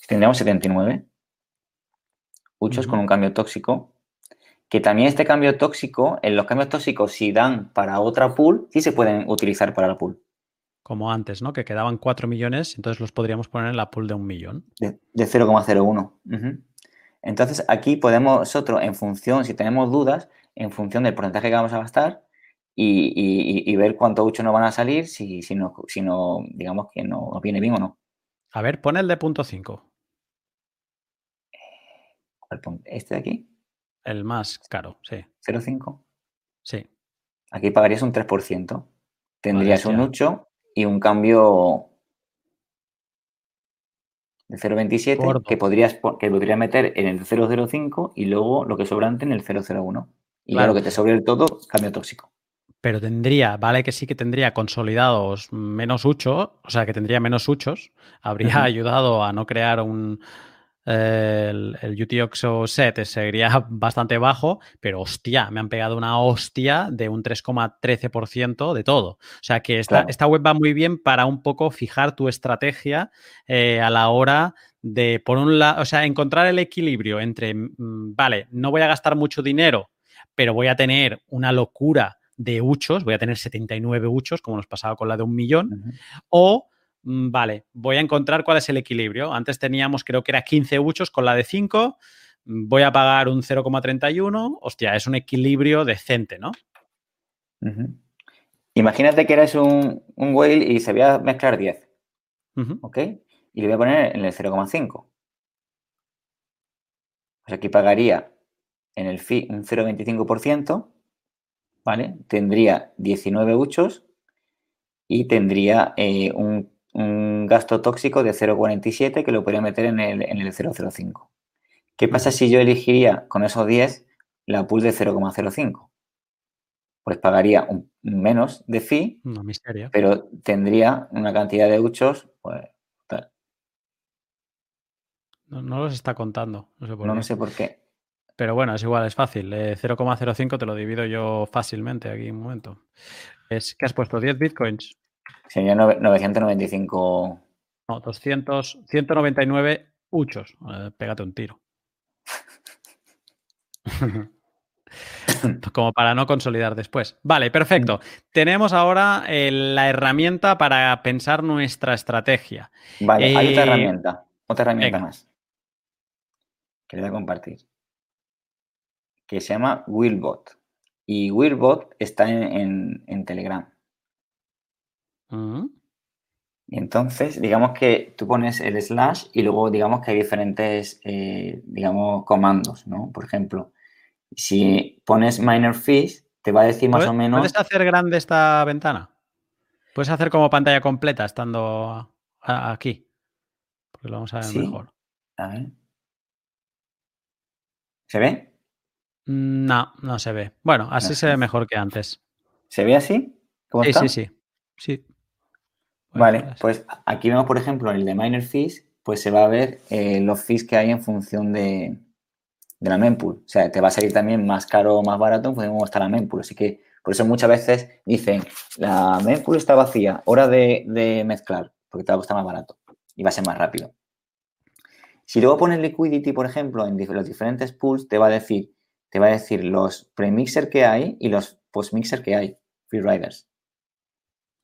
tendríamos 79 muchos con un cambio tóxico. Que también este cambio tóxico, en los cambios tóxicos, si dan para otra pool, sí se pueden utilizar para la pool. Como antes, ¿no? Que quedaban 4 millones, entonces los podríamos poner en la pool de un millón. De, 0,01. Entonces aquí podemos nosotros, en función, si tenemos dudas, en función del porcentaje que vamos a gastar y, ver cuántos huchos nos van a salir, si, si, no, si no, digamos que no nos viene bien o no. A ver, pon el de punto 5. ¿Este de aquí? El más caro, sí. 0,5. Sí. Aquí pagarías un 3%. tendrías un 8 y un cambio de 0.27 que podrías, que podrías meter en el 0.05 y luego lo que sobrante en el 0.01. Y claro. lo que te sobre el todo, cambio tóxico. Pero tendría, vale que sí que tendría consolidados menos 8, o sea que tendría menos 8, habría ayudado a no crear un, el, el UTXO set sería bastante bajo, pero hostia, me han pegado una hostia de un 3,13% de todo. O sea que esta, esta, web va muy bien para un poco fijar tu estrategia eh, a la hora de, por un lado, o sea, encontrar el equilibrio entre, mm, vale, no voy a gastar mucho dinero, pero voy a tener una locura de huchos, voy a tener 79 huchos, como nos pasaba con la de un millón, o vale, voy a encontrar cuál es el equilibrio. Antes teníamos, creo que era 15 buchos con la de 5, mm, voy a pagar un 0,31, hostia, es un equilibrio decente, ¿no? Imagínate que eres un, un, whale y se voy a mezclar 10, ¿ok? Y le voy a poner en el 0,5. Pues aquí pagaría en el fee un 0,25%, ¿vale? Tendría 19 buchos y tendría eh, un un gasto tóxico de 0,47 que lo podría meter en el, en el 0,05. ¿Qué pasa si yo elegiría con esos 10 la pool de 0,05? Pues pagaría un menos de fee, pero tendría una cantidad de huchos, pues, No, los está contando. No sé por, no, sé por qué. Pero bueno, es igual, es fácil. 0,05 te lo divido yo fácilmente aquí un momento. Es que has puesto 10 bitcoins. Sería 995. No, 200, 199 huchos. Eh, pégate un tiro. Como para no consolidar después. Vale, perfecto. Tenemos ahora eh, la herramienta para pensar nuestra estrategia. Vale, hay otra eh, herramienta. Otra herramienta más. Que voy a compartir. Que se llama Willbot. Y Willbot está en Telegram. Y entonces, digamos que tú pones el slash y luego digamos que hay diferentes, eh, digamos, comandos, ¿no? Por ejemplo, si pones minor fees, te va a decir más o menos... ¿Puedes hacer grande esta ventana? Puedes hacer como pantalla completa estando aquí. Porque lo vamos a ver mejor. A ver. ¿Se ve? Mm, no, no se ve. Bueno, así se ve mejor que antes. ¿Se ve así? sí, sí, sí, sí. Vale, pues aquí vemos, por ejemplo, en el de minor fees, pues se va a ver eh, los fees que hay en función de, la mempool. O sea, te va a salir también más caro o más barato en función de cómo está la mempool. Así que por eso muchas veces dicen, la mempool está vacía, hora de, mezclar, porque te va a costar más barato y va a ser más rápido. Si luego pones liquidity, por ejemplo, en los diferentes pools, te va a decir, te va a decir los premixer que hay y los postmixer que hay, free riders.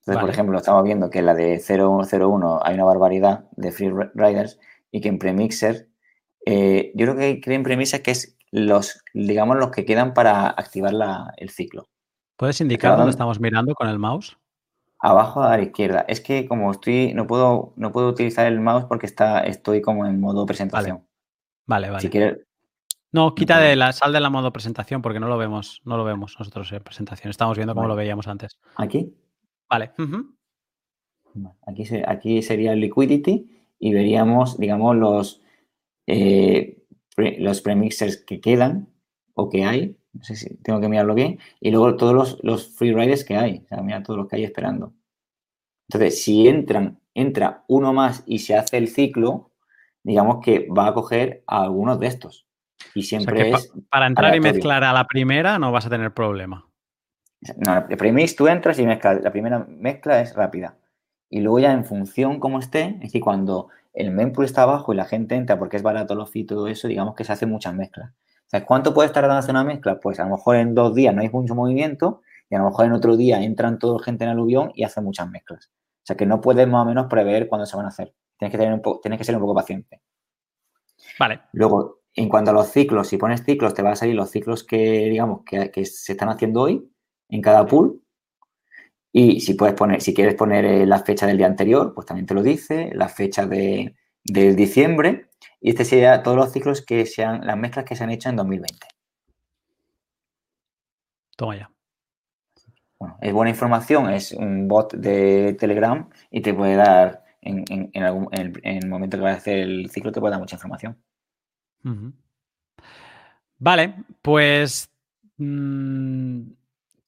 Entonces, por ejemplo, estamos viendo que en la de 001 hay una barbaridad de free riders y que en Premixer, eh, yo creo que hay en Premixer que es los, digamos, los que quedan para activar el ciclo. ¿Puedes indicar dónde estamos mirando con el mouse? Abajo a la izquierda. Es que como estoy, no puedo, no puedo utilizar el mouse porque está, estoy como en modo presentación. Vale, vale. Si quieres, no, quita de la sal de la modo presentación porque no lo vemos, no lo vemos nosotros en presentación. Estamos viendo cómo lo veíamos antes. ¿Aquí? Vale. aquí, aquí sería el liquidity y veríamos, digamos, los, eh, los premixers que quedan o que hay. No sé si tengo que mirarlo bien. Y luego todos los, los free riders que hay. O sea, mira todos los que hay esperando. Entonces, si entran, entra uno más y se hace el ciclo, digamos que va a coger a algunos de estos. Y siempre es. para entrar y mezclar a la primera no vas a tener problema. No, premix tú entras y mezclas. La primera mezcla es rápida. Y luego ya en función como esté, es decir, cuando el mempool está abajo y la gente entra porque es barato los y todo eso, digamos que se hace muchas mezclas. O sea, ¿cuánto puede estar hacer una mezcla? Pues a lo mejor en dos días no hay mucho movimiento y a lo mejor en otro día entran toda la gente en aluvión y hacen muchas mezclas. O sea, que no puedes más o menos prever cuándo se van a hacer. Tienes que, tener un tienes que ser un poco paciente. Vale. Luego, en cuanto a los ciclos, si pones ciclos, te van a salir los ciclos que, digamos, que, que se están haciendo hoy en cada pool. Y si puedes poner, si quieres poner eh, la fecha del día anterior, pues también te lo dice, la fecha de, del diciembre. Y este sería todos los ciclos que sean, las mezclas que se han hecho en 2020. Toma ya. bueno, es buena información, es un bot de Telegram y te puede dar, en, el, momento que vas a hacer el ciclo, te puede dar mucha información. Vale, pues mm,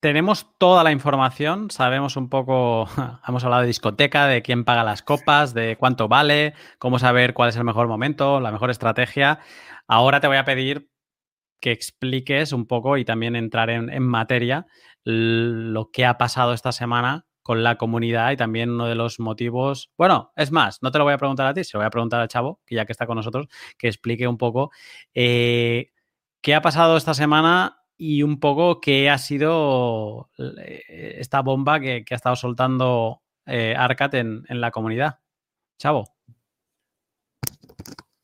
tenemos toda la información, sabemos un poco, hemos hablado de discoteca, de quién paga las copas, de cuánto vale, cómo saber cuál es el mejor momento, la mejor estrategia. Ahora te voy a pedir que expliques un poco y también entrar en, materia lo que ha pasado esta semana con la comunidad y también uno de los motivos. Bueno, es más, no te lo voy a preguntar a ti, se lo voy a preguntar al chavo, que ya que está con nosotros, que explique un poco eh, qué ha pasado esta semana y un poco qué ha sido eh, esta bomba que, ha estado soltando eh, Arcat en, la comunidad. Chavo.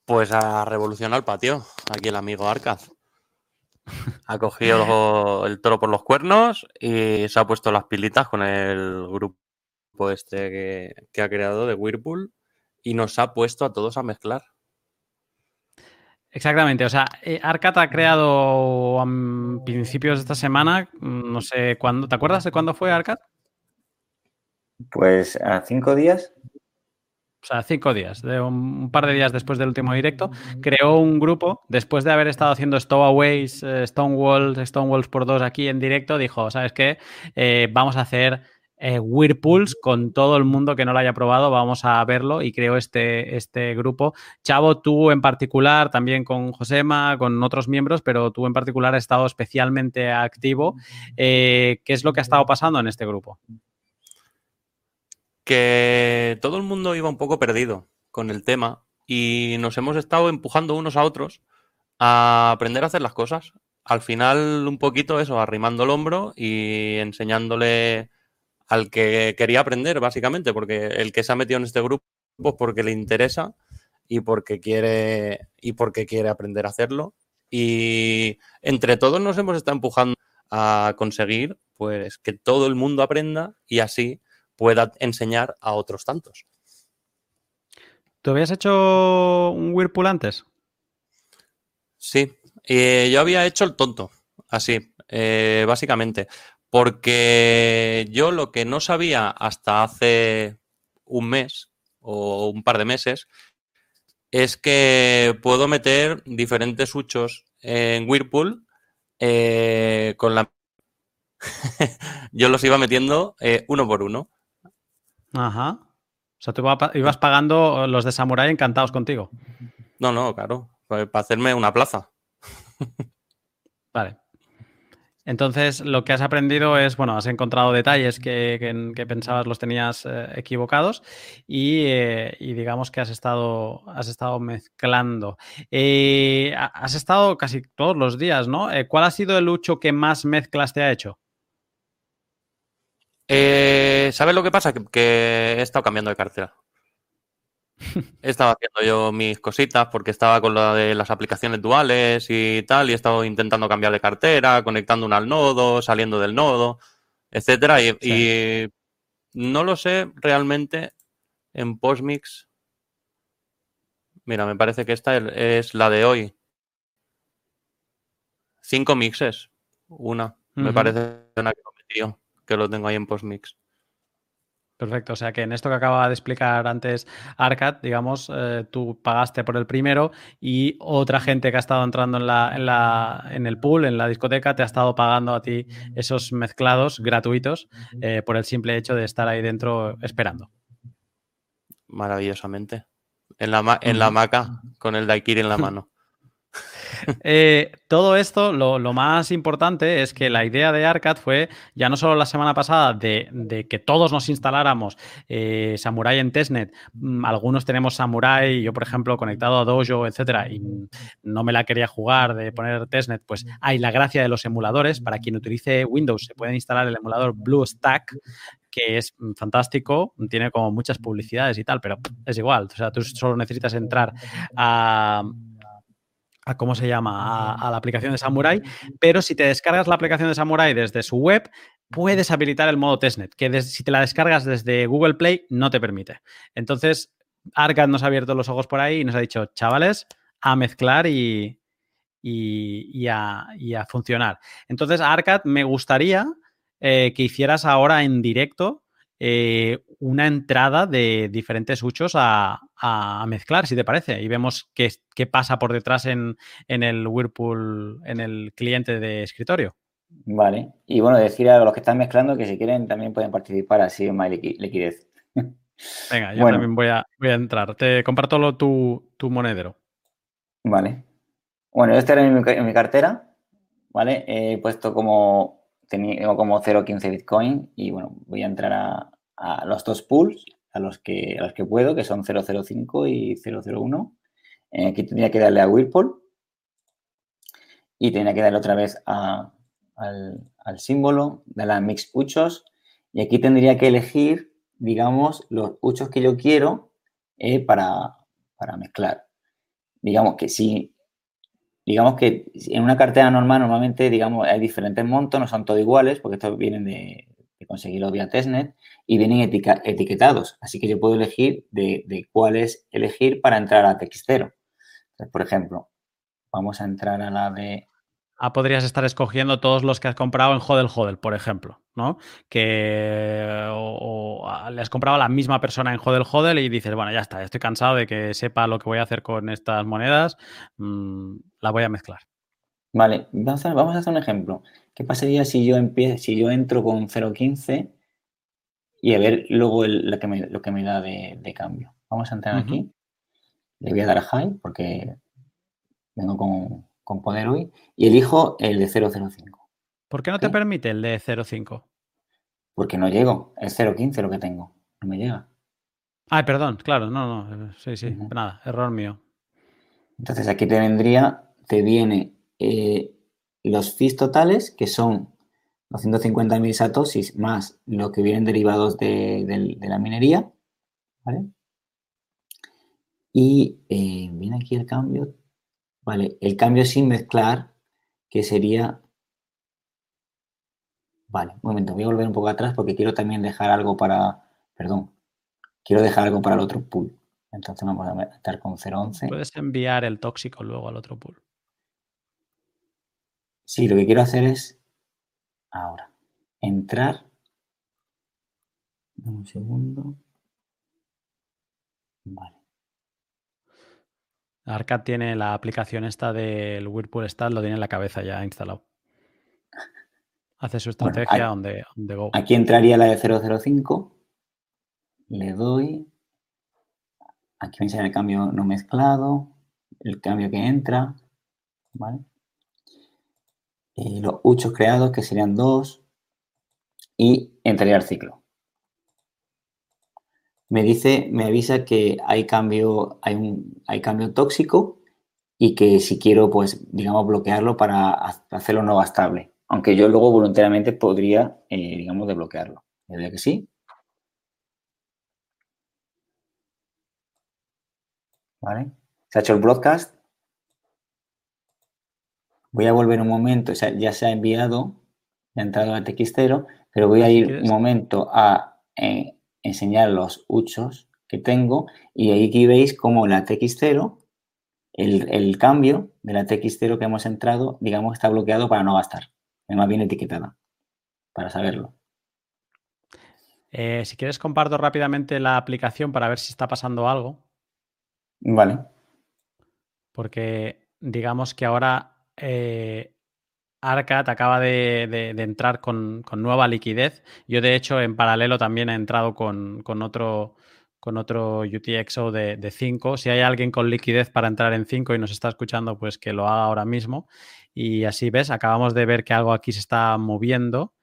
Pues ha revolucionado el patio, aquí el amigo Arcat. Ha cogido el toro por los cuernos y se ha puesto las pilitas con el grupo este que, ha creado de Whirlpool y nos ha puesto a todos a mezclar. Exactamente, o sea, eh, Arcat ha creado a principios de esta semana, mm, no sé cuándo, ¿te acuerdas de cuándo fue Arcat? Pues a cinco días. O sea, cinco días, de un, par de días después del último directo, creó un grupo, después de haber estado haciendo Stowaways, eh, Stonewalls, Stonewalls por dos aquí en directo, dijo, ¿sabes qué? Eh, vamos a hacer eh, Whirlpools con todo el mundo que no lo haya probado, vamos a verlo y creo este, este grupo. Chavo, tú en particular, también con Josema, con otros miembros, pero tú en particular has estado especialmente activo. Eh, ¿Qué es lo que ha estado pasando en este grupo? Que todo el mundo iba un poco perdido con el tema y nos hemos estado empujando unos a otros a aprender a hacer las cosas. Al final, un poquito eso, arrimando el hombro y enseñándole al que quería aprender, básicamente, porque el que se ha metido en este grupo es porque le interesa y porque quiere y porque quiere aprender a hacerlo. Y entre todos nos hemos estado empujando a conseguir pues que todo el mundo aprenda y así pueda enseñar a otros tantos. ¿Tú habías hecho un Whirlpool antes? Sí, eh, yo había hecho el tonto, así, eh, básicamente. Porque yo lo que no sabía hasta hace un mes o un par de meses es que puedo meter diferentes huchos en Whirlpool eh, con la... yo los iba metiendo eh, uno por uno. Ajá. O sea, tú ibas pagando los de Samurai encantados contigo. No, no, claro. Para hacerme una plaza. vale. Entonces, lo que has aprendido es, bueno, has encontrado detalles que, pensabas los tenías eh, equivocados eh, y, digamos que has estado, has estado mezclando. Eh, has estado casi todos los días, ¿no? ¿Cuál ha sido el lucho que más mezclas te ha hecho? ¿Sabes lo que pasa? que he estado cambiando de cartera. Estaba haciendo yo mis cositas porque estaba con lo de las aplicaciones duales y tal, y he estado intentando cambiar de cartera, conectando una al nodo, saliendo del nodo, etcétera. Y, no lo sé realmente en Postmix. Mira, me parece que esta es la de hoy. Cinco mixes. Una. Me parece una que lo que lo tengo ahí en Postmix. Perfecto, o sea que en esto que acaba de explicar antes Arcad, digamos, eh, tú pagaste por el primero y otra gente que ha estado entrando en, la, en, la, en el pool, en la discoteca, te ha estado pagando a ti esos mezclados gratuitos eh, por el simple hecho de estar ahí dentro esperando. Maravillosamente. En la, en la hamaca con el daiquiri en la mano. Eh, todo esto, lo, más importante es que la idea de Arcad fue, ya no solo la semana pasada, de, que todos nos instaláramos eh, Samurai en testnet. Mm, algunos tenemos Samurai, yo por ejemplo, conectado a Dojo, etcétera, y no me la quería jugar de poner testnet. Pues hay la gracia de los emuladores. Para quien utilice Windows, se puede instalar el emulador BlueStack, que es fantástico, tiene como muchas publicidades y tal, pero es igual. O sea, tú solo necesitas entrar a cómo se llama, a, la aplicación de Samurai, pero si te descargas la aplicación de Samurai desde su web, puedes habilitar el modo testnet, que si te la descargas desde Google Play no te permite. Entonces, Arcad nos ha abierto los ojos por ahí y nos ha dicho, chavales, a mezclar y, y, a, funcionar. Entonces, Arcad me gustaría que hicieras ahora en directo eh, una entrada de diferentes huchos a, mezclar, si te parece, y vemos qué, qué pasa por detrás en, el Whirlpool, en el cliente de escritorio. Vale, y bueno, decir a los que están mezclando que si quieren también pueden participar así en más liquidez. Venga, yo también voy a, voy a, entrar. Te comparto tu, tu monedero. Vale. Bueno, este era en mi, cartera, ¿vale? He puesto como tengo como 0.15 Bitcoin y bueno, voy a entrar a, los dos pools a los, que, a los que puedo, que son 005 y 001. Eh, aquí tendría que darle a Whirlpool y tendría que darle otra vez al, símbolo, de la Mix Huchos y aquí tendría que elegir, digamos, los huchos que yo quiero eh, para, para mezclar. Digamos que si digamos que en una cartera normal normalmente, digamos, hay diferentes montos, no son todos iguales, porque estos vienen de, conseguirlo vía testnet y vienen etiquetados. Así que yo puedo elegir de, cuáles elegir para entrar a Textero. Entonces, por ejemplo, vamos a entrar a la de Ah, podrías estar escogiendo todos los que has comprado en Hodel Hodel, por ejemplo, ¿no? Que o, le has comprado a la misma persona en Hodel Hodel y dices, bueno, ya está, estoy cansado de que sepa lo que voy a hacer con estas monedas, mm, la voy a mezclar. Vale, vamos a, hacer un ejemplo. ¿Qué pasaría si yo empiezo, si yo entro con 0.15 y a ver luego lo, que me, lo que me da de, cambio? Vamos a entrar aquí. Le voy a dar a high porque vengo con con poder hoy y elijo el de 005. ¿Por qué no te permite el de 05? Porque no llego, es 015 lo que tengo, no me llega. Ah, perdón, claro, no, no, sí, sí, nada, error mío. Entonces aquí te vendría, te viene eh, los fees totales, que son 250.000 satosis más lo que vienen derivados de, la minería, ¿vale? Y eh, viene aquí el cambio, Vale, el cambio sin mezclar, que sería... Vale, un momento, voy a volver un poco atrás porque quiero también dejar algo para... Perdón, quiero dejar algo para el otro pool. Entonces vamos a estar con 0.11. Puedes enviar el tóxico luego al otro pool. Sí, lo que quiero hacer es ahora entrar. Un segundo. Vale. Arcad tiene la aplicación esta del Whirlpool Stat, lo tiene en la cabeza ya instalado. Hace su estrategia donde, go. Aquí entraría la de 005. Le doy. Aquí me sale el cambio no mezclado. El cambio que entra. ¿Vale? Y los huchos creados, que serían dos. Y entraría al ciclo me dice, me avisa que hay cambio, hay un, hay cambio tóxico y que si quiero, pues, digamos, bloquearlo para hacerlo no gastable. Aunque yo luego voluntariamente podría, eh, digamos, desbloquearlo. ¿Verdad que sí? ¿Vale? Se ha hecho el broadcast. Voy a volver un momento, o sea, ya se ha enviado, ya ha entrado al textero, pero voy a ir un momento a eh, enseñar los huchos que tengo y aquí veis como la TX0, el, cambio de la TX0 que hemos entrado, digamos, está bloqueado para no gastar. Es más bien etiquetada, para saberlo. Eh, si quieres, comparto rápidamente la aplicación para ver si está pasando algo. Vale. Porque digamos que ahora eh, Arcat acaba de, entrar con, nueva liquidez. Yo, de hecho, en paralelo también he entrado con, otro, con otro UTXO de 5. Si hay alguien con liquidez para entrar en 5 y nos está escuchando, pues que lo haga ahora mismo. Y así ves, acabamos de ver que algo aquí se está moviendo.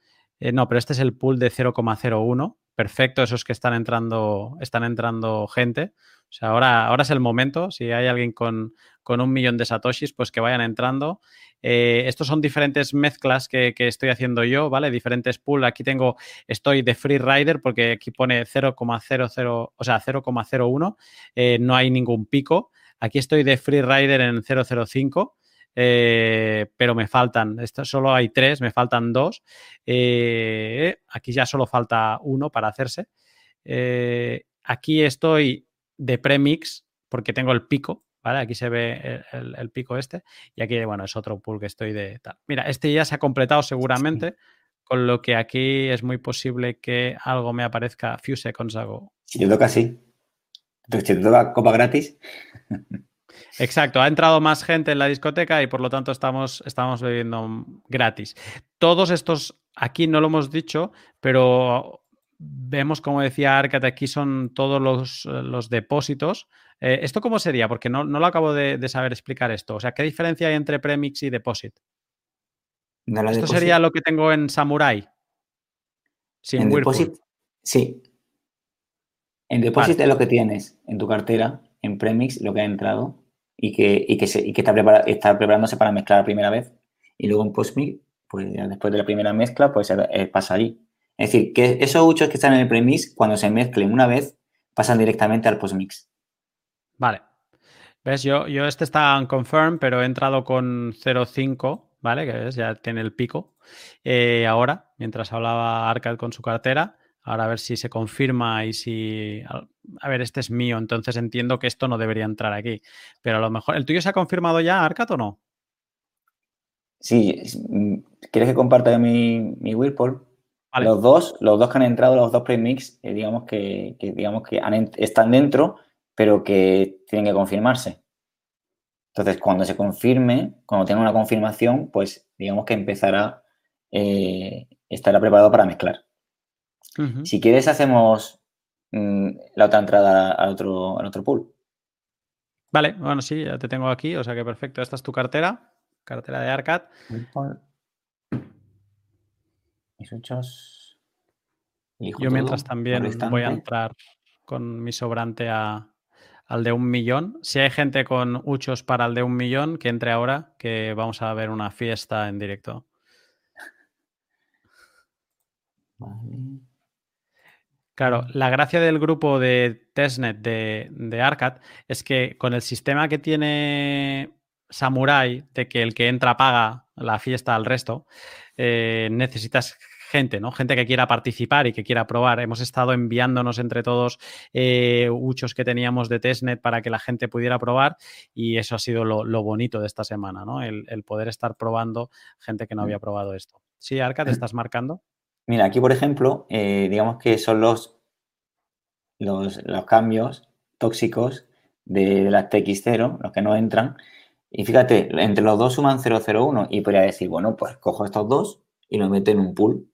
Eh, no, pero este es el pool de 0,01. Perfecto, esos que están entrando, están entrando gente. O sea, ahora, ahora es el momento. Si hay alguien con, con un millón de satoshis, pues que vayan entrando. Eh, estos son diferentes mezclas que, estoy haciendo yo, ¿vale? Diferentes pools. Aquí tengo, estoy de Free Rider porque aquí pone 0,00, o sea, 0,01. Eh, no hay ningún pico. Aquí estoy de Free Rider en 005. Eh, pero me faltan, esto solo hay tres, me faltan dos. aquí ya solo falta uno para hacerse. aquí estoy de premix porque tengo el pico, Aquí se ve el, pico este y aquí, bueno, es otro pool que estoy de tal. Mira, este ya se ha completado seguramente Con lo que aquí es muy posible que algo me aparezca a few seconds ago. Si te toca, sí. Si te toca copa gratis. Exacto, ha entrado más gente en la discoteca y por lo tanto estamos, estamos bebiendo gratis. Todos estos, aquí no lo hemos dicho, pero vemos, como decía Arcat, aquí son todos los, depósitos. Eh, ¿Esto cómo sería? Porque no, lo acabo de, saber explicar esto. O sea, ¿qué diferencia hay entre premix y deposit? esto sería lo que tengo en Samurai. Sin en deposit, sí. En deposit es lo que tienes en tu cartera, en premix lo que ha entrado y que, y que, que está, está, preparándose para mezclar la primera vez. Y luego en postmix, pues después de la primera mezcla, pues eh, pasa allí. Es decir, que esos huchos que están en el premix, cuando se mezclen una vez, pasan directamente al postmix. Vale. ¿Ves? Yo, yo este está en confirm, pero he entrado con 0.5, ¿vale? Que ya tiene el pico. Eh, ahora, mientras hablaba Arcad con su cartera, ahora a ver si se confirma y si... A ver, este es mío, entonces entiendo que esto no debería entrar aquí. Pero a lo mejor... ¿El tuyo se ha confirmado ya, Arcad, o no? Sí. Mm, ¿Quieres que comparta mi, mi Whirlpool? Los dos, los dos que han entrado, los dos premix, eh, digamos que, digamos que están dentro, pero que tienen que confirmarse. Entonces, cuando se confirme, cuando tenga una confirmación, pues digamos que empezará, eh, estará preparado para mezclar. Si quieres, hacemos mm, la otra entrada al otro, al otro pool. Vale, bueno, sí, ya te tengo aquí, o sea que perfecto. Esta es tu cartera, cartera de Arcad. Mis ochos. Yo mientras también voy a entrar con mi sobrante a, al de un millón. Si hay gente con uchos para el de un millón, que entre ahora, que vamos a ver una fiesta en directo. Claro, la gracia del grupo de testnet de, de Arcad es que con el sistema que tiene Samurai, de que el que entra paga la fiesta al resto, eh, necesitas gente, ¿no? Gente que quiera participar y que quiera probar. Hemos estado enviándonos entre todos eh, muchos que teníamos de testnet para que la gente pudiera probar y eso ha sido lo, bonito de esta semana, ¿no? El, poder estar probando gente que no había probado esto. Sí, Arca, ¿te estás marcando? Mira, aquí por ejemplo, eh, digamos que son los, los, cambios tóxicos de, de la TX0, los que no entran, y fíjate, entre los dos suman 001 y podría decir, bueno, pues cojo estos dos y los meto en un pool.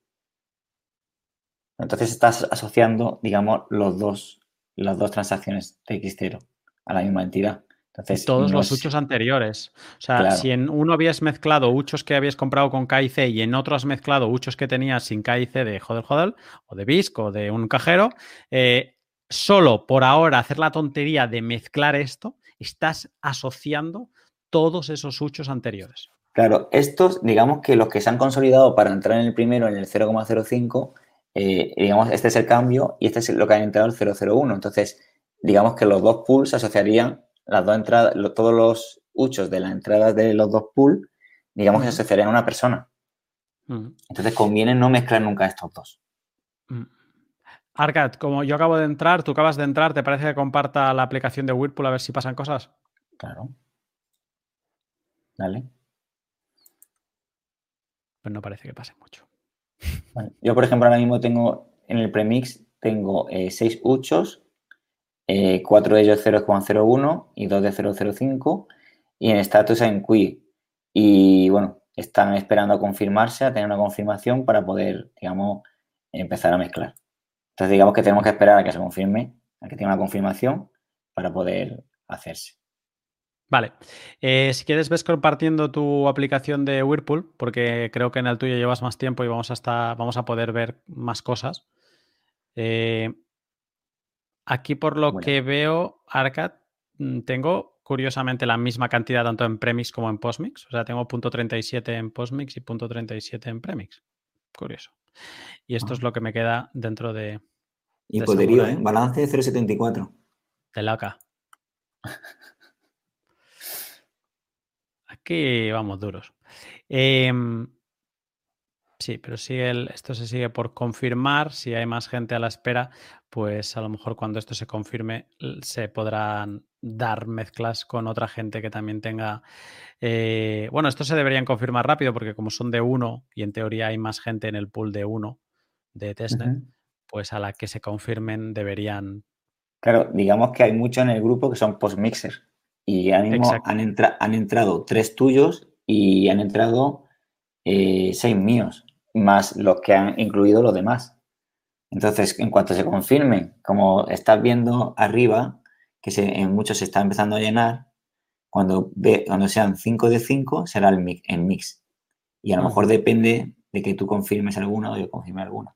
Entonces estás asociando, digamos, los dos, las dos transacciones de X0 a la misma entidad. Entonces, todos los huchos anteriores. O sea, si en uno habías mezclado huchos que habías comprado con KIC y en otro has mezclado huchos que tenías sin KIC de Hodel Hodel o de BISC o de un cajero, eh, solo por ahora hacer la tontería de mezclar esto, estás asociando todos esos huchos anteriores. Claro, estos, digamos que los que se han consolidado para entrar en el primero, en el 0,05, eh, digamos, este es el cambio y este es lo que ha entrado el 001. Entonces, digamos que los dos pools asociarían las dos entradas, todos los huchos de las entradas de los dos pools, digamos que se asociarían a una persona. Entonces, conviene no mezclar nunca estos dos. Arcad, como yo acabo de entrar, tú acabas de entrar, ¿te parece que comparta la aplicación de Whirlpool a ver si pasan cosas? Claro. Dale. Pues no parece que pase mucho. yo, por ejemplo, ahora mismo tengo en el premix, tengo 6 eh, uchos, eh, 4 de ellos 0,01 y 2 de 0,05 y en status en QI. Y bueno, están esperando a confirmarse, a tener una confirmación para poder, digamos, empezar a mezclar. Entonces, digamos que tenemos que esperar a que se confirme, a que tenga una confirmación para poder hacerse. Vale. Eh, si quieres, ves compartiendo tu aplicación de Whirlpool, porque creo que en el tuyo llevas más tiempo y vamos a, vamos a poder ver más cosas. Eh, aquí, por lo que veo, Arcad, mm, tengo curiosamente la misma cantidad tanto en premix como en postmix. O sea, tengo .37 en postmix y .37 en premix. Curioso. Y esto es ah. lo que me queda dentro de... Y poderío, ¿eh? Balance de 0,74. De la Aquí vamos duros. Em, sí, pero sigue esto se sigue por confirmar. Si hay más gente a la espera, pues a lo mejor cuando esto se confirme se podrán dar mezclas con otra gente que también tenga. Eh, bueno, esto se deberían confirmar rápido porque como son de uno y en teoría hay más gente en el pool de uno de testnet, pues a la que se confirmen deberían. Claro, digamos que hay muchos en el grupo que son post-mixer y han, han, han, entrado tres tuyos y han entrado eh, seis míos, más los que han incluido los demás. Entonces, en cuanto se confirmen, como estás viendo arriba, que se, en muchos se está empezando a llenar, cuando, ve, cuando sean 5 de 5 será el mix, mix. Y a lo mejor depende de que tú confirmes alguna o yo confirme alguna.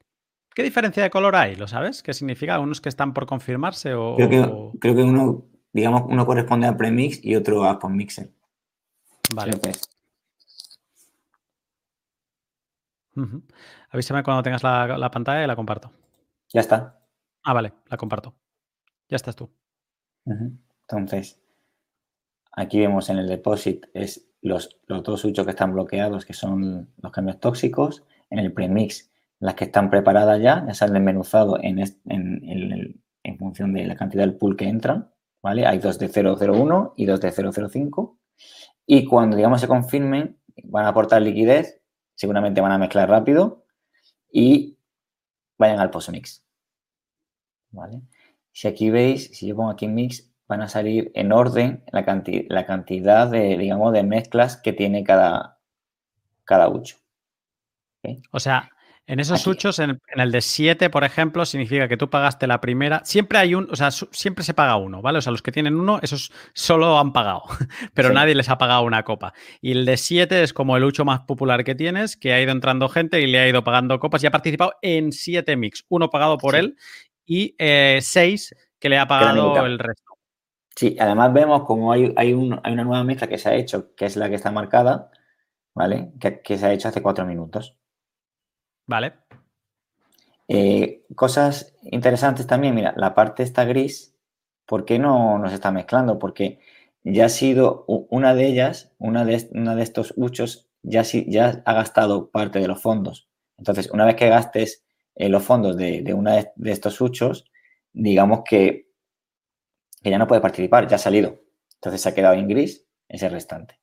¿Qué diferencia de color hay? ¿Lo sabes? ¿Qué significa? ¿Unos que están por confirmarse o...? Creo que, creo que uno, digamos, uno corresponde al premix y otro a post-mixer. Vale. Avísame cuando tengas la, pantalla y la comparto. Ya está. Ah, vale, la comparto. Ya estás tú. Entonces, aquí vemos en el deposit es los, los dos switches que están bloqueados, que son los cambios tóxicos. En el premix, las que están preparadas ya, ya se han desmenuzado en, en, en, función de la cantidad del pool que entran. Hay dos de 001 y dos de 005. Y cuando, digamos, se confirmen, van a aportar liquidez, seguramente van a mezclar rápido y vayan al post-mix. ¿Vale? Si aquí veis, si yo pongo aquí mix, van a salir en orden la, la cantidad de, digamos, de mezclas que tiene cada, cada. O sea, en esos huchos, en, el de 7, por ejemplo, significa que tú pagaste la primera. Siempre hay un, o sea, siempre se paga uno, ¿vale? O sea, los que tienen uno, esos solo han pagado, pero nadie les ha pagado una copa. Y el de 7 es como el hucho más popular que tienes, que ha ido entrando gente y le ha ido pagando copas y ha participado en 7 mix, uno pagado por él y eh, seis que le ha pagado el resto. Sí, además vemos como hay, hay, una nueva mezcla que se ha hecho, que es la que está marcada, ¿vale? Que, se ha hecho hace cuatro minutos. Vale. Eh, cosas interesantes también, mira, la parte está gris, ¿por qué no nos está mezclando? Porque ya ha sido una de ellas, una de, una de estos huchos, ya, ya ha gastado parte de los fondos. Entonces, una vez que gastes en los fondos de, de una de, estos huchos, digamos que, que, ya no puede participar, ya ha salido. Entonces se ha quedado en gris ese restante.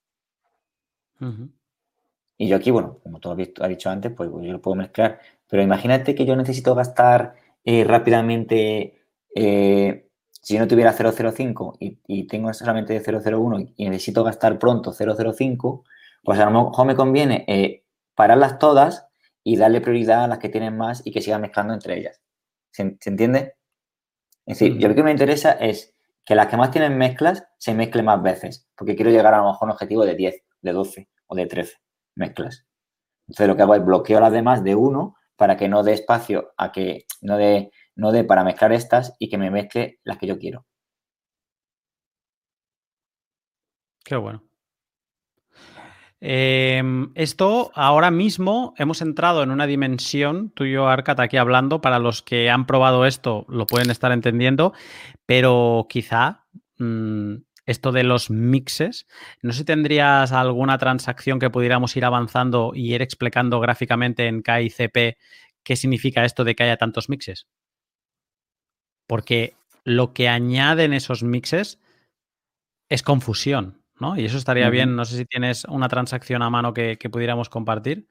Y yo aquí, bueno, como tú has, dicho antes, pues, yo lo puedo mezclar. Pero imagínate que yo necesito gastar eh, rápidamente, eh, si yo no tuviera 005 y, y, tengo solamente 001 y necesito gastar pronto 005, pues a lo mejor me conviene eh, pararlas todas y darle prioridad a las que tienen más y que sigan mezclando entre ellas. ¿Se, entiende? Es decir, yo lo que me interesa es que las que más tienen mezclas se mezclen más veces, porque quiero llegar a lo mejor a un objetivo de 10, de 12 o de 13 mezclas. Entonces lo que hago es bloqueo las demás de uno para que no dé espacio a que no dé no dé para mezclar estas y que me mezcle las que yo quiero. Qué bueno. Em, esto ahora mismo hemos entrado en una dimensión, tú y yo, Arcat, aquí hablando, para los que han probado esto lo pueden estar entendiendo, pero quizá mm, esto de los mixes, no sé si tendrías alguna transacción que pudiéramos ir avanzando y ir explicando gráficamente en KICP qué significa esto de que haya tantos mixes. Porque lo que añaden esos mixes es confusión. Y eso estaría bien. No sé si tienes una transacción a mano que, pudiéramos compartir.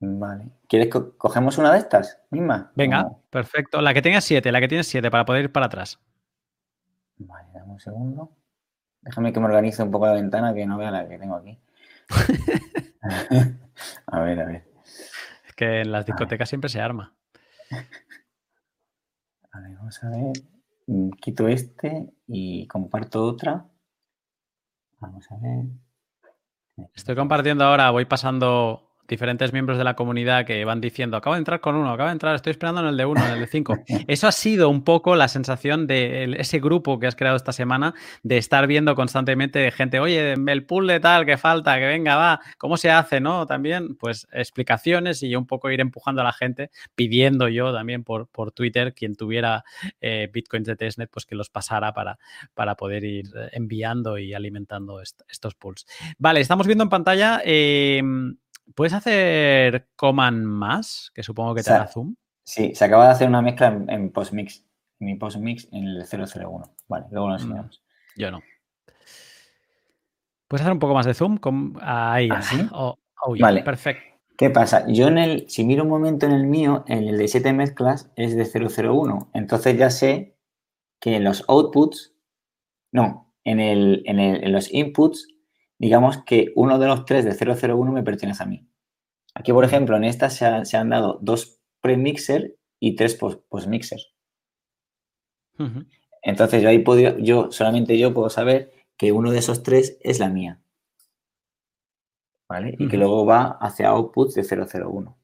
Vale. ¿Quieres que cogemos una de estas misma? Venga, perfecto. La que tenga siete, la que tiene siete para poder ir para atrás. Vale, dame un segundo. Déjame que me organice un poco la ventana que no vea la que tengo aquí. a ver, a ver. Es que en las discotecas siempre se arma. A ver, vamos a ver. Quito este y comparto otra. Vamos a ver. Estoy compartiendo ahora, voy pasando diferentes miembros de la comunidad que van diciendo, acabo de entrar con uno, acabo de entrar, estoy esperando en el de uno, en el de cinco. Eso ha sido un poco la sensación de ese grupo que has creado esta semana, de estar viendo constantemente gente, oye, el pool de tal que falta, que venga, va, ¿cómo se hace? ¿No? También, pues, explicaciones y un poco ir empujando a la gente, pidiendo yo también por, por Twitter, quien tuviera eh, bitcoins de testnet, pues que los pasara para, para poder ir enviando y alimentando estos pools. Vale, estamos viendo en pantalla... Em, ¿Puedes hacer command más? Que supongo que te da zoom. Sí, se acaba de hacer una mezcla en, postmix. mi post mix en el 001. Vale, luego lo mm, enseñamos. Yo no. ¿Puedes hacer un poco más de zoom? Ahí. ¿Así? ¿Ah, oh, oh, vale. Perfecto. ¿Qué pasa? Yo en el, si miro un momento en el mío, en el de 7 mezclas es de 001. Entonces ya sé que en los outputs, no, en, el, en, los inputs, digamos que uno de los tres de 001 me pertenece a mí. Aquí, por ejemplo, en esta se, han dado dos pre-mixer y tres post-mixer. Entonces yo ahí puedo, yo, solamente yo puedo saber que uno de esos tres es la mía. ¿Vale? Y que luego va hacia outputs de 001.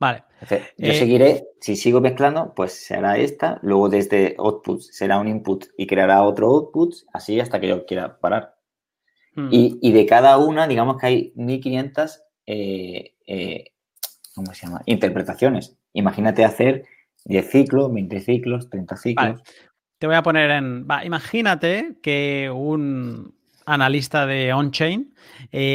Vale. yo eh, seguiré, si sigo mezclando, pues será esta, luego desde outputs será un input y creará otro output, así hasta que yo quiera parar. Hmm. Y, de cada una, digamos que hay 1500, eh, eh, ¿cómo se llama? Interpretaciones. Imagínate hacer 10 ciclos, 20 ciclos, 30 ciclos. Te voy a poner en... imagínate que un analista de on-chain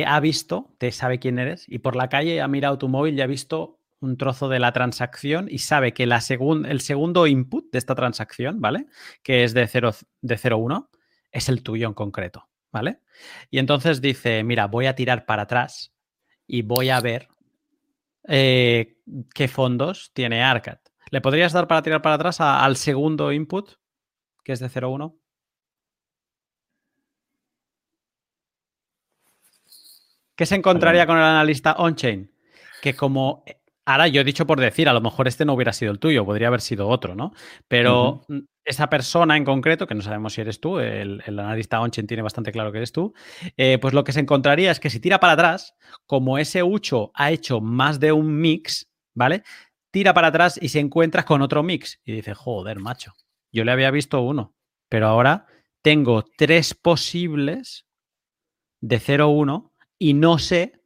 ha visto, te sabe quién eres, y por la calle ha mirado tu móvil y ha visto un trozo de la transacción y sabe que la el segundo input de esta transacción, ¿vale? Que es de 0, de 0,1, es el tuyo en concreto, ¿vale? Y entonces dice, mira, voy a tirar para atrás y voy a ver eh, qué fondos tiene ARCAD. ¿Le podrías dar para tirar para atrás al segundo input, que es de 0,1? ¿Qué se encontraría con el analista on-chain? Que como Ahora yo he dicho por decir, a lo mejor este no hubiera sido el tuyo, podría haber sido otro, ¿no? Pero esa persona en concreto, que no sabemos si eres tú, el, analista Onchen tiene bastante claro que eres tú, eh, pues lo que se encontraría es que si tira para atrás, como ese Ucho ha hecho más de un mix, ¿vale? Tira para atrás y se encuentra con otro mix y dice, joder, macho, yo le había visto uno, pero ahora tengo tres posibles de 0-1 y no sé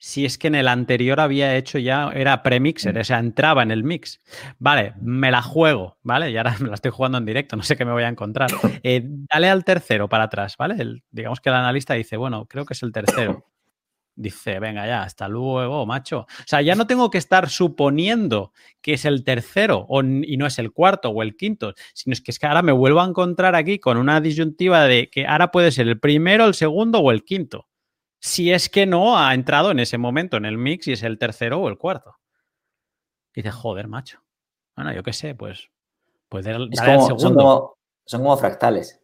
si es que en el anterior había hecho ya, era premixer, o sea, entraba en el mix. Vale, me la juego, ¿vale? Y ahora me la estoy jugando en directo, no sé qué me voy a encontrar. Eh, dale al tercero para atrás, ¿vale? digamos que el analista dice, bueno, creo que es el tercero. Dice, venga ya, hasta luego, macho. O sea, ya no tengo que estar suponiendo que es el tercero y no es el cuarto o el quinto, sino es que, es que ahora me vuelvo a encontrar aquí con una disyuntiva de que ahora puede ser el primero, el segundo o el quinto si es que no ha entrado en ese momento en el mix y es el tercero o el cuarto. dice, joder, macho. Bueno, yo qué sé, pues puede dar el segundo. Son como, fractales.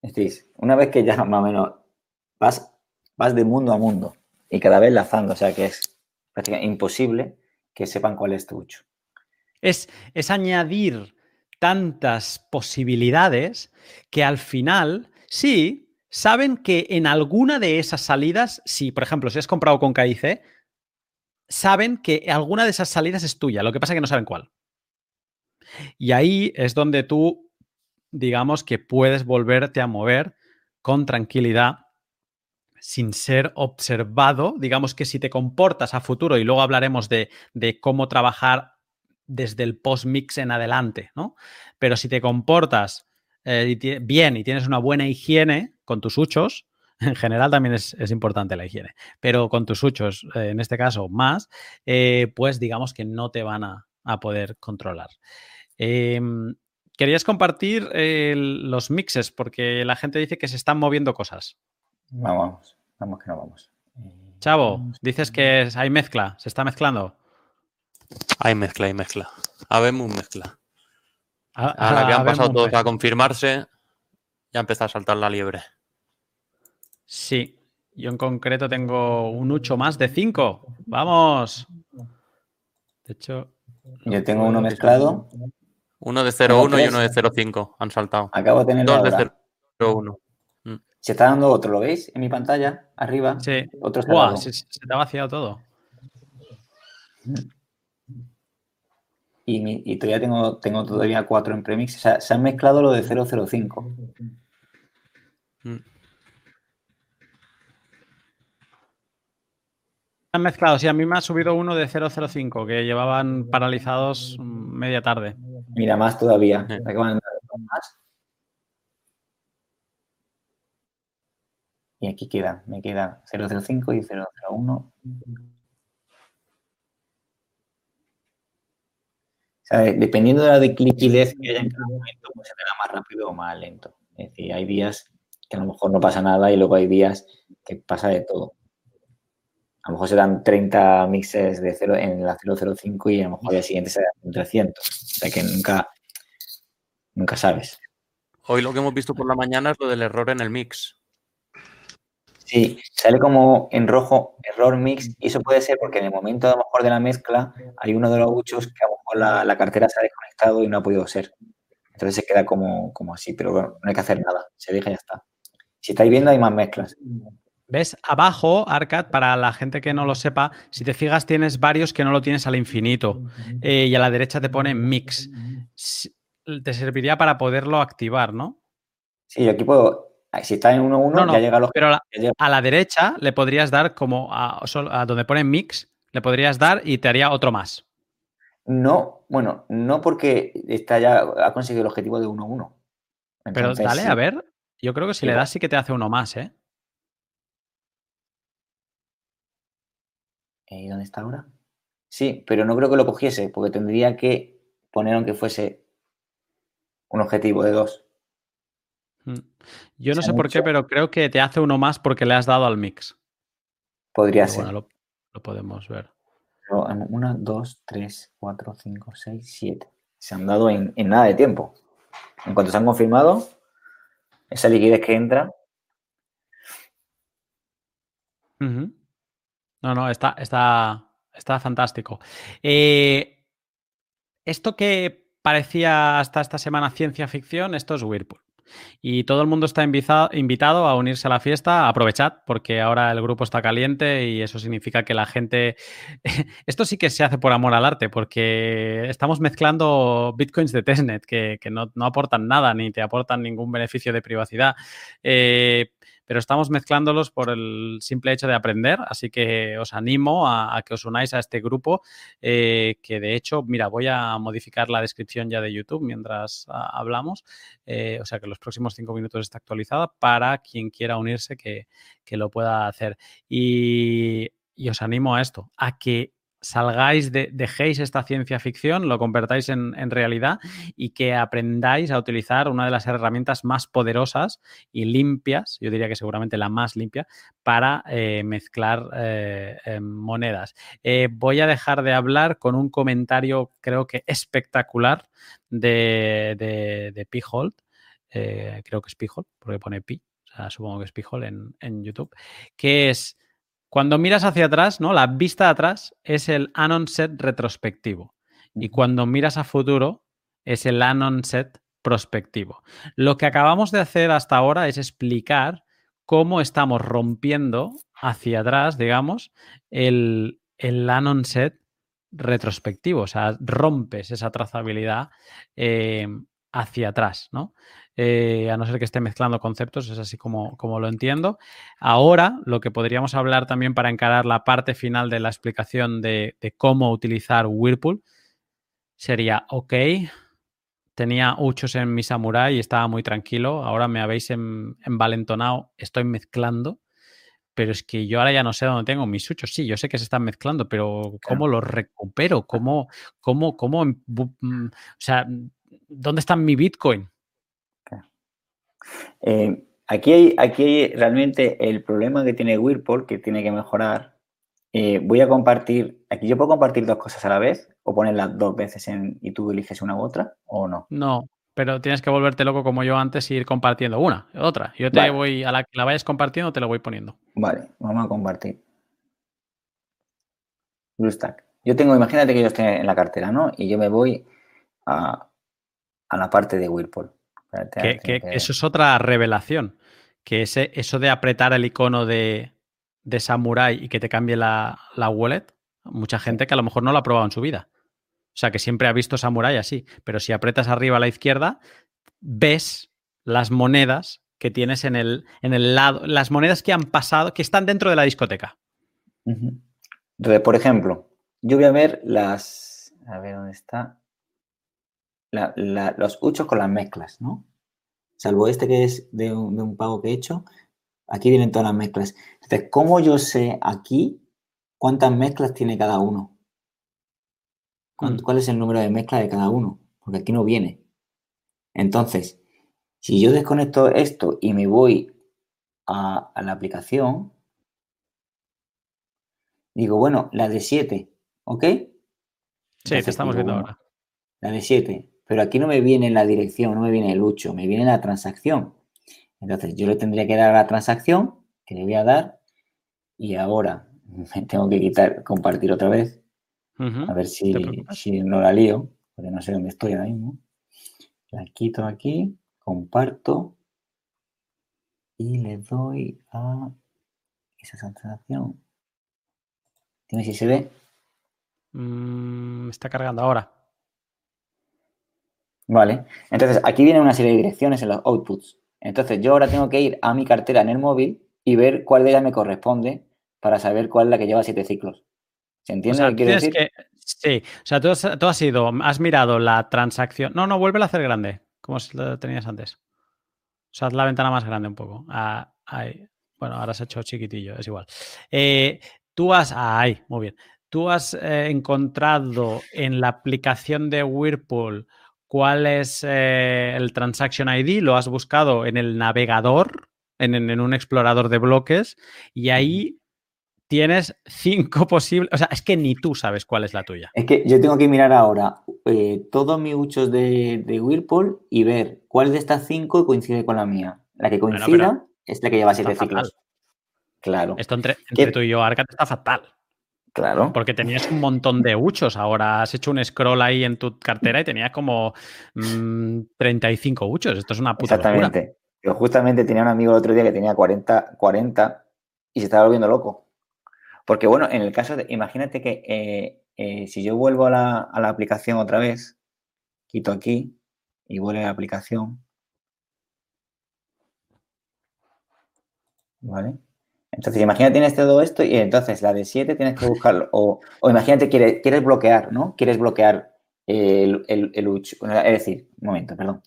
Es decir, una vez que ya más o menos vas, vas de mundo a mundo y cada vez lazando, o sea que es prácticamente imposible que sepan cuál es tu ucho. Es, es añadir tantas posibilidades que al final, sí, saben que en alguna de esas salidas, si por ejemplo, si has comprado con KIC, saben que alguna de esas salidas es tuya, lo que pasa es que no saben cuál. Y ahí es donde tú, digamos que puedes volverte a mover con tranquilidad sin ser observado, digamos que si te comportas a futuro, y luego hablaremos de, de cómo trabajar desde el post-mix en adelante, ¿no? Pero si te comportas eh, bien y tienes una buena higiene con tus huchos, en general también es, importante la higiene, pero con tus huchos, eh, en este caso más, eh, pues digamos que no te van a, poder controlar. Em, querías compartir los mixes porque la gente dice que se están moviendo cosas. Vamos, vamos que no vamos. Chavo, dices que hay mezcla, se está mezclando. Hay mezcla, hay mezcla. Habemos mezcla. Ahora que han pasado todos a confirmarse, ya empieza a saltar la liebre. Sí, yo en concreto tengo un 8 más de 5. ¡Vamos! De hecho. Yo tengo uno mezclado. Uno de 0,1 y uno de 0,5 han saltado. Acabo de tener dos de 0,1. Mm. Se está dando otro, ¿lo veis? En mi pantalla, arriba. Sí. Otro se, se, te ha vaciado todo. Y, todavía tengo, tengo todavía cuatro en premix. O sea, se han mezclado lo de 005. Mm. Han mezclado, sí, a mí me ha subido uno de 005 que llevaban paralizados media tarde. Mira, más todavía. Y aquí queda, me queda 005 y 001. dependiendo de la de liquidez que haya en cada momento, pues se da más rápido o más lento. Es decir, hay días que a lo mejor no pasa nada y luego hay días que pasa de todo. A lo mejor se dan 30 mixes de cero en la 005 y a lo mejor al día siguiente se dan 300. O sea que nunca, nunca sabes. Hoy lo que hemos visto por la mañana es lo del error en el mix. Sí, sale como en rojo error mix y eso puede ser porque en el momento a lo mejor de la mezcla hay uno de los muchos que a lo mejor la, cartera se ha desconectado y no ha podido ser. Entonces se queda como, como así, pero bueno, no hay que hacer nada, se deja y ya está. Si estáis viendo hay más mezclas. ¿Ves? Abajo, Arcad, para la gente que no lo sepa, si te fijas tienes varios que no lo tienes al infinito eh, y a la derecha te pone mix. Te serviría para poderlo activar, ¿no? Sí, aquí puedo si está en 1-1, ya llega los. Pero a la, derecha le podrías dar como a, donde pone mix, le podrías dar y te haría otro más. No, bueno, no porque está ya ha conseguido el objetivo de 1-1. Pero dale, a ver. Yo creo que si le das sí que te hace uno más, ¿eh? ¿Y dónde está ahora? Sí, pero no creo que lo cogiese, porque tendría que poner aunque fuese un objetivo de dos. Mm. Yo no sé por qué, pero creo que te hace uno más porque le has dado al mix. Podría ser. Bueno, lo, podemos ver. Una, dos, tres, cuatro, cinco, seis, siete. Se han dado en, nada de tiempo. En cuanto se han confirmado, esa liquidez que entra. No, no, está, está, está fantástico. Eh, esto que parecía hasta esta semana ciencia ficción, esto es Whirlpool. Y todo el mundo está invitado a unirse a la fiesta. Aprovechad, porque ahora el grupo está caliente y eso significa que la gente. Esto sí que se hace por amor al arte, porque estamos mezclando bitcoins de testnet que, no, aportan nada ni te aportan ningún beneficio de privacidad. Eh, pero estamos mezclándolos por el simple hecho de aprender, así que os animo a, que os unáis a este grupo, eh, que de hecho, mira, voy a modificar la descripción ya de YouTube mientras hablamos, eh, o sea que los próximos cinco minutos está actualizada para quien quiera unirse que, lo pueda hacer. y os animo a esto, a que salgáis, de, dejéis esta ciencia ficción, lo convertáis en, realidad y que aprendáis a utilizar una de las herramientas más poderosas y limpias, yo diría que seguramente la más limpia, para eh, mezclar eh, eh, monedas. voy a dejar de hablar con un comentario creo que espectacular de, de, de creo que es Pihold, porque pone Pi, o sea, supongo que es Pihold en, en YouTube, que es cuando miras hacia atrás, ¿no? La vista atrás es el Anon set retrospectivo. Y cuando miras a futuro es el Anon set prospectivo. Lo que acabamos de hacer hasta ahora es explicar cómo estamos rompiendo hacia atrás, digamos, el, el Anon set retrospectivo. O sea, rompes esa trazabilidad eh, hacia atrás, ¿no? Eh, a no ser que esté mezclando conceptos, es así como, como lo entiendo. Ahora, lo que podríamos hablar también para encarar la parte final de la explicación de, cómo utilizar Whirlpool sería, ok, tenía uchos en mi samurai y estaba muy tranquilo, ahora me habéis envalentonado, estoy mezclando, pero es que yo ahora ya no sé dónde tengo mis uchos. Sí, yo sé que se están mezclando, pero ¿cómo los recupero? ¿Cómo, cómo, cómo, mm, o sea, ¿dónde está mi Bitcoin? Eh, aquí, hay, aquí realmente el problema que tiene Whirlpool, que tiene que mejorar. Eh, voy a compartir, aquí yo puedo compartir dos cosas a la vez o ponerlas dos veces en, y tú eliges una u otra o no. No, pero tienes que volverte loco como yo antes y ir compartiendo una, otra. Yo te voy, a la que la vayas compartiendo, te la voy poniendo. Vale, vamos a compartir. BlueStack. Yo tengo, imagínate que yo estoy en la cartera, ¿no? Y yo me voy a, a la parte de Whirlpool. Que, eso es otra revelación. Que ese, eso de apretar el icono de, de Samurai y que te cambie la, wallet, mucha gente que a lo mejor no lo ha probado en su vida. O sea, que siempre ha visto Samurai así. Pero si apretas arriba a la izquierda, ves las monedas que tienes en el, en el lado, las monedas que han pasado, que están dentro de la discoteca. Entonces, por ejemplo, yo voy a ver las. A ver dónde está los uchos con las mezclas, ¿no? Salvo este que es de un, pago que he hecho, aquí vienen todas las mezclas. Entonces, ¿cómo yo sé aquí cuántas mezclas tiene cada uno? mm. cuál es el número de mezcla de cada uno, porque aquí no viene. Entonces, si yo desconecto esto y me voy a, la aplicación, digo, bueno, la de 7, ¿ok? Sí, te estamos viendo ahora. La de 7, pero aquí no me viene la dirección, no me viene el 8, me viene la transacción. Entonces, yo le tendría que dar a la transacción, que le voy a dar, y ahora me tengo que quitar, compartir otra vez, a ver si, si no la lío, porque no sé dónde estoy ahora mismo. La quito aquí, comparto y le doy a esa transacción. Dime si se ve. Mm, está cargando ahora. Vale. Entonces, aquí viene una serie de direcciones en los outputs. Entonces, yo ahora tengo que ir a mi cartera en el móvil y ver cuál de ellas me corresponde para saber cuál es la que lleva siete ciclos. ¿Se entiende lo que quiero decir? sí, o sea, tú has, tú has, ido, has mirado la transacción. No, no, vuelve a hacer grande, como lo tenías antes. O sea, haz la ventana más grande un poco. Ah, ahí. Bueno, ahora se ha hecho chiquitillo, es igual. Eh, tú has. Ah, ahí, muy bien. Tú has eh, encontrado en la aplicación de Whirlpool cuál es eh, el Transaction ID, lo has buscado en el navegador, en, en, un explorador de bloques, y ahí tienes cinco posibles. O sea, es que ni tú sabes cuál es la tuya. Es que yo tengo que mirar ahora eh, todos mis huchos de, de, Whirlpool y ver cuál de estas cinco coincide con la mía. La que coincida es la que lleva siete ciclos. Claro. Esto entre, tú y yo, Arcat, está fatal. Claro. Porque tenías un montón de huchos. Ahora has hecho un scroll ahí en tu cartera y tenías como 35 mm, huchos. Esto es una puta Exactamente. Yo justamente tenía un amigo el otro día que tenía 40, 40 y se estaba volviendo loco. Porque bueno, en el caso de, imagínate que eh, eh, si yo vuelvo a la, a la, aplicación otra vez, quito aquí y vuelvo a la aplicación. ¿Vale? Entonces, imagínate tienes todo esto y entonces la de 7 tienes que buscarlo. O, o imagínate quieres, quieres bloquear, ¿no? Quieres bloquear el, el, el Es decir, un momento, perdón.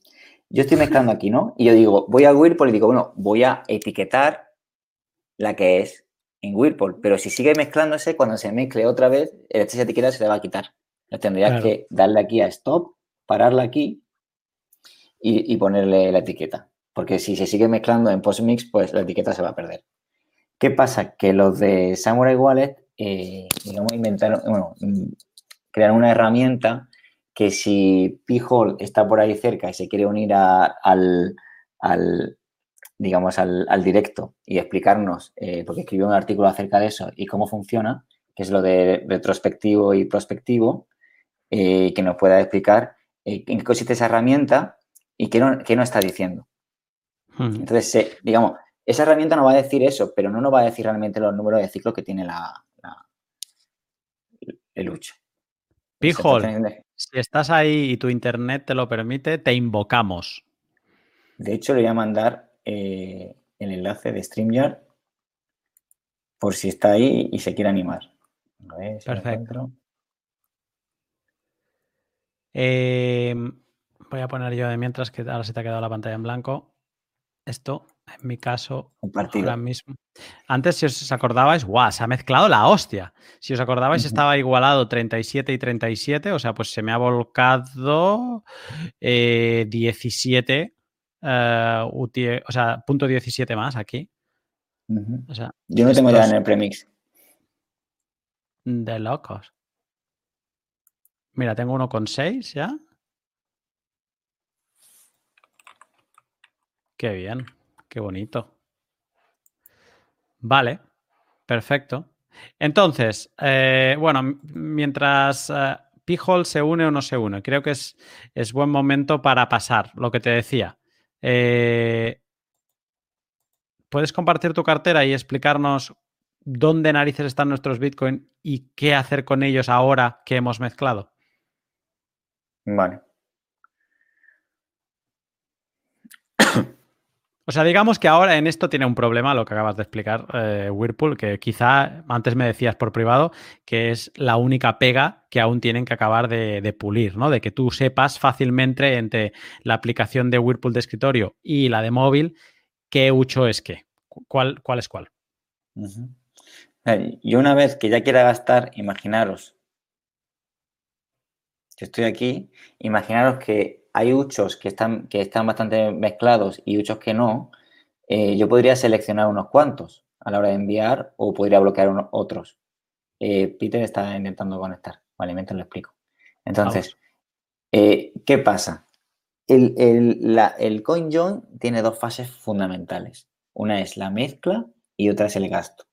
Yo estoy mezclando aquí, ¿no? Y yo digo, voy a Whirlpool y digo, bueno, voy a etiquetar la que es en Whirlpool, pero si sigue mezclándose, cuando se mezcle otra vez, esta etiqueta se le va a quitar. tendrías que darle aquí a stop, pararla aquí y, ponerle la etiqueta. Porque si se sigue mezclando en postmix, pues la etiqueta se va a perder. ¿Qué pasa? Que los de Samurai Wallet, eh, digamos, inventaron, bueno, mm, crearon una herramienta que si P-Hole está por ahí cerca y se quiere unir al, digamos, al, directo y explicarnos, eh, porque escribió un artículo acerca de eso y cómo funciona, que es lo de retrospectivo y prospectivo, eh, que nos pueda explicar eh, en qué consiste esa herramienta y qué no, qué no está diciendo. Hmm. Entonces, digamos, esa herramienta no va a decir eso, pero no nos va a decir realmente los números de ciclo que tiene la, el lucha. Pijol, si estás ahí y tu internet te lo permite, te invocamos. De hecho, le voy a mandar eh, el enlace de StreamYard por si está ahí y se quiere animar. Perfecto. Em, voy a poner yo de mientras que ahora se te ha quedado la pantalla en blanco. Esto, en mi caso, ahora mismo. Antes, si os acordabais, guau, se ha mezclado la hostia. Si os acordabais, estaba igualado 37 y 37, o sea, pues se me ha volcado 17 eh, uh, o sea, punto 17 más aquí. o sea, Yo no tengo ya en el premix. De locos. Mira, tengo uno con 6 ya. Qué bien, qué bonito. Vale, perfecto. Entonces, eh, bueno, mientras P-Hole se une o no se une, creo que es, es buen momento para pasar, lo que te decía. Eh, ¿Puedes compartir tu cartera y explicarnos dónde narices están nuestros Bitcoin y qué hacer con ellos ahora que hemos mezclado? Vale. O sea, digamos que ahora en esto tiene un problema lo que acabas de explicar, eh, Whirlpool, que quizá antes me decías por privado que es la única pega que aún tienen que acabar de, pulir, ¿no? De que tú sepas fácilmente entre la aplicación de Whirlpool de escritorio y la de móvil qué ucho es qué, cuál, cuál es cuál. Yo una vez que ya quiera gastar, imaginaros, estoy aquí, imaginaros que hay huchos que están, que están bastante mezclados y huchos que no. Eh, yo podría seleccionar unos cuantos a la hora de enviar o podría bloquear otros. Eh, Peter está intentando conectar. Vale, mientras lo explico. Entonces, eh, ¿qué pasa? El, el, coin join tiene dos fases fundamentales. Una es la mezcla y otra es el gasto.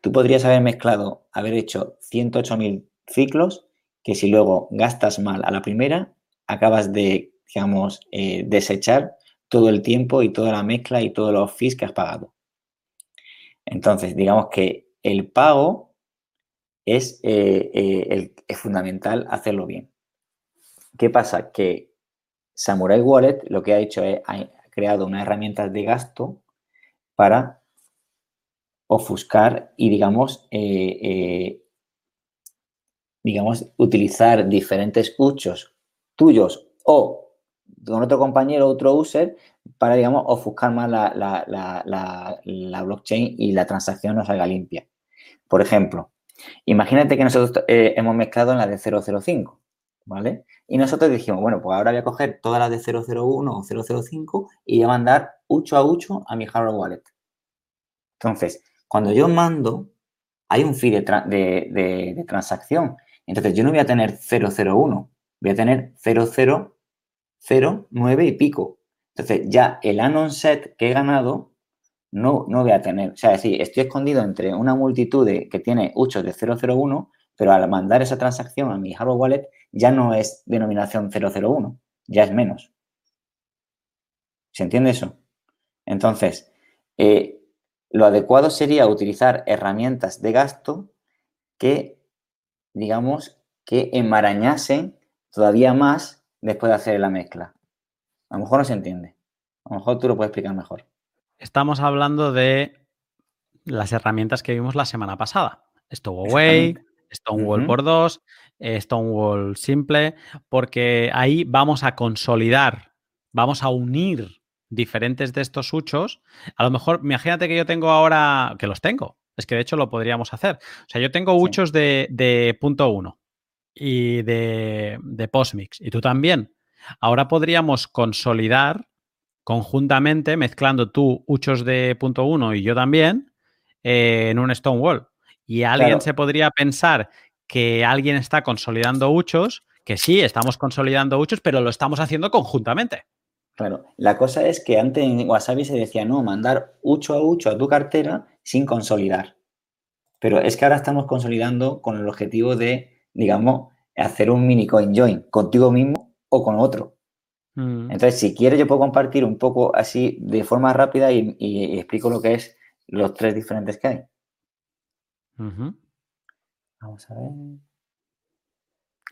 Tú podrías haber mezclado, haber hecho 108.000 ciclos que si luego gastas mal a la primera, acabas de, digamos, eh, desechar todo el tiempo y toda la mezcla y todos los fees que has pagado. Entonces, digamos que el pago es, eh, es fundamental hacerlo bien. ¿Qué pasa? Que Samurai Wallet lo que ha hecho es ha creado una herramienta de gasto para ofuscar y, digamos, eh, eh, digamos, utilizar diferentes huchos tuyos o con otro compañero, otro user, para, digamos, ofuscar más la, blockchain y la transacción no salga limpia. Por ejemplo, imagínate que nosotros eh, hemos mezclado en la de 005, ¿vale? Y nosotros dijimos, bueno, pues ahora voy a coger todas las de 001 o 005 y voy a mandar hucho a hucho a mi hardware wallet. Entonces, cuando yo mando, hay un fee de, transacción. Entonces, yo no voy a tener 001, voy a tener 0009 y pico. Entonces, ya el anon set que he ganado no, no voy a tener. O sea, es decir, estoy escondido entre una multitud de, que tiene huchos de 001, pero al mandar esa transacción a mi hardware wallet ya no es denominación 001, ya es menos. ¿Se entiende eso? Entonces, eh, lo adecuado sería utilizar herramientas de gasto que, digamos, que enmarañasen todavía más después de hacer la mezcla. A lo mejor no se entiende. A lo mejor tú lo puedes explicar mejor. Estamos hablando de las herramientas que vimos la semana pasada. Stowaway, Stonewall por dos, eh, Stonewall simple, porque ahí vamos a consolidar, vamos a unir diferentes de estos huchos, a lo mejor, imagínate que yo tengo ahora, que los tengo, es que de hecho lo podríamos hacer. O sea, yo tengo huchos de, punto uno y de, de postmix, y tú también. Ahora podríamos consolidar conjuntamente, mezclando tú huchos de punto uno y yo también, eh, en un Stonewall. Y alguien se podría pensar que alguien está consolidando huchos, que sí, estamos consolidando huchos, pero lo estamos haciendo conjuntamente. Claro, la cosa es que antes en Wasabi se decía, no, mandar ucho a ucho a tu cartera sin consolidar. Pero es que ahora estamos consolidando con el objetivo de, digamos, hacer un mini coin join contigo mismo o con otro. Mm. Entonces, si quieres, yo puedo compartir un poco así de forma rápida y, explico lo que es los tres diferentes que hay. Vamos a ver.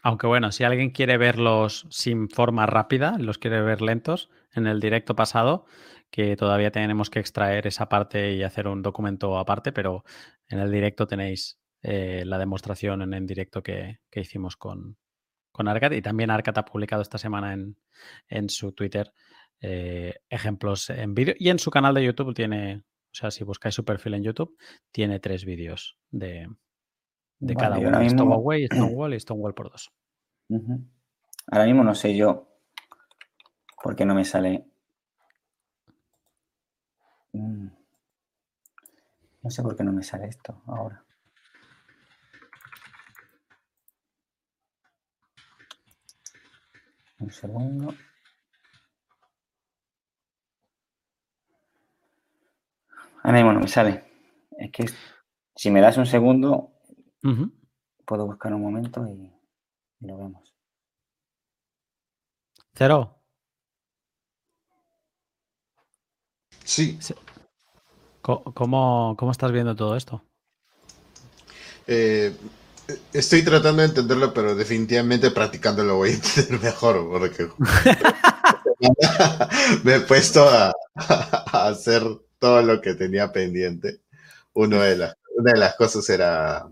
Aunque bueno, si alguien quiere verlos sin forma rápida, los quiere ver lentos, en el directo pasado, que todavía tenemos que extraer esa parte y hacer un documento aparte, pero en el directo tenéis eh, la demostración en, directo que, hicimos con, con Arcat y también Arcat ha publicado esta semana en, su Twitter eh, ejemplos en vídeo y en su canal de YouTube tiene, o sea, si buscáis su perfil en YouTube, tiene tres vídeos de, de cada uno. Stonewall, Stonewall y Stonewall por dos. Ahora mismo no sé yo ¿Por qué no me sale? Mm. No sé por qué no me sale esto ahora. Un segundo. Ahora mismo no me sale. Es que si me das un segundo, puedo buscar un momento y, y lo vemos. Cero. Sí. ¿Cómo, estás viendo todo esto? Eh, estoy tratando de entenderlo, pero definitivamente practicándolo voy a entender mejor, porque me he puesto a, hacer todo lo que tenía pendiente. Uno de las, una de las cosas era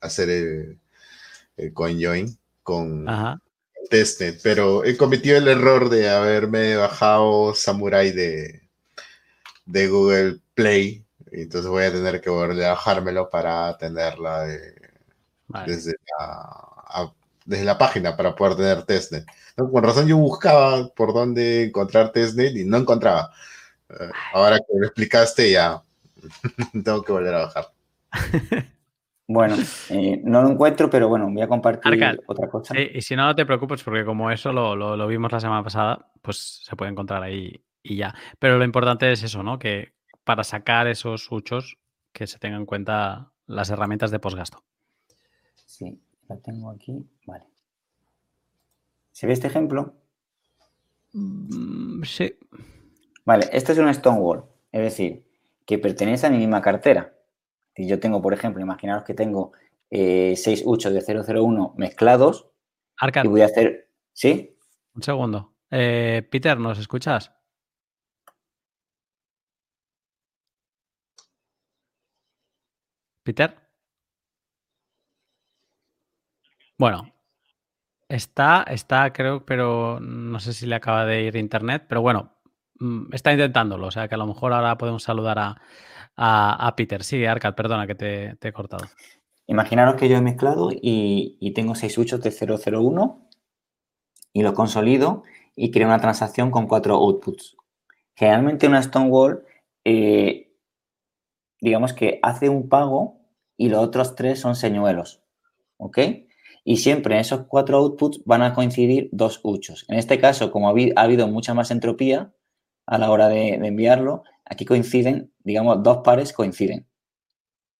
hacer el, el CoinJoin con Testnet, pero he cometido el error de haberme bajado Samurai de, de Google Play. Entonces voy a tener que volver a bajármelo para tenerla desde la desde la página para poder tener testnet. Con razón yo buscaba por dónde encontrar testnet y no encontraba. Eh, ahora que lo explicaste ya tengo que volver a bajar. Bueno, eh, no lo encuentro, pero bueno, voy a compartir otra cosa. y si no, no te preocupes, porque como eso lo, lo, vimos la semana pasada, pues se puede encontrar ahí y ya. Pero lo importante es eso, ¿no? Que para sacar esos huchos, que se tengan en cuenta las herramientas de postgasto. Sí, lo tengo aquí. Vale. ¿Se ve este ejemplo? Mm, sí. Vale, esto es un Stonewall, es decir, que pertenece a mi misma cartera. Si yo tengo, por ejemplo, imaginaros que tengo eh, 6 huchos de 001 mezclados y voy a hacer... ¿Sí? Un segundo. Eh, Peter, ¿nos escuchas? Peter. Bueno, está, está, creo, pero no sé si le acaba de ir internet, pero bueno, mm, está intentándolo, o sea que a lo mejor ahora podemos saludar a, Peter. Sí, Arcad, perdona que te, he cortado. Imaginaros que yo he mezclado y, tengo seis huchos de 001 y lo consolido y creo una transacción con cuatro outputs. Generalmente una Stonewall eh, digamos que hace un pago y los otros tres son señuelos. ¿Ok? Y siempre en esos cuatro outputs van a coincidir dos huchos. En este caso, como ha habido mucha más entropía a la hora de, enviarlo, aquí coinciden, digamos, dos pares coinciden.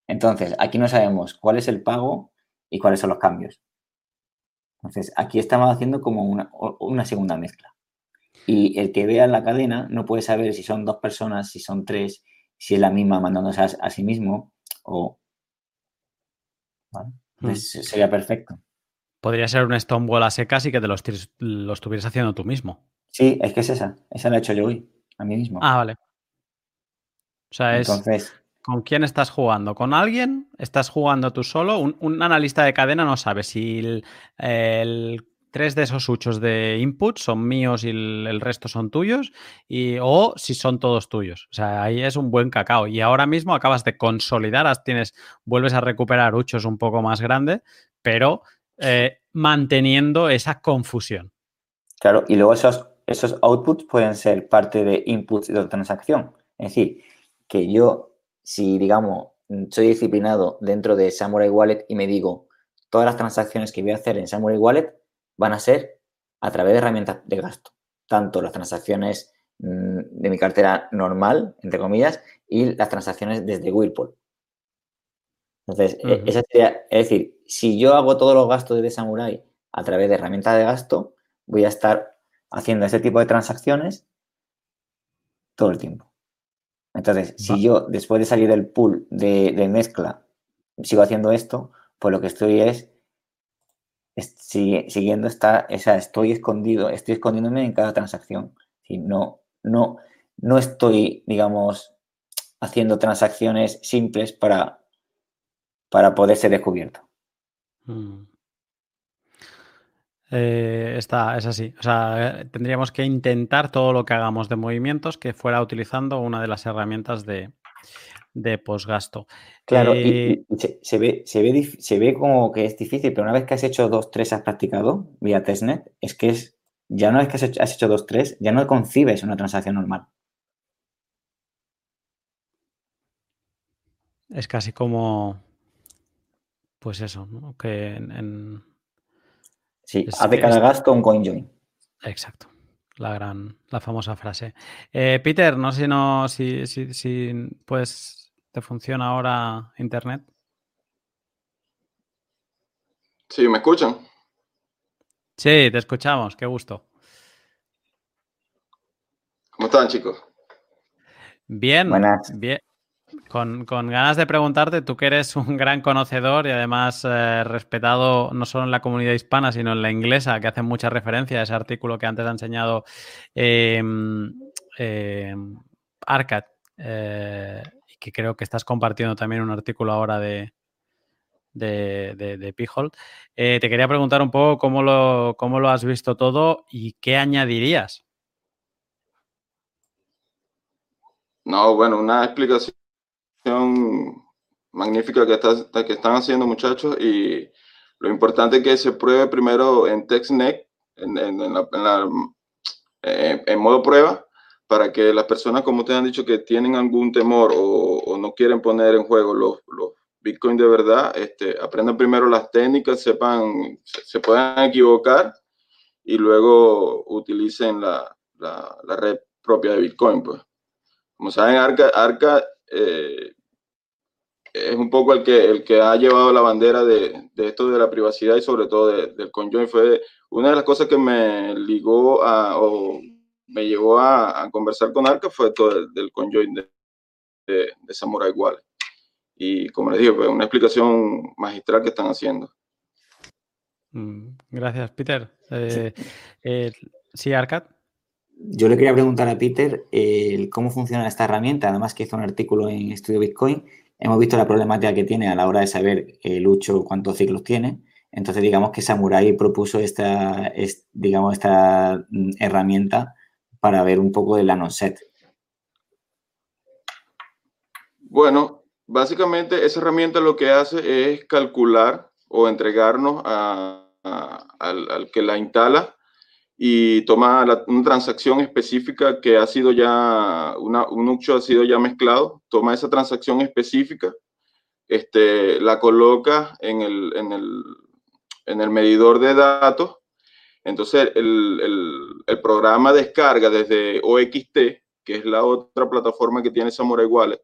Entonces, aquí no sabemos cuál es el pago y cuáles son los cambios. Entonces, aquí estamos haciendo como una, una segunda mezcla. Y el que vea la cadena no puede saber si son dos personas, si son tres, si es la misma mandándose a, sí mismo o... Hmm. sería perfecto. Podría ser un Stonewall a secas y que te los, los estuvieras haciendo tú mismo. Sí, es que es esa. Esa la he hecho yo hoy, a mí mismo. Ah, vale. O sea, es... Entonces... ¿Con quién estás jugando? ¿Con alguien? ¿Estás jugando tú solo? Un, analista de cadena no sabe si el tres de esos huchos de input son míos y el, resto son tuyos, y, o si son todos tuyos. O sea, ahí es un buen cacao. Y ahora mismo acabas de consolidar, tienes, vuelves a recuperar huchos un poco más grandes, pero eh, manteniendo esa confusión. Claro, y luego esos, esos outputs pueden ser parte de inputs de transacción. Es decir, que yo, si digamos, soy disciplinado dentro de Samurai Wallet y me digo, todas las transacciones que voy a hacer en Samurai Wallet van a ser a través de herramientas de gasto, tanto las transacciones mm, de mi cartera normal, entre comillas, y las transacciones desde Whirlpool. Entonces, e, esa sería, es decir, si yo hago todos los gastos de Samurai a través de herramientas de gasto, voy a estar haciendo ese tipo de transacciones todo el tiempo. Entonces, si yo después de salir del pool de, de, mezcla sigo haciendo esto, pues lo que estoy es siguiendo esta, esa, estoy escondido, estoy escondiéndome en cada transacción. No, no, no estoy, digamos, haciendo transacciones simples para, para poder ser descubierto. Mm. Eh, está, es así. O sea, tendríamos que intentar todo lo que hagamos de movimientos que fuera utilizando una de las herramientas de, de posgasto. Claro, y, eh, se, ve, se, ve, se ve como que es difícil, pero una vez que has hecho dos, tres, has practicado vía testnet, es que es, ya una vez que has hecho, has hecho dos, tres, ya no concibes una transacción normal. Es casi como, pues eso, ¿no? Que en... sí, hace cada gasto un coin join. Exacto la gran, la famosa frase. Eh, Peter, no sé no, si, si, si, pues ¿Te funciona ahora Internet? Sí, ¿me escuchan? Sí, te escuchamos, qué gusto. ¿Cómo están, chicos? Bien, bien. Con, ganas de preguntarte, tú que eres un gran conocedor y además eh, respetado no solo en la comunidad hispana, sino en la inglesa, que hace mucha referencia a ese artículo que antes ha enseñado eh, Arcad. Eh, que creo que estás compartiendo también un artículo ahora de, de, de, eh, te quería preguntar un poco cómo lo, cómo lo has visto todo y qué añadirías. No, bueno, una explicación magnífica que, que están haciendo muchachos y Lo importante es que se pruebe primero en TextNet, en, en, eh, en, modo prueba, para que las personas, como ustedes han dicho, que tienen algún temor o, no quieren poner en juego los, los Bitcoin de verdad, este, aprendan primero las técnicas, sepan, se, puedan equivocar y luego utilicen la, la, red propia de Bitcoin. Pues. Como saben, Arca, Arca eh, es un poco el que, el que ha llevado la bandera de, de esto de la privacidad y sobre todo del conjoin. Fue una de las cosas que me ligó a, o me llevó a, conversar con Arca fue todo el, del conjoin de, de, Samurai Wallet. Y como les dije, fue una explicación magistral que están haciendo. Mm, gracias, Peter. Eh, eh, sí, Arcad. Yo le quería preguntar a Peter cómo funciona esta herramienta, además que hizo un artículo en Estudio Bitcoin hemos visto la problemática que tiene a la hora de saber el Lucho cuántos ciclos tiene. Entonces, digamos que Samurai propuso esta, digamos, esta mm, herramienta para ver un poco del set. Bueno, básicamente esa herramienta lo que hace es calcular o entregarnos al, que la instala y toma una transacción específica que ha sido ya, un UXO ha sido ya mezclado, toma esa transacción específica, este, la coloca en el, en el, en el medidor de datos, entonces el, el, el, programa descarga desde OXT, que es la otra plataforma que tiene Samurai Wallet,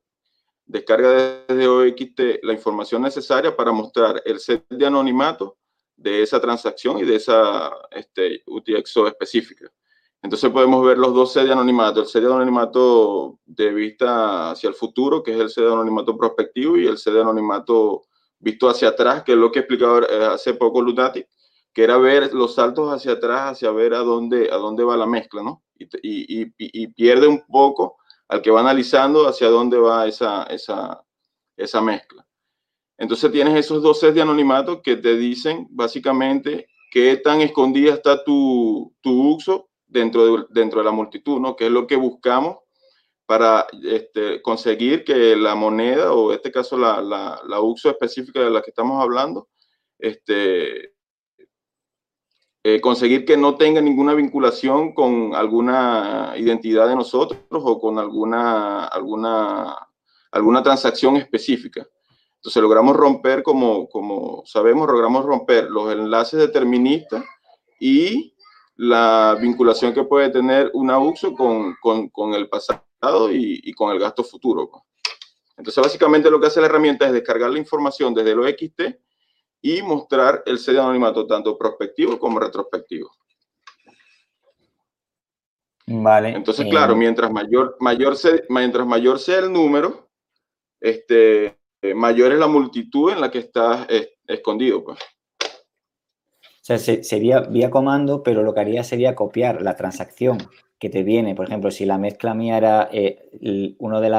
descarga desde OXT la información necesaria para mostrar el set de anonimato de esa transacción y de esa este, UTXO específica. Entonces podemos ver los dos sedes de anonimato, el sede de anonimato de vista hacia el futuro, que es el sede de anonimato prospectivo, y el sede de anonimato visto hacia atrás, que es lo que explicaba eh, hace poco Lunati, que era ver los saltos hacia atrás, hacia ver a dónde, a dónde va la mezcla, ¿no? Y, y, y pierde un poco al que va analizando hacia dónde va esa, esa, esa mezcla. Entonces tienes esos dos sets de anonimato que te dicen básicamente qué tan escondida está tu, tu uso dentro de, dentro de la multitud, ¿no? Que es lo que buscamos para este, conseguir que la moneda, o en este caso la, la, la, uso específica de la que estamos hablando, este, eh, conseguir que no tenga ninguna vinculación con alguna identidad de nosotros o con alguna, alguna, alguna transacción específica. Entonces logramos romper, como, como sabemos, logramos romper los enlaces deterministas y la vinculación que puede tener una UXO con, con, con el pasado y, y, con el gasto futuro. Pues. Entonces básicamente lo que hace la herramienta es descargar la información desde los XT y mostrar el CD anonimato tanto prospectivo como retrospectivo. Vale. Entonces, claro, mientras mayor, mayor, mientras mayor sea el número, este, eh, mayor es la multitud en la que estás escondido. Pues. O sea, sería vía comando, pero lo que haría sería copiar la transacción que te viene. Por ejemplo, si la mezcla mía era eh, uno de,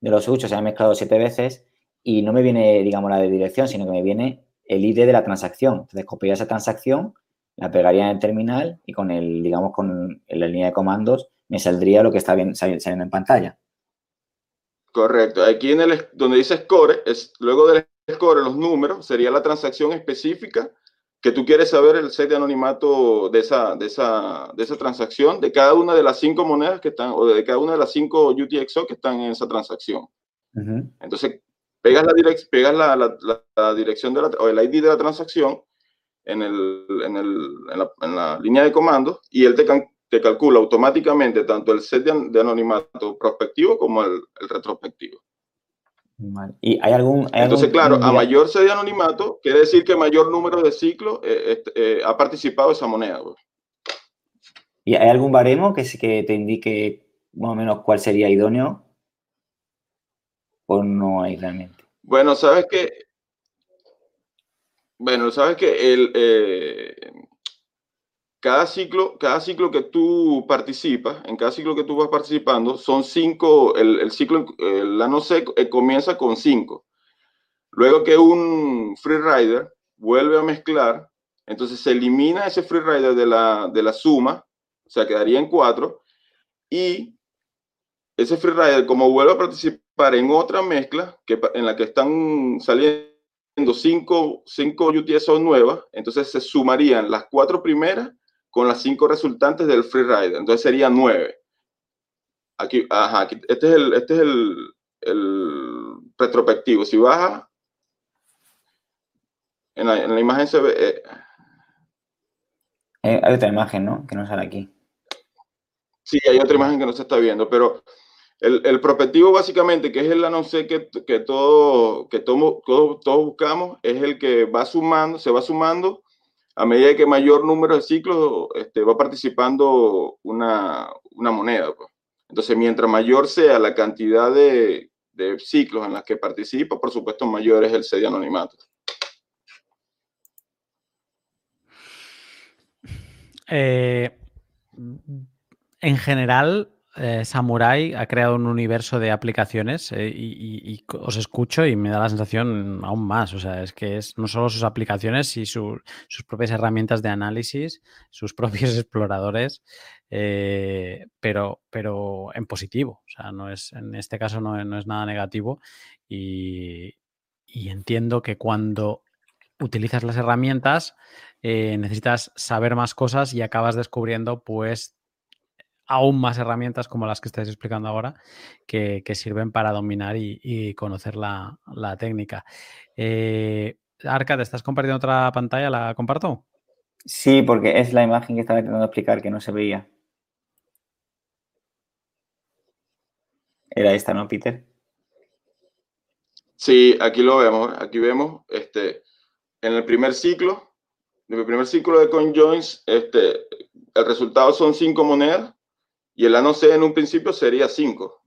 de los huchos, se ha mezclado siete veces y no me viene, digamos, la de dirección, sino que me viene el ID de la transacción. Entonces, copiaría esa transacción, la pegaría en el terminal y con el, digamos, con la línea de comandos me saldría lo que está bien, saliendo en pantalla. Correcto. Aquí en el donde dice score, es luego del score, los números, sería la transacción específica que tú quieres saber el set de anonimato de esa, de esa, de esa transacción, de cada una de las cinco monedas que están, o de cada una de las cinco UTXO que están en esa transacción. Entonces, pegas, la, direc pegas la, la, dirección de la, o el ID de la transacción en, el, en, el, en, la, en la, línea de comando y él te, te calcula automáticamente tanto el set de, anonimato prospectivo como el, retrospectivo. ¿Y hay algún, Entonces, claro, a mayor set de anonimato, quiere decir que mayor número de ciclos eh, este, eh, ha participado esa moneda. Pues. ¿Y hay algún baremo que, que te indique más o menos cuál sería idóneo? ¿O no hay realmente? Bueno, sabes que. Bueno, sabes que el, eh, cada ciclo, cada ciclo que tú participas, en cada ciclo que tú vas participando, son cinco, el, el ciclo, el ANOSEC eh, comienza con cinco. Luego que un freerider vuelve a mezclar, entonces se elimina ese freerider de la, de la suma, o sea, quedaría en cuatro, y ese freerider, como vuelve a participar en otra mezcla que, en la que están saliendo cinco, cinco UTSO nuevas, entonces se sumarían las cuatro primeras con las cinco resultantes del freerider. Entonces serían nueve. Aquí, ajá, este es el, este es el, el retrospectivo. Si baja, en la, en la imagen se ve... Eh, eh, hay otra imagen, ¿no? Que no sale aquí. Sí, hay otra imagen que no se está viendo, pero el, el prospectivo básicamente, que es el anuncio que, que, todo, que todo, todos buscamos, es el que va sumando, se va sumando a medida que mayor número de ciclos este, va participando una, una moneda. Pues. Entonces, mientras mayor sea la cantidad de, de ciclos en las que participa, por supuesto, mayor es el C de anonimato. Eh, en general, eh, Samurai ha creado un universo de aplicaciones eh, y, os escucho y me da la sensación aún más. O sea, es que es no solo sus aplicaciones y sus propias herramientas de análisis, sus propios exploradores, pero, pero en positivo. O sea, no es, en este caso no, es nada negativo y, y entiendo que cuando utilizas las herramientas, eh, necesitas saber más cosas y acabas descubriendo pues aún más herramientas como las que estáis explicando ahora que, sirven para dominar y, conocer la, técnica. Eh, Arca, ¿te estás compartiendo otra pantalla? ¿La comparto? Sí, porque es la imagen que estaba intentando explicar que no se veía. Era esta, ¿no, Peter? Sí, aquí lo vemos. Aquí vemos este, en el primer ciclo, en el primer ciclo de CoinJoins, este, el resultado son cinco monedas y el ANO C en un principio sería cinco,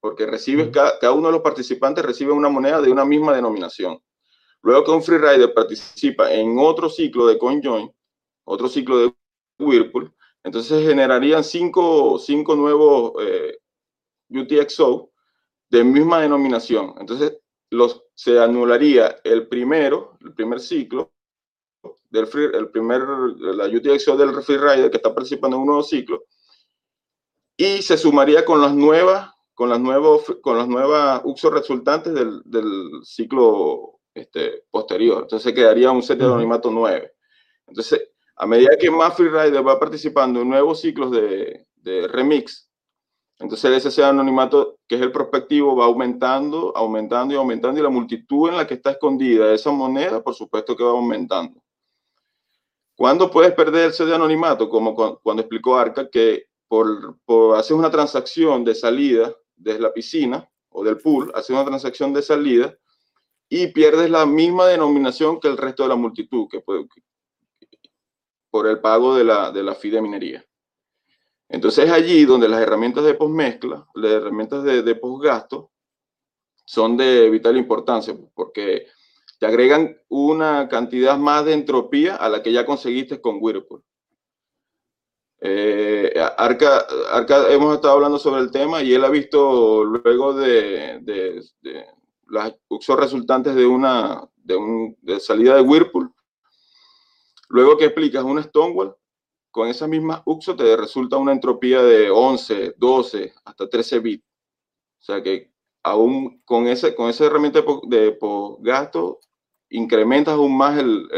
porque recibes, cada, uno de los participantes recibe una moneda de una misma denominación. Luego que un freerider participa en otro ciclo de CoinJoin, otro ciclo de Whirlpool, entonces generarían cinco, cinco nuevos eh, UTXO de misma denominación. Entonces, los, se anularía el primero, el primer ciclo, del free, el primer, la UTXO del freerider que está participando en un nuevo ciclo, y se sumaría con las nuevas, con las, nuevos, con las nuevas UXO resultantes del, del ciclo este, posterior. Entonces quedaría un set de anonimato 9. Entonces, a medida que más freerider va participando en nuevos ciclos de, de remix, entonces ese anonimato, que es el prospectivo, va aumentando, aumentando y aumentando y la multitud en la que está escondida esa moneda, por supuesto que va aumentando. ¿Cuándo puedes perder ese de anonimato? Como cuando explicó Arca, que por, por hacer una transacción de salida desde la piscina o del pool, hacer una transacción de salida y pierdes la misma denominación que el resto de la multitud, que puede, por el pago de la, de la fee minería. Entonces es allí donde las herramientas de postmezcla, las herramientas de, de postgasto, son de vital importancia, porque te agregan una cantidad más de entropía a la que ya conseguiste con Whirlpool. Eh, Arca, Arca, hemos estado hablando sobre el tema y él ha visto luego de, de, de las resultantes de una de, un, de salida de Whirlpool, luego que explicas un Stonewall, con esas mismas UXO te resulta una entropía de 11, 12, hasta 13 bits. O sea que aún con, ese, con esa herramienta de, gasto incrementas aún más el,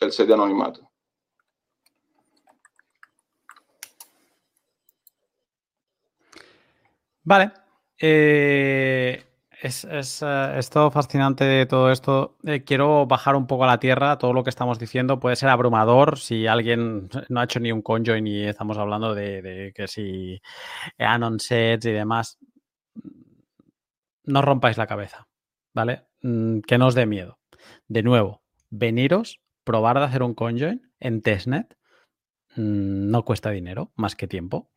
el, set de anonimato. Vale. Eh, es, eh, es, todo fascinante todo esto. Eh, quiero bajar un poco a la tierra. Todo lo que estamos diciendo puede ser abrumador si alguien no ha hecho ni un conjoin y estamos hablando de, que si anon sets y demás. No rompáis la cabeza, ¿vale? Mm, que no os dé miedo. De nuevo, veniros, probar de hacer un conjoin en testnet. Mm, no cuesta dinero, más que tiempo.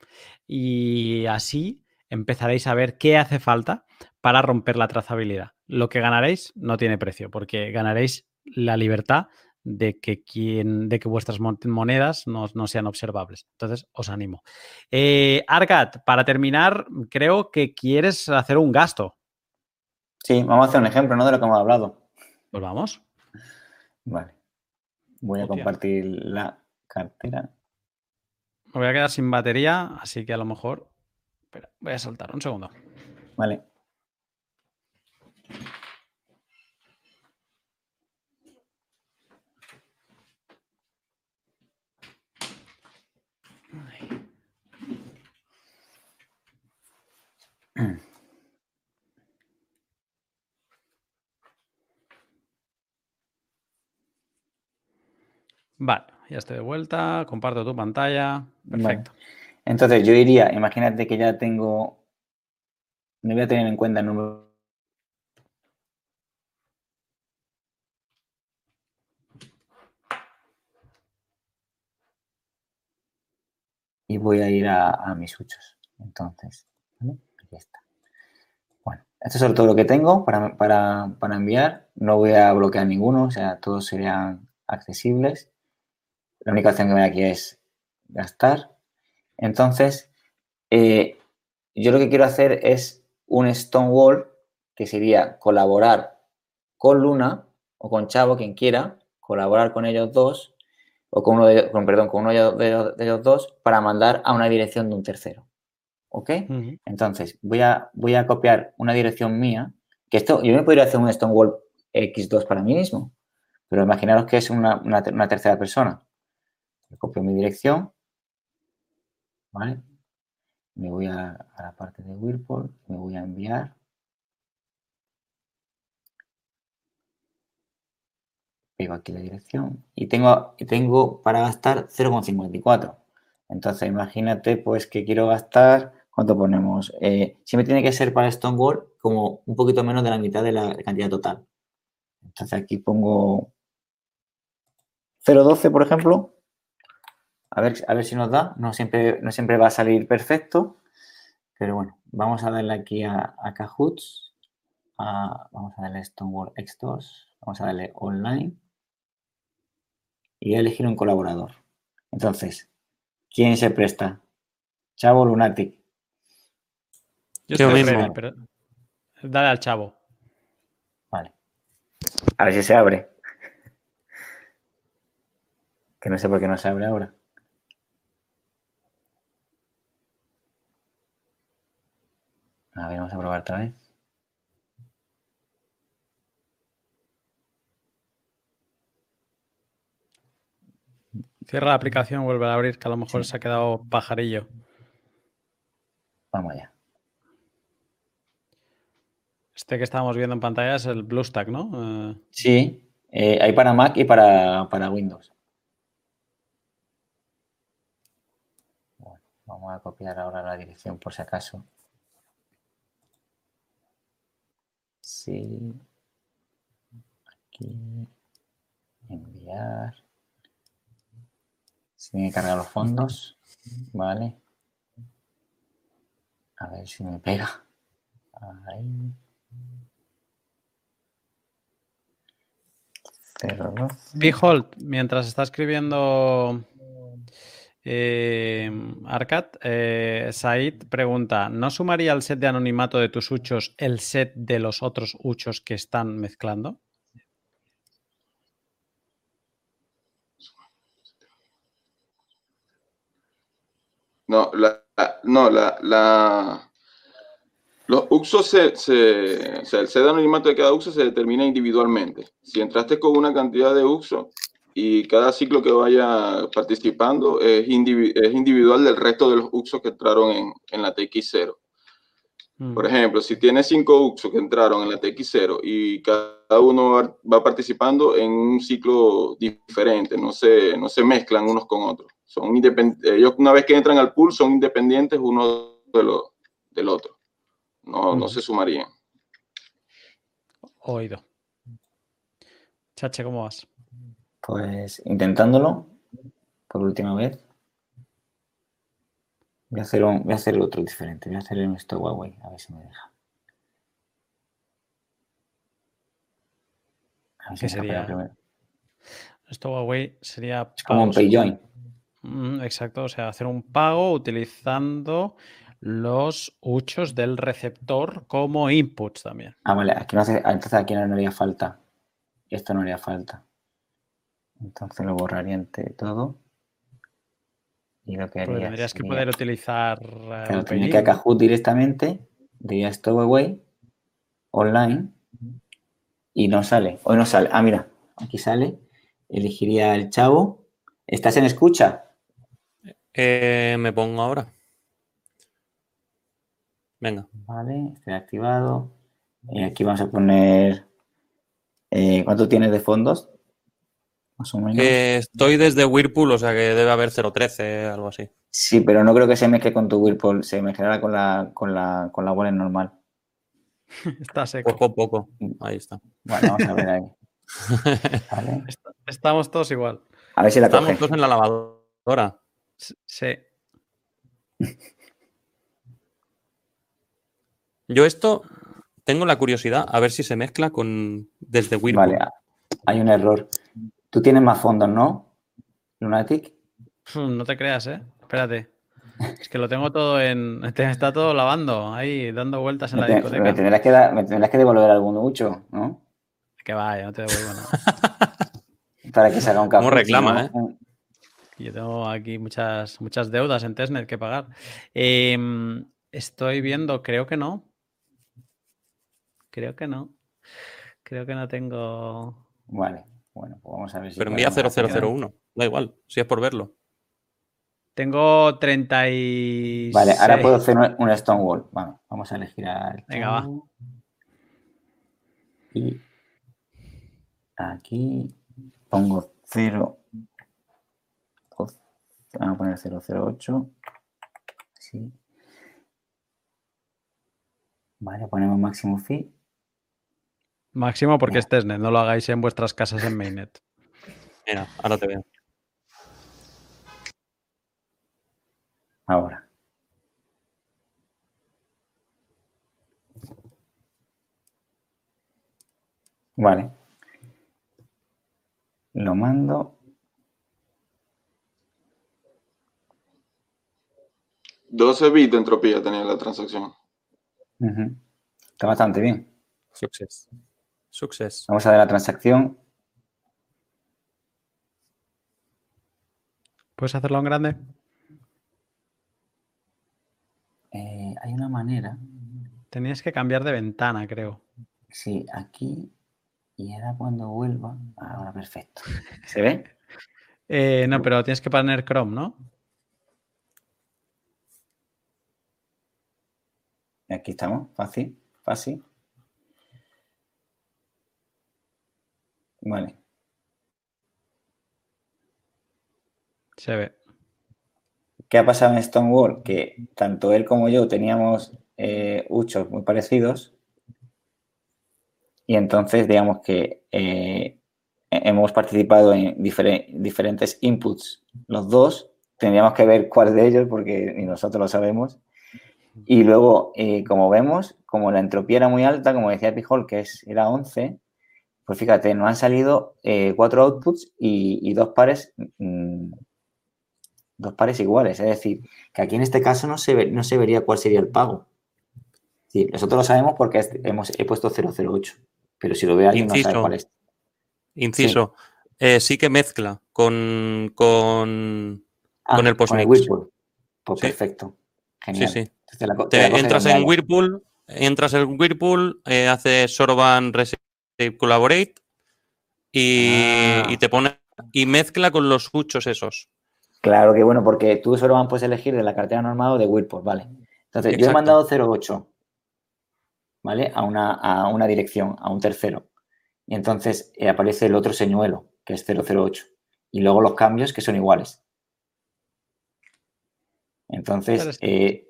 Y así empezaréis a ver qué hace falta para romper la trazabilidad. Lo que ganaréis no tiene precio, porque ganaréis la libertad de que, quien, de que vuestras monedas no, sean observables. Entonces, os animo. Eh, Argat, para terminar, creo que quieres hacer un gasto. Sí, vamos a hacer un ejemplo, ¿no? De lo que hemos hablado. Pues vamos. Vale. Voy a compartir la cartera. Me voy a quedar sin batería, así que a lo mejor. Voy a saltar un segundo. Vale. Vale, ya estoy de vuelta, comparto tu pantalla. Perfecto. Entonces yo iría, imagínate que ya tengo, me voy a tener en cuenta el número. Y voy a ir a, mis huchos. Entonces, aquí está. Bueno, esto es todo lo que tengo para, para enviar. No voy a bloquear ninguno, o sea, todos serían accesibles. La única opción que me da aquí es gastar. Entonces, eh, yo lo que quiero hacer es un Stonewall, que sería colaborar con Luna o con Chavo, quien quiera, colaborar con ellos dos, o con uno de, perdón, con uno de, ellos dos, para mandar a una dirección de un tercero. ¿Ok? Entonces, voy a, voy a copiar una dirección mía, que esto, yo me podría hacer un Stonewall X2 para mí mismo, pero imaginaros que es una, una tercera persona copio mi dirección, ¿vale? Me voy a, la parte de Whirlpool, me voy a enviar. Pego aquí la dirección y tengo, tengo para gastar 0,54. Entonces, imagínate pues que quiero gastar, ¿cuánto ponemos? Eh, siempre tiene que ser para Stonewall como un poquito menos de la mitad de la cantidad total. Entonces aquí pongo 0,12 por ejemplo a ver, a ver si nos da. No siempre, no siempre va a salir perfecto. Pero bueno, vamos a darle aquí a, a Kahoots. vamos a darle Stonewall X2. Vamos a darle Online. Y voy a elegir un colaborador. Entonces, ¿quién se presta? Chavo Lunatic. Yo, mismo. pero dale al chavo. Vale. A ver si se abre. Que no sé por qué no se abre ahora. A ver, vamos a probar otra vez. Cierra la aplicación, vuelve a abrir, que a lo mejor se ha quedado pajarillo. Vamos allá. Este que estábamos viendo en pantalla es el BlueStack, ¿no? Eh, sí, eh, hay para Mac y para, para Windows. Bueno, vamos a copiar ahora la dirección por si acaso. Sí. Aquí. Enviar. Si me carga los fondos. Vale. A ver si me pega. Ahí. Behold, mientras está escribiendo eh, Arcad, eh, Said pregunta, ¿no sumaría al set de anonimato de tus huchos el set de los otros huchos que están mezclando? No, la, no, la, los uxos se, o sea, el set de anonimato de cada uxo se determina individualmente. Si entraste con una cantidad de uxos, y cada ciclo que vaya participando es, es individual del resto de los UXOs que entraron en, en la TX0. Mm. Por ejemplo, si tienes cinco UXOs que entraron en la TX0 y cada uno va, participando en un ciclo diferente, no se, no se mezclan unos con otros. Son ellos una vez que entran al pool son independientes uno de lo, del otro. No, no se sumarían. Oído. Chache, ¿cómo vas? Pues intentándolo por última vez. Voy a hacer, un, voy a hacer otro diferente. Voy a hacer un Huawei, a ver si me deja. ¿Qué sería? Esto Huawei sería... como un payjoin. Mm, exacto, o sea, hacer un pago utilizando los huchos del receptor como inputs también. Ah, vale, aquí no hace, entonces aquí no haría falta. Esto no haría falta. Entonces lo borraría entre todo. Y lo que haría tendrías que poder utilizar. Eh, claro, tenía que a Kahoot directamente, diría Stowaway, online, y no sale. Hoy no sale. Ah, mira, aquí sale. Elegiría el chavo. ¿Estás en escucha? Eh, me pongo ahora. Venga. Vale, estoy activado. Y aquí vamos a poner. Eh, ¿Cuánto tienes de fondos? Más o menos. Eh, estoy desde Whirlpool, o sea que debe haber 0.13, algo así. Sí, pero no creo que se mezcle con tu Whirlpool, se mezclará con la, con la, con la wallet normal. Está seco. Poco a poco. Ahí está. Bueno, vamos a ver ahí. Vale. Estamos todos igual. A ver si la Estamos coge. todos en la lavadora. Sí. Yo esto tengo la curiosidad a ver si se mezcla con desde Whirlpool. Vale, hay un error. Tú tienes más fondos, ¿no? Lunatic. Hmm, No te creas, ¿eh? Espérate. Es que lo tengo todo en. Está todo lavando ahí, dando vueltas en Me, la te- discoteca. me tendrás que dar- me tendrás que devolver algún mucho, ¿no? Que vaya, no te devuelvo nada. Para que se haga un café. ¿Cómo reclama, no, Yo tengo aquí muchas, muchas deudas en Tesnet que pagar. Em, estoy viendo, creo que no. Creo que no. Creo que no tengo. Vale, bueno, pues vamos a ver si. Pero envía podemos hacer- 0001. Da igual, si es por verlo. Tengo 36. Vale, ahora puedo hacer un, un Stonewall. Bueno, vamos a elegir al. Venga, va. Y aquí pongo 0. Vamos a poner 008. Sí. Vale, ponemos máximo fee. Máximo porque es Tesnet, no lo hagáis en vuestras casas en Mainnet. Mira, ahora te veo. Ahora. Vale. Lo mando. 12 bits de entropía tenía la transacción. Ujú. Está bastante bien. Success. Success. Vamos a ver la transacción. ¿Puedes hacerlo en grande? Eh, hay una manera. Tenías que cambiar de ventana, creo. Sí, aquí. Y ahora cuando vuelva. Ahora perfecto. ¿Se ve? Eh, no, pero tienes que poner Chrome, ¿no? Aquí estamos. Fácil. Fácil. Vale. Se ve. ¿Qué ha pasado en Stonewall? Que tanto él como yo teníamos eh, uchos muy parecidos. Y entonces, digamos que eh, hemos participado en difere- diferentes inputs los dos. Tendríamos que ver cuál de ellos, porque ni nosotros lo sabemos. Y luego, eh, como vemos, como la entropía era muy alta, como decía Pijol, que es, era 11, pues fíjate, nos han salido eh, cuatro outputs y, y dos pares mm, dos pares iguales. Es decir, que aquí en este caso no se, ve- no se vería cuál sería el pago. Sí, nosotros lo sabemos porque es- hemos, he puesto 008, pero si lo ve alguien no sabe cuál es. Inciso. eh, sí que mezcla con, con, Ah, con el Con el. Whirlpool. Pues Sí. perfecto. Sí, Genial. sí. Entonces te la co- Te te la coge entras en. Whirlpool, entras en Whirlpool, eh, haces Soroban Receive Collaborate y, Ah. y te pone y mezcla con los muchos esos. Claro que bueno, porque tú solo van puedes elegir de la cartera normal o de Whirlpool, ¿vale? Entonces, yo he mandado 08, ¿vale? A una, a una dirección, a un tercero. Y entonces eh, aparece el otro señuelo, que es 008. Y luego los cambios que son iguales. Entonces, eh,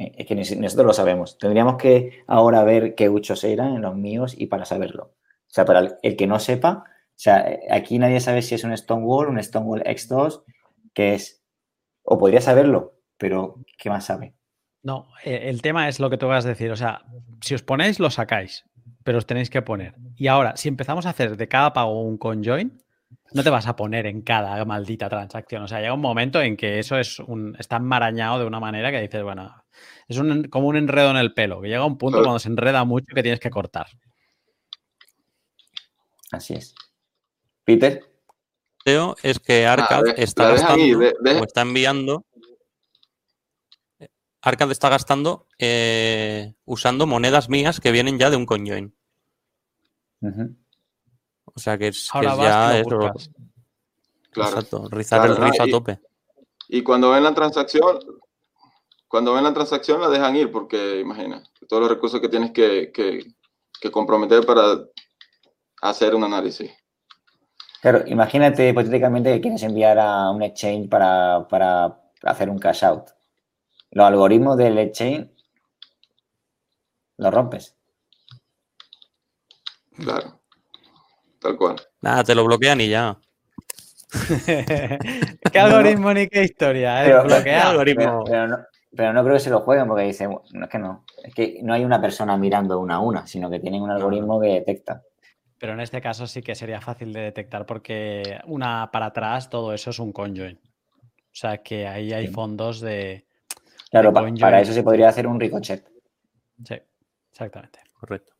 es que nosotros lo sabemos. Tendríamos que ahora ver qué uchos eran los míos y para saberlo. O sea, para el, el que no sepa, o sea, eh, aquí nadie sabe si es un Stonewall, un Stonewall X2, que es. O podría saberlo, pero ¿qué más sabe? No, eh, el tema es lo que tú vas a decir. O sea, si os ponéis, lo sacáis, pero os tenéis que poner. Y ahora, si empezamos a hacer de cada pago un conjoin, no te vas a poner en cada maldita transacción. O sea, llega un momento en que eso es un, está enmarañado de una manera que dices, bueno, es un, como un enredo en el pelo, que llega un punto Claro. cuando se enreda mucho que tienes que cortar. Así es. Peter, Teo es que Arcad de- está gastando o está enviando. Arcad está gastando eh, usando monedas mías que vienen ya de un conjoin. O sea que es, que Ahora es vas ya es. Claro. Exacto, rizar Claro, el ah, rizo a y- tope. Y cuando ven la transacción, cuando ven la transacción la dejan ir, porque imagina, todos los recursos que tienes que, que- que comprometer para hacer un análisis. Claro, imagínate hipotéticamente que quieres enviar a un exchange para, para hacer un cash out. Los algoritmos del exchange los rompes. Claro. Tal cual. Nada, te lo bloquean y ya. ¿Qué algoritmo ni qué historia? ¿eh? Pero, pero, no, creo que se lo jueguen porque dicen, no es que no, es que no hay una persona mirando una a una, sino que tienen un algoritmo que detecta. Pero en este caso sí que sería fácil de detectar porque una para atrás, todo eso es un conjoin. O sea que ahí hay fondos de. Claro, para eso se podría hacer un ricochet. Sí, exactamente. Correcto.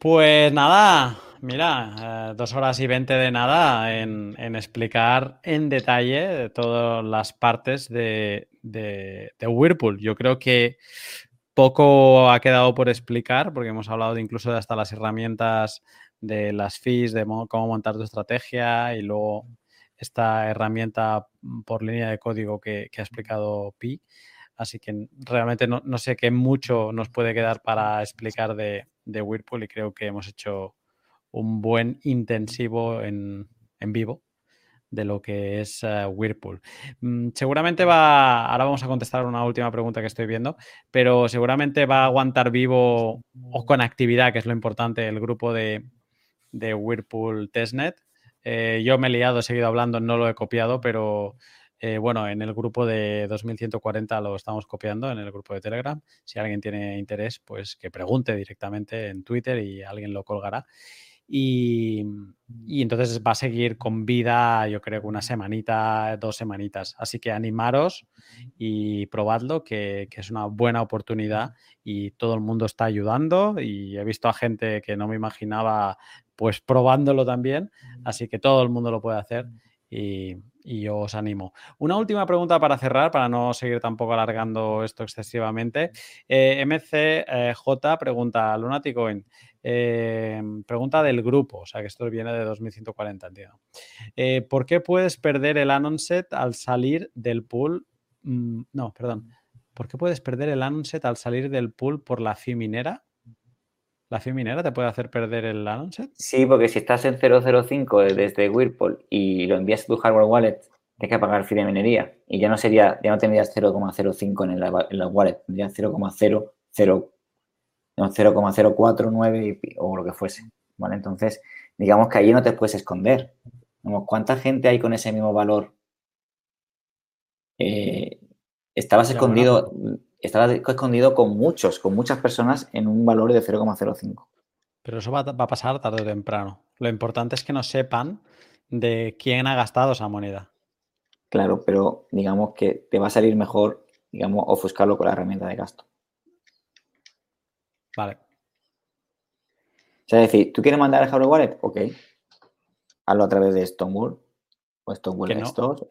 Pues nada, mira, eh, dos horas y veinte de nada en, explicar en detalle todas las partes de, Whirlpool. Yo creo que poco ha quedado por explicar, porque hemos hablado de incluso de hasta las herramientas de las fees, de cómo montar tu estrategia y luego esta herramienta por línea de código que, ha explicado Pi. Así que realmente no, sé qué mucho nos puede quedar para explicar de Whirlpool y creo que hemos hecho un buen intensivo en, vivo de lo que es uh, Whirlpool. Mm, seguramente va, ahora vamos a contestar una última pregunta que estoy viendo, pero seguramente va a aguantar vivo o con actividad, que es lo importante, el grupo de, de Whirlpool Testnet. Eh, yo me he liado, he seguido hablando, no lo he copiado, pero eh, bueno, en el grupo de 2140 lo estamos copiando, en el grupo de Telegram. Si alguien tiene interés, pues que pregunte directamente en Twitter y alguien lo colgará. Y, entonces va a seguir con vida, yo creo que una semanita, dos semanitas. Así que animaros y probadlo, que, que, es una buena oportunidad y todo el mundo está ayudando. Y he visto a gente que no me imaginaba, pues probándolo también. Así que todo el mundo lo puede hacer. Y, y yo os animo. Una última pregunta para cerrar, para no seguir tampoco alargando esto excesivamente. Eh, MCJ pregunta, Lunaticoin, eh, pregunta del grupo, o sea que esto viene de 2140, entiendo. Eh, ¿Por qué puedes perder el Anonset al salir del pool? Mm, no, perdón. ¿Por qué puedes perder el Anonset al salir del pool por la FI minera? ¿La FI minera te puede hacer perder el Anonset? Sí, porque si estás en 005 desde Whirlpool y lo envías a tu hardware wallet, tienes que pagar fee de minería y ya no sería, ya no tendrías 0,05 en la, wallet, tendrías 0,049 o lo que fuese, ¿vale? Entonces, digamos que allí no te puedes esconder. ¿Cuánta gente hay con ese mismo valor? Eh, estabas escondido, estaba escondido con muchos, con muchas personas en un valor de 0,05. Pero eso va, a pasar tarde o temprano. Lo importante es que no sepan de quién ha gastado esa moneda. Claro, pero digamos que te va a salir mejor, digamos, ofuscarlo con la herramienta de gasto. Vale. O sea, es decir, ¿tú quieres mandar el hardware wallet? Ok. Hazlo a través de Stonewall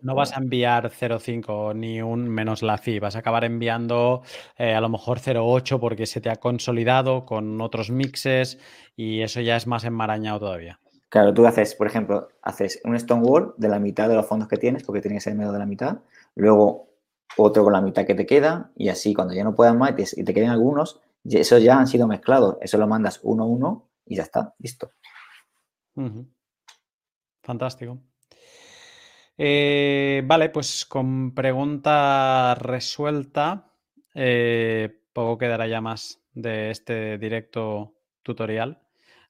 no, vas a enviar 0.5 ni un menos la FI, vas a acabar enviando eh, a lo mejor 0.8 porque se te ha consolidado con otros mixes y eso ya es más enmarañado todavía. Claro, tú haces, por ejemplo, haces un Stonewall de la mitad de los fondos que tienes, porque tiene que ser medio de la mitad, luego otro con la mitad que te queda y así cuando ya no puedas más y te, queden algunos, esos ya han sido mezclados, eso lo mandas uno a uno y ya está, listo. Fantástico. Eh, vale, pues con pregunta resuelta, eh, poco quedará ya más de este directo tutorial.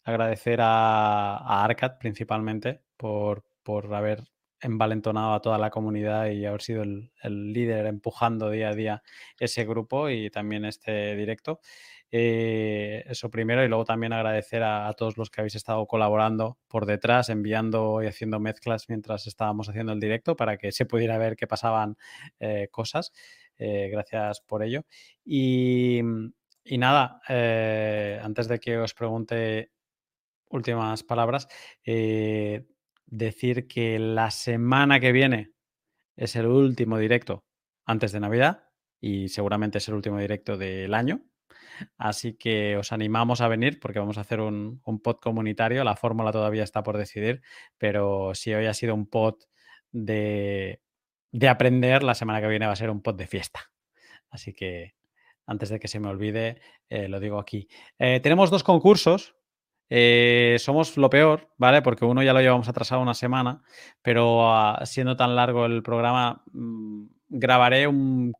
Agradecer a, a Arcad principalmente por, por, haber envalentonado a toda la comunidad y haber sido el, el líder empujando día a día ese grupo y también este directo. Eh, eso primero y luego también agradecer a, todos los que habéis estado colaborando por detrás, enviando y haciendo mezclas mientras estábamos haciendo el directo para que se pudiera ver que pasaban eh, cosas. Eh, gracias por ello. Y, y nada, antes de que os pregunte últimas palabras, decir que la semana que viene es el último directo antes de Navidad y seguramente es el último directo del año Así que os animamos a venir porque vamos a hacer un, pod comunitario. La fórmula todavía está por decidir, pero si hoy ha sido un pod de, aprender, la semana que viene va a ser un pod de fiesta. Así que antes de que se me olvide, eh, lo digo aquí. Eh, tenemos dos concursos Eh, somos lo peor, ¿vale? Porque uno ya lo llevamos atrasado una semana, pero ah, siendo tan largo el programa, mm, grabaré un,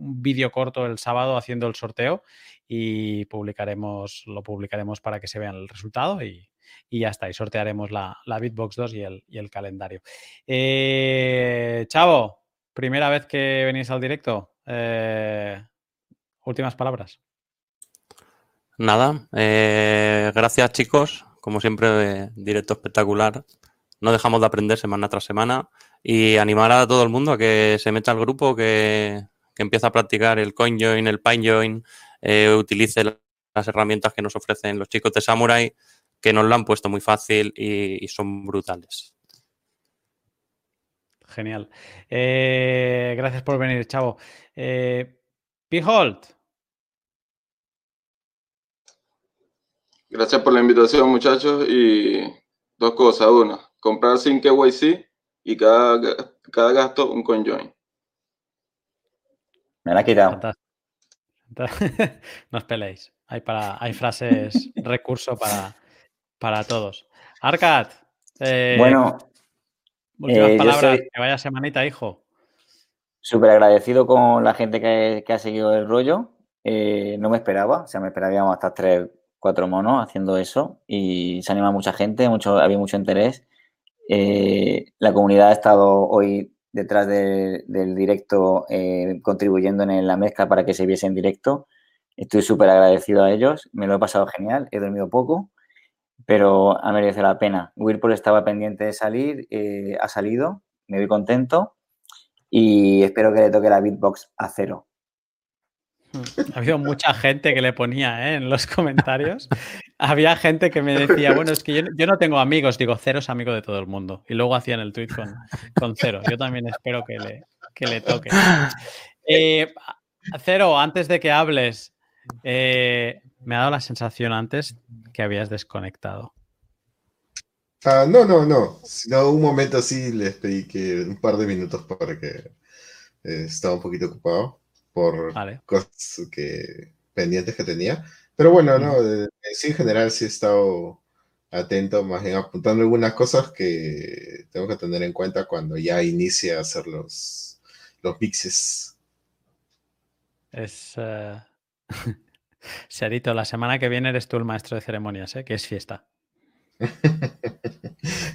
vídeo corto el sábado haciendo el sorteo y publicaremos, lo publicaremos para que se vean el resultado y, ya está. Y sortearemos la, la Bitbox 2 y el, y el calendario. Eh, Chavo, primera vez que venís al directo. Eh, últimas palabras. Nada, eh, gracias chicos, como siempre, directo espectacular. No dejamos de aprender semana tras semana y animar a todo el mundo a que se meta al grupo, que, que empiece a practicar el CoinJoin, el PineJoin, eh, utilice las herramientas que nos ofrecen los chicos de Samurai, que nos lo han puesto muy fácil y, son brutales. Genial. Eh, gracias por venir, chavo. Eh, Behold, Gracias por la invitación, muchachos. Y dos cosas. Una, comprar sin KYC y cada, cada gasto un CoinJoin. Me la he quitado. no os peleéis. Hay, para, hay frases, recurso para, para todos. Arcad. Eh, bueno. Últimas eh, palabras. Que vaya semanita, hijo. Súper agradecido con la gente que, ha seguido el rollo. Eh, no me esperaba, o sea, me esperaríamos hasta tres, cuatro monos haciendo eso y se anima mucha gente, mucho, había mucho interés. Eh, la comunidad ha estado hoy detrás del directo eh, contribuyendo en la mezcla para que se viese en directo. Estoy súper agradecido a ellos, me lo he pasado genial, he dormido poco, pero ha merecido la pena. Whirlpool estaba pendiente de salir, eh, ha salido, me voy contento y espero que le toque la beatbox a cero. Ha habido mucha gente que le ponía ¿eh? en los comentarios. Había gente que me decía, bueno, es que yo, no tengo amigos. Digo, Cero es amigo de todo el mundo. Y luego hacían el tweet con, con Cero. Yo también espero que le, que le toque. Eh, Cero, antes de que hables, eh, me ha dado la sensación antes que habías desconectado. Ah, no, no, no. no. Un momento sí les pedí que un par de minutos para que estaba un poquito ocupado por cosas que, pendientes que tenía. Pero bueno, no, sí en general sí he estado atento, más bien apuntando algunas cosas que tengo que tener en cuenta cuando ya inicie a hacer los, los mixes. Es... Uh... la semana que viene eres tú el maestro de ceremonias, ¿eh? que es fiesta.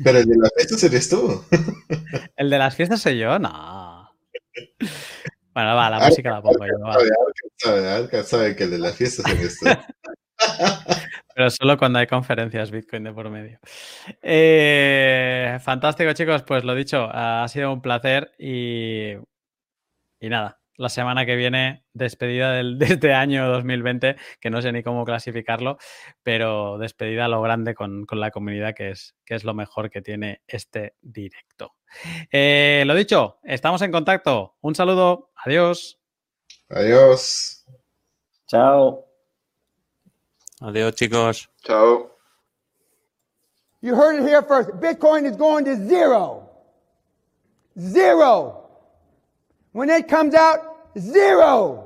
Pero el de las fiestas eres tú. ¿El de las fiestas soy yo? No. Bueno, va, la música la pongo yo. Sabe, sabe, que el de la fiesta es esto. Pero solo cuando hay conferencias Bitcoin de por medio. Eh, fantástico, chicos. Pues lo dicho, ha sido un placer y, y nada, la semana que viene, despedida del, de este año 2020, que no sé ni cómo clasificarlo, pero despedida a lo grande con, la comunidad, que es, que es lo mejor que tiene este directo. Eh, lo dicho, estamos en contacto. Un saludo, adiós. Adiós. Chao. Adiós, chicos. Chao. You heard it here first. Bitcoin is going to zero. Zero. When it comes out, zero.